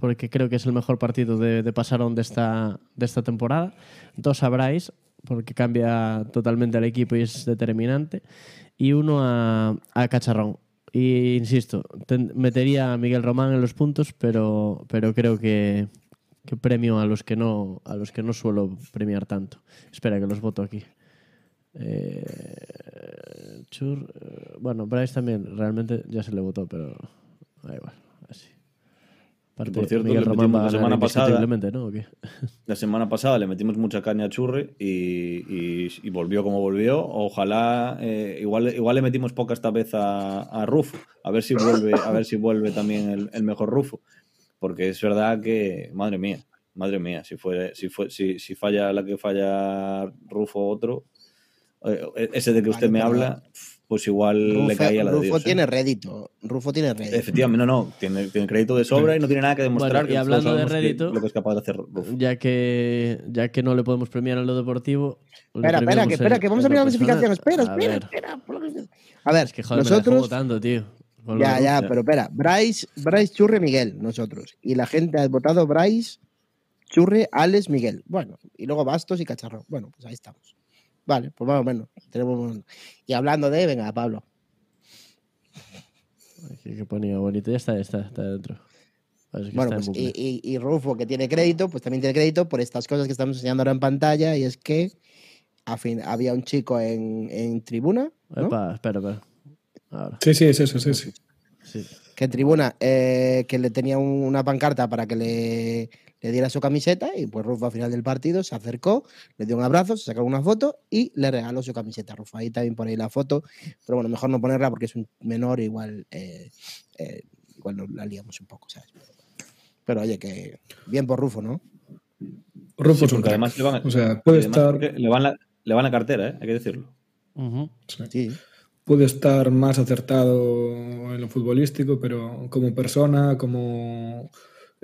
Speaker 2: porque creo que es el mejor partido de, de Pasarón de esta, de esta temporada. Dos a Bryce, porque cambia totalmente al equipo y es determinante. Y uno a, a Cacharrón. Y insisto, ten- metería a Miguel Román en los puntos, pero, pero creo que, que premio a los que no a los que no suelo premiar tanto. Espera que los voto aquí. Eh, Chur, eh, bueno, Bryce también realmente ya se le votó, pero da igual,
Speaker 4: por cierto,
Speaker 2: Miguel
Speaker 4: le
Speaker 2: Román
Speaker 4: metimos
Speaker 2: va a
Speaker 4: la semana pasada-
Speaker 2: indiscutiblemente, ¿no? ¿O qué?
Speaker 4: La semana pasada le metimos mucha caña a Churri y, y- y volvió como volvió. Ojalá, eh, igual, igual le metimos poca esta vez a, a Rufo. A ver si vuelve, a ver si vuelve también el, el mejor Rufo. Porque es verdad que, madre mía, madre mía, si fue, si fue, si, si falla la que falla Rufo otro, eh, ese de que usted me habla, pues igual le caía la de
Speaker 1: Rufo
Speaker 4: Dios. ¿eh?
Speaker 1: tiene rédito. Rufo tiene rédito.
Speaker 4: Efectivamente, no, no, tiene, tiene crédito de sobra y no tiene nada que demostrar.
Speaker 2: Bueno, y
Speaker 4: que
Speaker 2: hablando de
Speaker 4: que-
Speaker 2: rédito-
Speaker 4: lo que es capaz de hacer Rufo.
Speaker 2: Ya que ya que no le podemos premiar en lo deportivo.
Speaker 1: Espera, espera, que, espera, que vamos a mirar la clasificación. Espera,
Speaker 2: A
Speaker 1: espera,
Speaker 2: ver,
Speaker 1: espera. A ver,
Speaker 2: Es que joder, me
Speaker 1: nosotros.
Speaker 2: juego tanto, tío.
Speaker 1: Ya, ya,
Speaker 4: ya.
Speaker 1: pero espera. Bryce, Bryce, Churre, Miguel, nosotros. Y la gente ha votado Bryce, Churre, Alex, Miguel. Bueno, y luego Bastos y Cacharro. Bueno, pues ahí estamos. Vale, pues más o menos. Tenemos... Y hablando de, venga, Pablo.
Speaker 2: Aquí que ponía bonito. Ya está, ya está, está dentro. Que
Speaker 1: Bueno,
Speaker 2: está
Speaker 1: pues y,
Speaker 2: bucle.
Speaker 1: y- y Rufo, que tiene crédito, pues también tiene crédito por estas cosas que estamos enseñando ahora en pantalla. Y es que a fin, había un chico en, en tribuna, ¿no?
Speaker 2: Epa, espera, espera. Ahora,
Speaker 3: Sí, sí, es eso, es eso.
Speaker 2: sí.
Speaker 1: que en tribuna eh, que le tenía un- una pancarta para que le, le diera su camiseta y pues Rufo al final del partido se acercó, le dio un abrazo, se sacó una foto y le regaló su camiseta a Rufo. Ahí también por ahí la foto, pero bueno, mejor no ponerla porque es un menor igual, eh, eh, igual nos la liamos un poco, ¿sabes? Pero oye, que bien por Rufo, ¿no?
Speaker 3: Rufo
Speaker 4: Sí,
Speaker 3: es un
Speaker 4: porque además le van,
Speaker 3: O sea, puede
Speaker 4: además
Speaker 3: estar,
Speaker 4: le van la, le van la cartera, ¿eh? hay que decirlo.
Speaker 3: Sí.
Speaker 1: Sí.
Speaker 3: puede estar más acertado en lo futbolístico, pero como persona, como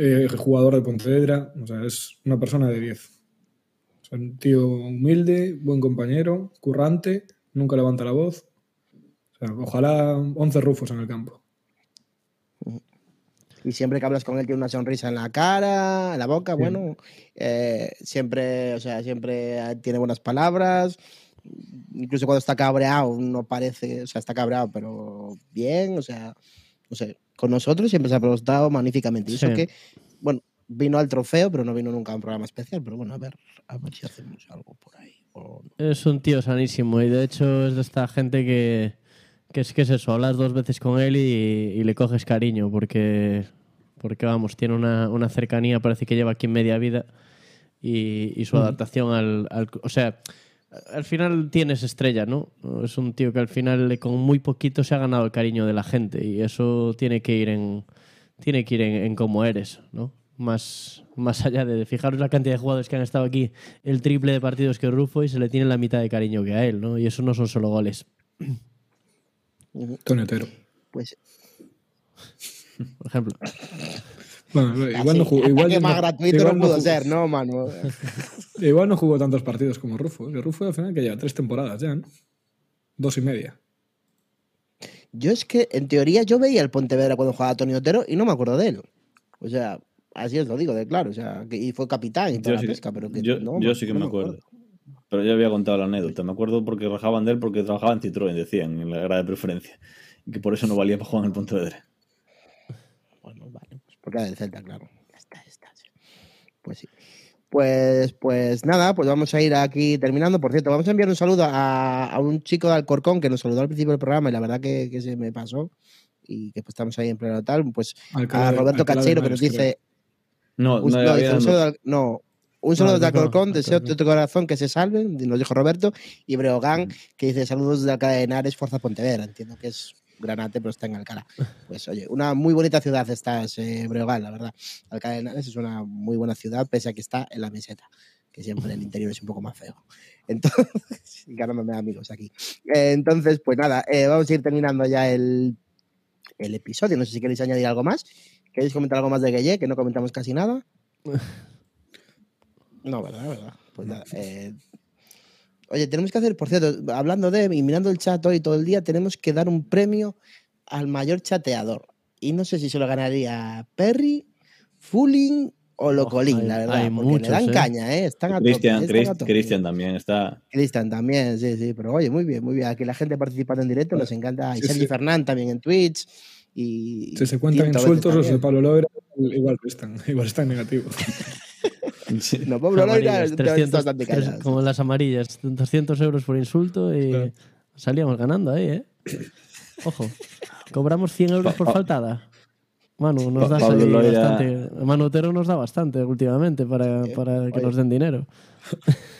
Speaker 3: eh, jugador de Pontevedra, o sea, es una persona de 10. O sea, un tío humilde, buen compañero, currante, nunca levanta la voz. O sea, ojalá 11 rufos en el campo.
Speaker 1: Y siempre que hablas con él tiene una sonrisa en la cara, en la boca, bueno, eh, siempre, o sea, siempre tiene buenas palabras. Incluso cuando está cabreado, no parece, o sea, está cabreado, pero bien, o sea, no sé, con nosotros siempre se ha portado magníficamente. Y eso que, bueno, vino al trofeo, pero no vino nunca a un programa especial, pero bueno, a ver, a ver si hacemos algo por ahí. o no.
Speaker 2: Es un tío sanísimo y de hecho es de esta gente que, que es que es eso, hablas dos veces con él y, y le coges cariño porque, porque vamos, tiene una, una cercanía, parece que lleva aquí media vida y, y su adaptación al, al- O sea, al final tienes estrella, ¿no? Es un tío que al final con muy poquito se ha ganado el cariño de la gente y eso tiene que ir en, tiene que ir en, en cómo eres, ¿no? Más, más allá de fijaros la cantidad de jugadores que han estado aquí, el triple de partidos que Rufo y se le tiene la mitad de cariño que a él, ¿no? Y eso no son solo goles.
Speaker 3: Tony Otero.
Speaker 1: Pues
Speaker 2: Por ejemplo,
Speaker 3: Bueno, igual no jugó. Igual
Speaker 1: más
Speaker 3: no-
Speaker 1: gratuito
Speaker 3: igual
Speaker 1: no pudo
Speaker 3: jugó-
Speaker 1: ser, ¿no, mano?
Speaker 3: Igual no jugó tantos partidos como Rufo. Que Rufo al final que lleva tres temporadas ya, ¿no? Dos y media.
Speaker 1: Yo es que, en teoría, yo veía el Pontevedra cuando jugaba Tony Otero y no me acuerdo de él. O sea, así os lo digo, de claro. O sea, que, y fue capitán y toda
Speaker 4: Yo
Speaker 1: la
Speaker 4: sí, que-
Speaker 1: pesca, pero que
Speaker 4: yo,
Speaker 1: no,
Speaker 4: yo sí que
Speaker 1: no
Speaker 4: me acuerdo. Pero ya había contado la anécdota. Me acuerdo porque rajaban de él porque trabajaba en Citroën, decían, en la grada de preferencia. Y que por eso no valía para jugar en el Pontevedra.
Speaker 1: Porque era del Celta, claro. Ya está, ya está. Pues sí. Pues, pues nada, pues vamos a ir aquí terminando. Por cierto, vamos a enviar un saludo a, a un chico de Alcorcón que nos saludó al principio del programa y la verdad que, que se me pasó. Y que pues estamos ahí en pleno tal. Pues
Speaker 3: Alcalá
Speaker 1: a
Speaker 3: de-
Speaker 1: Roberto
Speaker 3: de
Speaker 1: Cacheiro que nos dice,
Speaker 4: No,
Speaker 1: Un,
Speaker 4: no,
Speaker 1: dice un saludo, al- no, un saludo
Speaker 3: no,
Speaker 1: Alcorcón,
Speaker 3: no,
Speaker 1: deseo de tu corazón que se salven, nos dijo Roberto, y Breogán, que dice saludos desde Alcalá de Henares, Fuerza Pontevedra, entiendo que es Granate, pero está en Alcalá. Pues oye, una muy bonita ciudad está eh, Breogán, la verdad. Alcalá de Henares es una muy buena ciudad, pese a que está en la meseta, que siempre el interior es un poco más feo. Entonces, ganándome amigos aquí. Eh, entonces, pues nada, eh, vamos a ir terminando ya el, el episodio, no sé si queréis añadir algo más. ¿Queréis comentar algo más de Gueye, que no comentamos casi nada? No, verdad, verdad. Pues nada, eh, Oye, tenemos que hacer, por cierto, hablando de y mirando el chat hoy todo el día, tenemos que dar un premio al mayor chateador. Y no sé si se lo ganaría Perry, Fulling o Locolín,
Speaker 2: hay-
Speaker 1: la verdad.
Speaker 2: hay
Speaker 1: porque
Speaker 2: muchos,
Speaker 1: le dan
Speaker 2: ¿eh?
Speaker 1: caña, ¿eh? Están a tope,
Speaker 4: Cristian, también está.
Speaker 1: Cristian también, sí, sí. Pero oye, muy bien, muy bien. Aquí la gente participando en directo, nos encanta. Y
Speaker 3: Sí,
Speaker 1: Sergi
Speaker 3: sí.
Speaker 1: Fernán también en Twitch. Y
Speaker 3: Si se cuentan insultos, los de. Pablo Loera igual están, igual están negativos.
Speaker 4: Sí.
Speaker 1: No, Pablo Loira
Speaker 2: Amarillas,
Speaker 1: es
Speaker 2: 300,
Speaker 1: bastante
Speaker 2: tres-
Speaker 1: callado.
Speaker 2: como las amarillas, 300 euros por insulto y
Speaker 3: Claro.
Speaker 2: salíamos ganando ahí, ¿eh? Ojo, cobramos 100 euros por faltada. Manu, nos das
Speaker 4: Pablo
Speaker 2: ahí
Speaker 4: Loira-
Speaker 2: bastante. Manu Otero nos da bastante últimamente para, para que
Speaker 1: Oye.
Speaker 2: nos den dinero.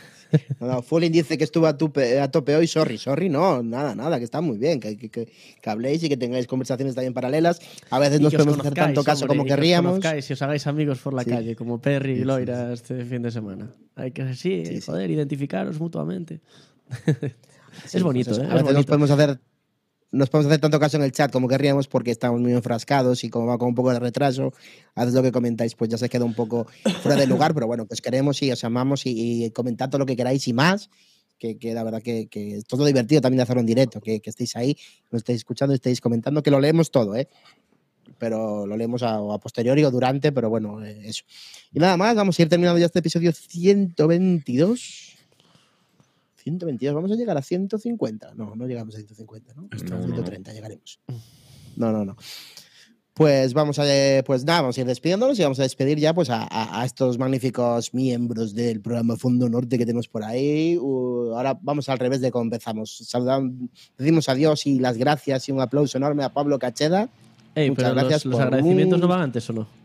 Speaker 1: No, no, Fulling dice que estuvo a, tupe- a tope hoy. Sorry, sorry, no, nada, nada, que está muy bien. Que, que, que- que habléis y que tengáis conversaciones también paralelas. A veces no
Speaker 2: que os
Speaker 1: podemos hacer tanto caso
Speaker 2: hombre,
Speaker 1: como
Speaker 2: y que os
Speaker 1: querríamos.
Speaker 2: y os hagáis amigos por la
Speaker 1: Sí.
Speaker 2: calle, como Perry y
Speaker 1: sí,
Speaker 2: Loira este fin de semana. Hay que sí,
Speaker 1: Sí, sí.
Speaker 2: joder, identificaros mutuamente. Es bonito,
Speaker 1: pues.
Speaker 2: ¿eh?
Speaker 1: A
Speaker 2: Es
Speaker 1: veces nos podemos hacer. Nos podemos hacer tanto caso en el chat como querríamos porque estamos muy enfrascados y como va con un poco de retraso, a veces lo que comentáis pues ya se queda un poco fuera de lugar, pero bueno, que os queremos y os amamos y, y comentad todo lo que queráis y más, que, que la verdad que, que es todo divertido también de hacerlo en directo, que, que estéis ahí, nos estéis escuchando, estéis comentando, que lo leemos todo, ¿eh? Pero lo leemos a, a posteriori o durante, pero bueno, eh, eso. Y nada más, vamos a ir terminando ya este episodio 122. 122, vamos a llegar a 150. No, no llegamos a 150, ¿no?
Speaker 3: Está
Speaker 1: a
Speaker 4: bien.
Speaker 1: 130 llegaremos. No, no, no. Pues vamos a, eh, pues nada, vamos a ir despidiéndonos y vamos a despedir ya pues a, a- a estos magníficos miembros del programa Fondo Norte que tenemos por ahí. Uh, ahora vamos al revés de cómo empezamos. Saludam- decimos adiós y las gracias y un aplauso enorme a Pablo Cacheda.
Speaker 2: Ey,
Speaker 1: Muchas
Speaker 2: pero
Speaker 1: gracias
Speaker 2: los, los
Speaker 1: por
Speaker 2: agradecimientos
Speaker 1: un-
Speaker 2: no van antes o no.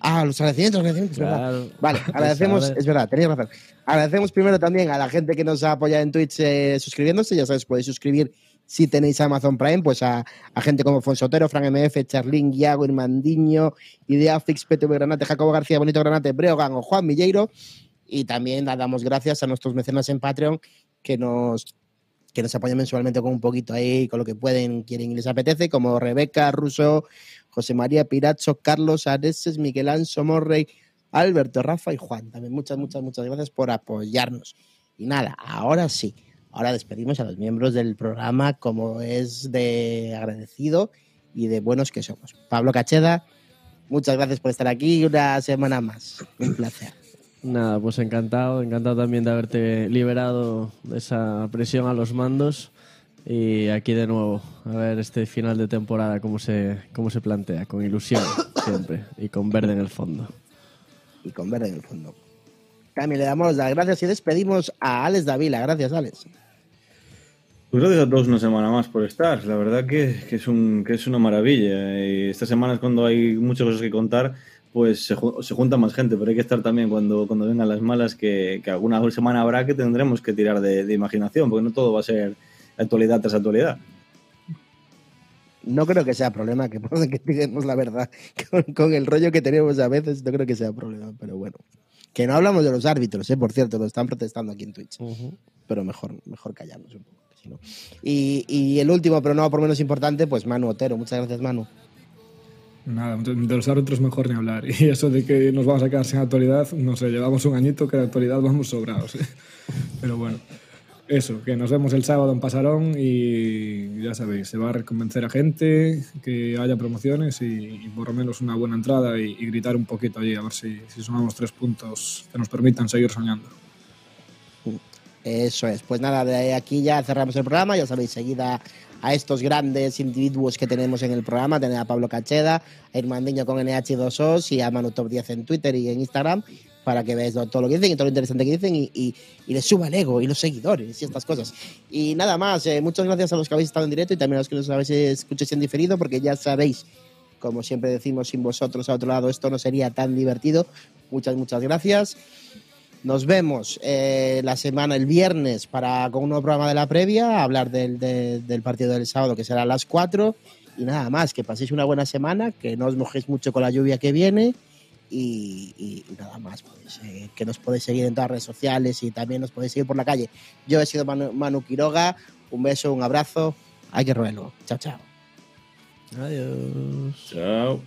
Speaker 1: Ah, los agradecimientos, los agradecimientos, es verdad.
Speaker 2: Claro.
Speaker 1: Vale, agradecemos, es verdad, tenéis razón. Agradecemos primero también a la gente que nos ha apoyado en Twitch eh, suscribiéndose. Ya sabes, podéis suscribir si tenéis Amazon Prime, pues a, a gente como Fonsotero, Fran MF, Charlín, Guiago, Irmandiño, Ideafix, PTV Granate, Jacobo García, Bonito Granate, Breogan o Juan Milleiro. Y también le damos gracias a nuestros mecenas en Patreon que nos que nos apoyan mensualmente con un poquito ahí, con lo que pueden, quieren y les apetece, como Rebeca, Russo, José María Piracho, Carlos Areses, Miguel Anso Morrey, Alberto, Rafa y Juan. También muchas, muchas, muchas gracias por apoyarnos. Y nada, ahora sí, ahora despedimos a los miembros del programa como es de agradecido y de buenos que somos. Pablo Cacheda, muchas gracias por estar aquí una semana más. Un placer.
Speaker 2: Nada, pues encantado, encantado también de haberte liberado de esa presión a los mandos. Y aquí de nuevo, a ver este final de temporada cómo se, cómo se plantea, con ilusión siempre y con verde en el fondo.
Speaker 1: Y con verde en el fondo. También le damos las gracias y despedimos a Alex Davila. Gracias, Alex.
Speaker 4: Pues gracias a todos una semana más por estar. La verdad que, que es, un, que es una maravilla. Y estas semanas cuando hay muchas cosas que contar, pues se, se junta más gente, pero hay que estar también cuando, cuando vengan las malas, que, que alguna semana habrá que tendremos que tirar de, de imaginación, porque no todo va a ser actualidad tras actualidad.
Speaker 1: No creo que sea problema que, que digamos la verdad. Con, con el rollo que tenemos a veces, no creo que sea problema, pero bueno. Que no hablamos de los árbitros, ¿eh? por cierto, lo están protestando aquí en Twitch. Pero mejor, mejor callarnos un poco. que si no. Y, y el último, pero no por menos importante, pues Manu Otero. Muchas gracias, Manu.
Speaker 3: Nada, de los árbitros mejor ni hablar. Y eso de que nos vamos a quedar sin actualidad, no sé, llevamos un añito que de actualidad vamos sobrados. Pero bueno, eso, que nos vemos el sábado en Pasarón y ya sabéis, se va a reconvencer a gente, que haya promociones y, y por lo menos una buena entrada y, y gritar un poquito allí, a ver si, si sumamos tres puntos que nos permitan seguir soñando.
Speaker 1: Eso es. Pues nada, de aquí ya cerramos el programa. Ya sabéis, seguida a estos grandes individuos que tenemos en el programa. Tener a Pablo Cacheda, a Irmandiño con NH2OS y a Manu Top 10 en Twitter y en Instagram para que lo- todo lo que dicen y todo lo interesante que dicen y, y, y les suba el ego y los seguidores y estas cosas. Y nada más, eh, muchas gracias a los que habéis estado en directo y también a los que nos habéis escuchado en diferido porque ya sabéis, como siempre decimos, sin vosotros a otro lado esto no sería tan divertido. Muchas, muchas gracias. Nos vemos eh, la semana, el viernes, para con un nuevo programa de la previa, a hablar del, de- del partido del sábado, que será a las 4. Y nada más, que paséis una buena semana, que no os mojéis mucho con la lluvia que viene. Y, y- y nada más, pues, eh, que nos podéis seguir en todas las redes sociales y también nos podéis seguir por la calle. Yo he sido Manu, Manu Quiroga, un beso, un abrazo, hay que roerlo. Chao, chao.
Speaker 2: Adiós.
Speaker 4: Chao.